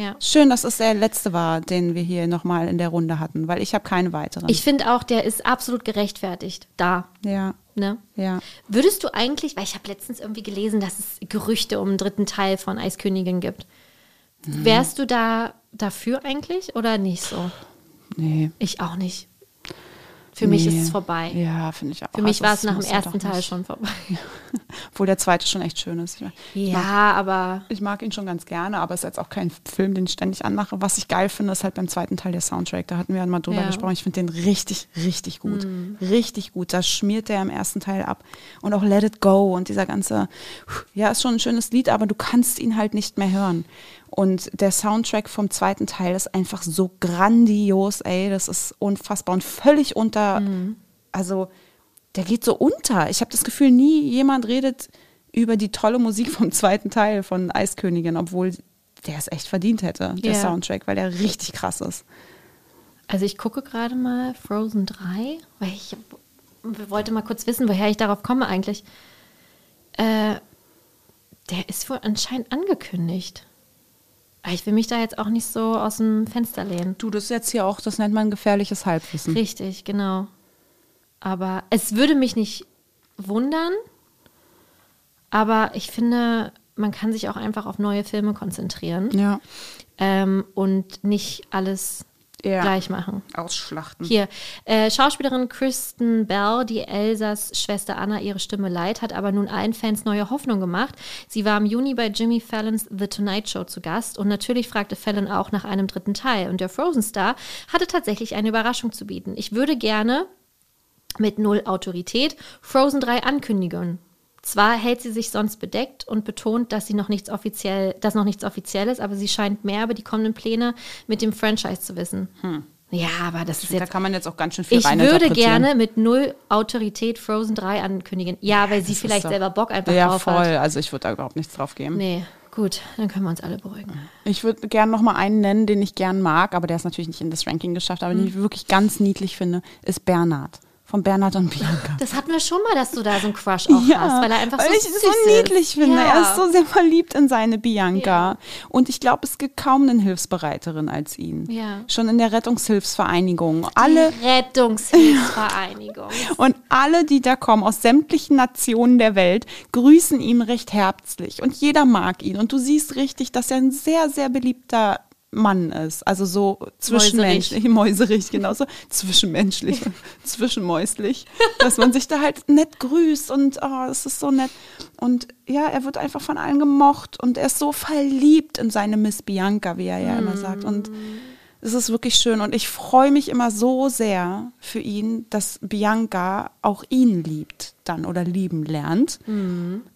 Ja. Schön, dass es der letzte war, den wir hier nochmal in der Runde hatten, weil ich habe keine weiteren. Ich finde auch, der ist absolut gerechtfertigt da. ja, Ne? ja. Würdest du eigentlich, weil ich habe letztens irgendwie gelesen, dass es Gerüchte um einen dritten Teil von Eiskönigin gibt. Mhm. Wärst du da dafür eigentlich oder nicht so? Nee. Ich auch nicht. Für mich ist Nee. es vorbei. Ja, finde ich auch. Für mich Also, war es nach dem ersten Teil schon vorbei. Obwohl der zweite schon echt schön ist. Ich, mag- Ja, aber ich mag ihn schon ganz gerne, aber es ist jetzt auch kein Film, den ich ständig anmache. Was ich geil finde, ist halt beim zweiten Teil der Soundtrack. Da hatten wir mal drüber Ja. gesprochen. Ich finde den richtig, richtig gut. Mhm. Richtig gut. Das schmiert der im ersten Teil ab. Und auch Let It Go und dieser ganze, ja, ist schon ein schönes Lied, aber du kannst ihn halt nicht mehr hören. Und der Soundtrack vom zweiten Teil ist einfach so grandios, ey. Das ist unfassbar und völlig unter, Mhm. also der geht so unter. Ich habe das Gefühl, nie jemand redet über die tolle Musik vom zweiten Teil von Eiskönigin, obwohl der es echt verdient hätte, der Ja. Soundtrack, weil der richtig krass ist. Also ich gucke gerade mal Frozen 3, weil ich wollte mal kurz wissen, woher ich darauf komme eigentlich. Äh, der ist wohl anscheinend angekündigt. Aber Ich will mich da jetzt auch nicht so aus dem Fenster lehnen. Du, das ist jetzt hier auch, das nennt man gefährliches Halbwissen. Richtig, genau. Aber es würde mich nicht wundern, aber ich finde, man kann sich auch einfach auf neue Filme konzentrieren Ja. ähm, und nicht alles Ja. gleich machen. Ausschlachten. Hier, äh, Schauspielerin Kristen Bell, die Elsas Schwester Anna ihre Stimme leiht, hat aber nun allen Fans neue Hoffnung gemacht. Sie war im Juni bei Jimmy Fallons The Tonight Show zu Gast und natürlich fragte Fallon auch nach einem dritten Teil. Und der Frozen Star hatte tatsächlich eine Überraschung zu bieten. Ich würde gerne mit null Autorität Frozen 3 ankündigen. Zwar hält sie sich sonst bedeckt und betont, dass sie noch nichts offiziell, dass noch nichts offiziell ist, aber sie scheint mehr über die kommenden Pläne mit dem Franchise zu wissen. Ja, aber das ist Da jetzt. kann man jetzt auch ganz schön viel Ich würde gerne mit null Autorität Frozen 3 ankündigen. Ja, weil sie Das ist vielleicht selber Bock einfach Ja, drauf voll. hat. Also ich würde da überhaupt nichts drauf geben. Nee, gut, dann können wir uns alle beruhigen. Ich würde gerne noch mal einen nennen, den ich gern mag, aber der ist natürlich nicht in das Ranking geschafft, aber den ich wirklich ganz niedlich finde, ist Bernhard. Von Bernhard und Bianca. Das hatten wir schon mal, dass du da so einen Crush auch hast, weil er einfach weil so ich süß so niedlich ist. finde. Ja. Er ist so sehr verliebt in seine Bianca. Ja. Und ich glaube, es gibt kaum einen Hilfsbereiteren als ihn. Ja. Schon in der Rettungshilfsvereinigung. Alle Rettungshilfsvereinigung. und alle, die da kommen, aus sämtlichen Nationen der Welt, grüßen ihn recht herzlich. Und jeder mag ihn. Und du siehst richtig, dass er ein sehr, sehr beliebter Mann ist. Also so zwischenmenschlich, mäuserig, genau so zwischenmenschlich, zwischenmäuslich, dass man sich da halt nett grüßt und oh, es ist so nett. Und ja, er wird einfach von allen gemocht und er ist so verliebt in seine Miss Bianca, wie er ja immer sagt. Und es ist wirklich schön und ich freue mich immer so sehr für ihn, dass Bianca auch ihn liebt dann oder lieben lernt.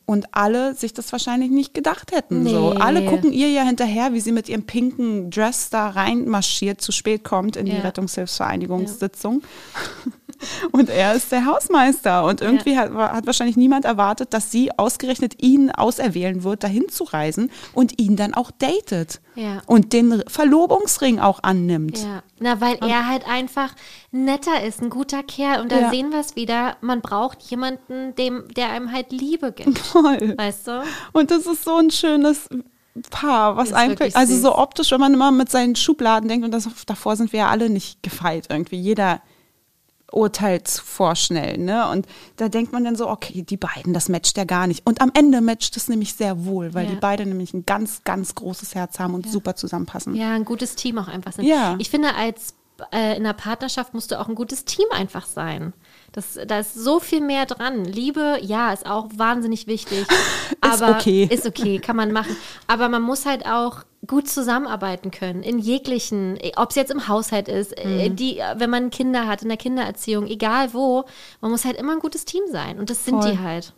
Und alle sich das wahrscheinlich nicht gedacht hätten. So. Nee. Alle gucken ihr ja hinterher, wie sie mit ihrem pinken Dress da reinmarschiert, zu spät kommt in die Ja. Und er ist der Hausmeister. Und irgendwie hat, hat wahrscheinlich niemand erwartet, dass sie ausgerechnet ihn auserwählen wird, dahin zu reisen und ihn dann auch datet. Ja. Und den Verlobungsring auch annimmt. Ja, na, weil er halt einfach netter ist, ein guter Kerl. Und da Ja. sehen wir es wieder, man braucht jemanden, dem, der einem halt Liebe gibt. Toll. Weißt du? Und das ist so ein schönes, Paar, was wirklich also so optisch, wenn man immer mit seinen Schubladen denkt und das, davor sind wir ja alle nicht gefeit irgendwie. Jeder urteilt vorschnell, ne? Und da denkt man dann so, okay, die beiden, das matcht ja gar nicht. Und am Ende matcht es nämlich sehr wohl, weil Ja. die beiden nämlich ein ganz, ganz großes Herz haben und super zusammenpassen. Ja, ein gutes Team auch einfach sind. Ja. Ich finde, als äh, in einer Partnerschaft musst du auch ein gutes Team einfach sein. Das, da ist so viel mehr dran. Liebe, ja, ist auch wahnsinnig wichtig. aber okay. Ist okay, kann man machen. Aber man muss halt auch gut zusammenarbeiten können. In jeglichen, ob es jetzt im Haushalt ist, äh, Mhm. die, wenn man Kinder hat, in der Kindererziehung, egal wo, man muss halt immer ein gutes Team sein. Und das sind Voll. die halt.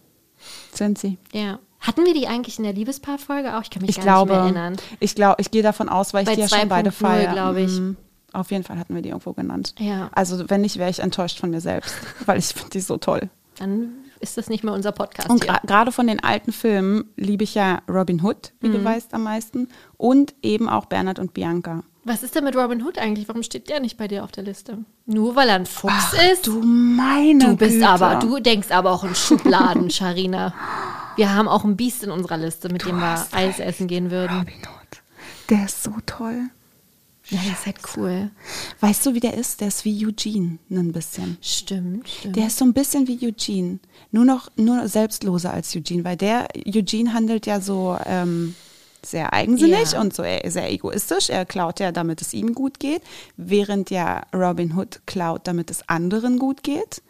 Sind sie? Ja. Hatten wir die eigentlich in der Liebespaarfolge auch? Ich kann mich Ich gar glaube, nicht mehr erinnern. ich glaube, ich gehe davon aus, weil ich Bei die ja schon beide 2.0, feiere. glaube ich. Mhm. Auf jeden Fall hatten wir die irgendwo genannt. Ja. Also wenn nicht, wäre ich enttäuscht von mir selbst, weil ich finde die so toll. Dann ist das nicht mehr unser Podcast. Und gerade von den alten Filmen liebe ich ja Robin Hood, wie Mhm. du weißt, am meisten. Und eben auch Bernhard und Bianca. Was ist denn mit Robin Hood eigentlich? Warum steht der nicht bei dir auf der Liste? Nur weil er ein Fuchs ist? Du meine Du bist Güte. aber, du denkst aber auch in Schubladen, Sharina. Wir haben auch ein Biest in unserer Liste, mit dem wir Eis essen gehen würden. Robin Hood. Der ist so toll. Ja, der ist halt cool. Weißt du, wie der ist? Der ist wie Eugene, ein bisschen. Stimmt, stimmt. Der ist so ein bisschen wie Eugene. Nur noch, nur selbstloser als Eugene, weil der, Eugene handelt ja so ähm, sehr eigensinnig Ja. und so äh, sehr egoistisch. Er klaut ja, damit es ihm gut geht, während ja Robin Hood klaut, damit es anderen gut geht.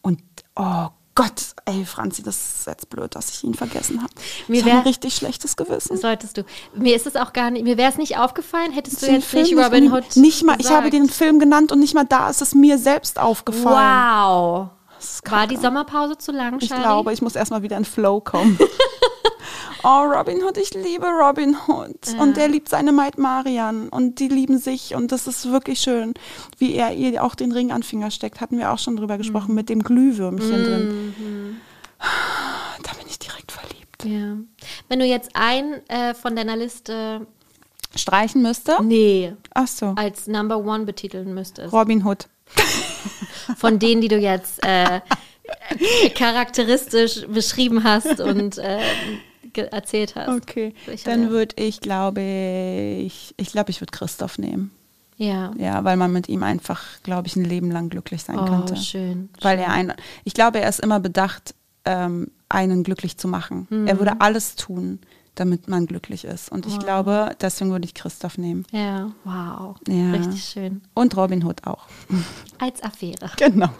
Und oh Gott, ey, Franzi, das ist jetzt blöd, dass ich ihn vergessen habe. Mir Ich ein richtig schlechtes Gewissen. Solltest du. Mir ist es auch gar nicht, mir wäre es nicht aufgefallen, hättest du Den jetzt Film nicht Robin Hood Nicht mal, ich habe gesagt. den Film genannt und nicht mal da ist es mir selbst aufgefallen. Wow. War die. Sommerpause zu lang, Ich Charlie? glaube, ich muss erstmal wieder in Flow kommen. oh, Robin Hood, ich liebe Robin Hood. Und der liebt seine Maid Marian. Und die lieben sich. Und das ist wirklich schön, wie er ihr auch den Ring an den Finger steckt. Hatten wir auch schon drüber gesprochen, mit dem Glühwürmchen drin. Da bin ich direkt verliebt. Ja. Wenn du jetzt einen äh, von deiner Liste, Streichen müsste? nee, Ach so. als Number One betiteln müsstest, Robin Hood. von denen, die du jetzt äh, charakteristisch beschrieben hast und äh, erzählt hast. Okay. Welcher Dann würde ich, glaube ich, ich glaube, ich würde Christoph nehmen. Ja. Ja, weil man mit ihm einfach, glaube ich, ein Leben lang glücklich sein Oh, könnte. schön. Weil er ein, ich glaube, er ist immer bedacht, ähm, einen glücklich zu machen. Mhm. Er würde alles tun, damit man glücklich ist. Und ich glaube, deswegen würde ich Christoph nehmen. Ja, wow. Ja. Richtig schön. Und Robin Hood auch. Als Affäre. Genau.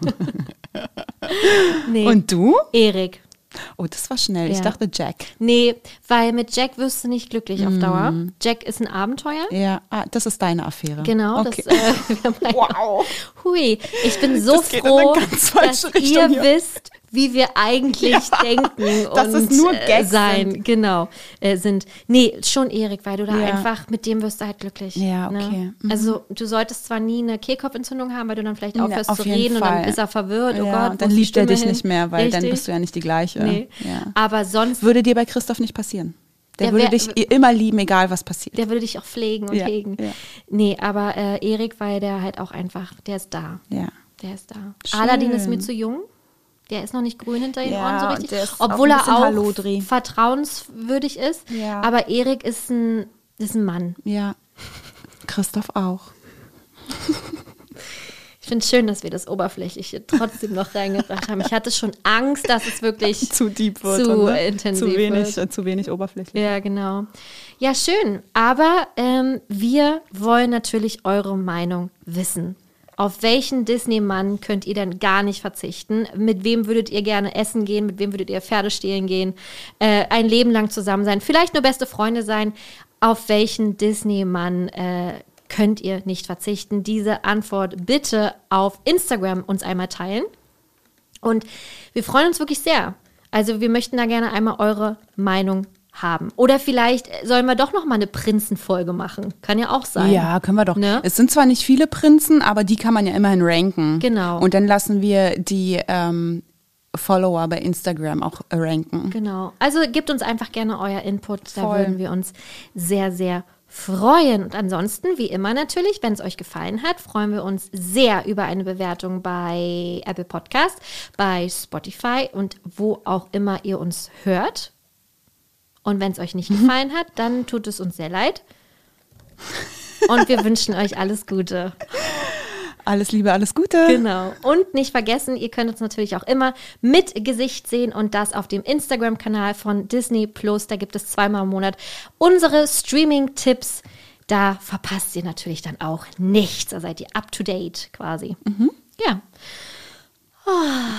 Nee. Und du? Erik. Oh, das war schnell. Ich Ja. dachte Jack. Nee, weil mit Jack wirst du nicht glücklich auf Dauer. Jack ist ein Abenteuer. Ja, ah, das ist deine Affäre. Genau, okay. das, äh, Wow. Hui, ich bin so Das froh, dass Richtung ihr hier. wisst, wie wir eigentlich denken dass und es nur äh, Gags sein, sind. genau, äh, sind. Nee, schon Erik, weil du da Ja. einfach, mit dem wirst du halt glücklich. Ja, ne? okay. Mhm. Also du solltest zwar nie eine Kehlkopfentzündung haben, weil du dann vielleicht Ja, aufhörst auf zu reden und dann Fall. ist er verwirrt, oh ja, Gott, und dann liebt er dich hin? nicht mehr, weil dann Richtig. bist du ja nicht die gleiche. Nee. Ja. Aber sonst, Würde dir bei Christoph nicht passieren. Der, Der würde wär- dich immer lieben, egal was passiert. der würde dich auch pflegen und Ja, hegen. ja. Nee, aber äh, Erik, weil der halt auch einfach, der ist da. ja. Der ist da. Schön. Aladdin ist mir zu jung. Der ist noch nicht grün hinter den Ja, Ohren so richtig. Obwohl er auch Hallodri. vertrauenswürdig ist. Ja. Aber Erik ist ein, ist ein Mann. Ja. Christoph auch. Ich finde es schön, dass wir das Oberflächliche trotzdem noch reingebracht haben. Ich hatte schon Angst, dass es wirklich Zu deep wird. zu ne? intensiv zu wenig, wird. zu wenig oberflächlich. Ja, genau. Ja, schön. Aber ähm, wir wollen natürlich eure Meinung wissen. Auf welchen Disney-Mann könnt ihr denn gar nicht verzichten? Mit wem würdet ihr gerne essen gehen? Mit wem würdet ihr Pferde stehlen gehen? Äh, ein Leben lang zusammen sein? Vielleicht nur beste Freunde sein? Auf welchen Disney-Mann äh, könnt ihr nicht verzichten? Diese Antwort bitte auf Instagram uns einmal teilen. Und wir freuen uns wirklich sehr. Also wir möchten da gerne einmal eure Meinung haben. Oder vielleicht sollen wir doch noch mal eine Prinzenfolge machen. Kann ja auch sein. Ja, können wir doch. Ne? Es sind zwar nicht viele Prinzen, aber die kann man ja immerhin ranken. Genau. Und dann lassen wir die ähm, Follower bei Instagram auch ranken. Genau. Also gebt uns einfach gerne euer Input. Da Voll. würden wir uns sehr, sehr freuen. Und ansonsten, wie immer natürlich, wenn es euch gefallen hat, freuen wir uns sehr über eine Bewertung bei Apple Podcast, bei Spotify und wo auch immer ihr uns hört. Und wenn es euch nicht gefallen hat, dann tut es uns sehr leid. Und wir wünschen euch alles Gute. Alles Liebe, alles Gute. Genau. Und nicht vergessen, ihr könnt uns natürlich auch immer mit Gesicht sehen und das auf dem Instagram-Kanal von Disney Plus. Da gibt es zweimal im Monat unsere Streaming-Tipps. Da verpasst ihr natürlich dann auch nichts. Da seid ihr up to date quasi. Ja.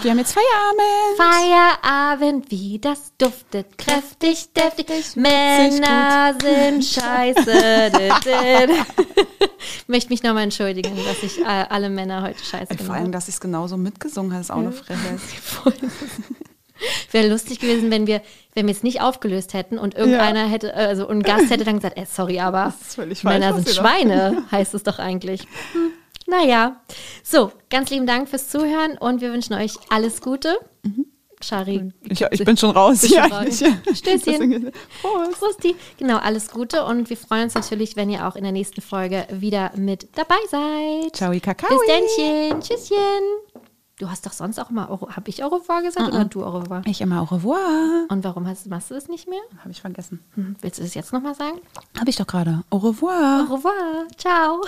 Wir haben jetzt Feierabend. Feierabend, wie das duftet, kräftig, deftig. Männer sind scheiße. Ich möchte mich nochmal entschuldigen, dass ich äh, alle Männer heute scheiße Vor allem, genannt habe. dass ich es genauso mitgesungen habe, ist auch eine Frechheit. Wäre lustig gewesen, wenn wir, wenn wir es nicht aufgelöst hätten und irgendeiner hätte, äh, also ein Gast hätte dann gesagt, äh, sorry, aber Männer sind Schweine, heißt es doch eigentlich. Hm. Naja, so, ganz lieben Dank fürs Zuhören und wir wünschen euch alles Gute. Shari. Ich, ich bin schon raus. Hier schon raus. eigentlich. Stößchen. Prost. Prosti. Genau, alles Gute und wir freuen uns natürlich, wenn ihr auch in der nächsten Folge wieder mit dabei seid. Ciao, Kakao. Bis dennchen. Tschüsschen. Du hast doch sonst auch mal, habe ich au revoir gesagt oder du au revoir? Ich immer au revoir. Und warum hast, machst du das nicht mehr? Habe ich vergessen. Hm, Willst du das jetzt nochmal sagen? Habe ich doch gerade. Au revoir. Au revoir. Ciao.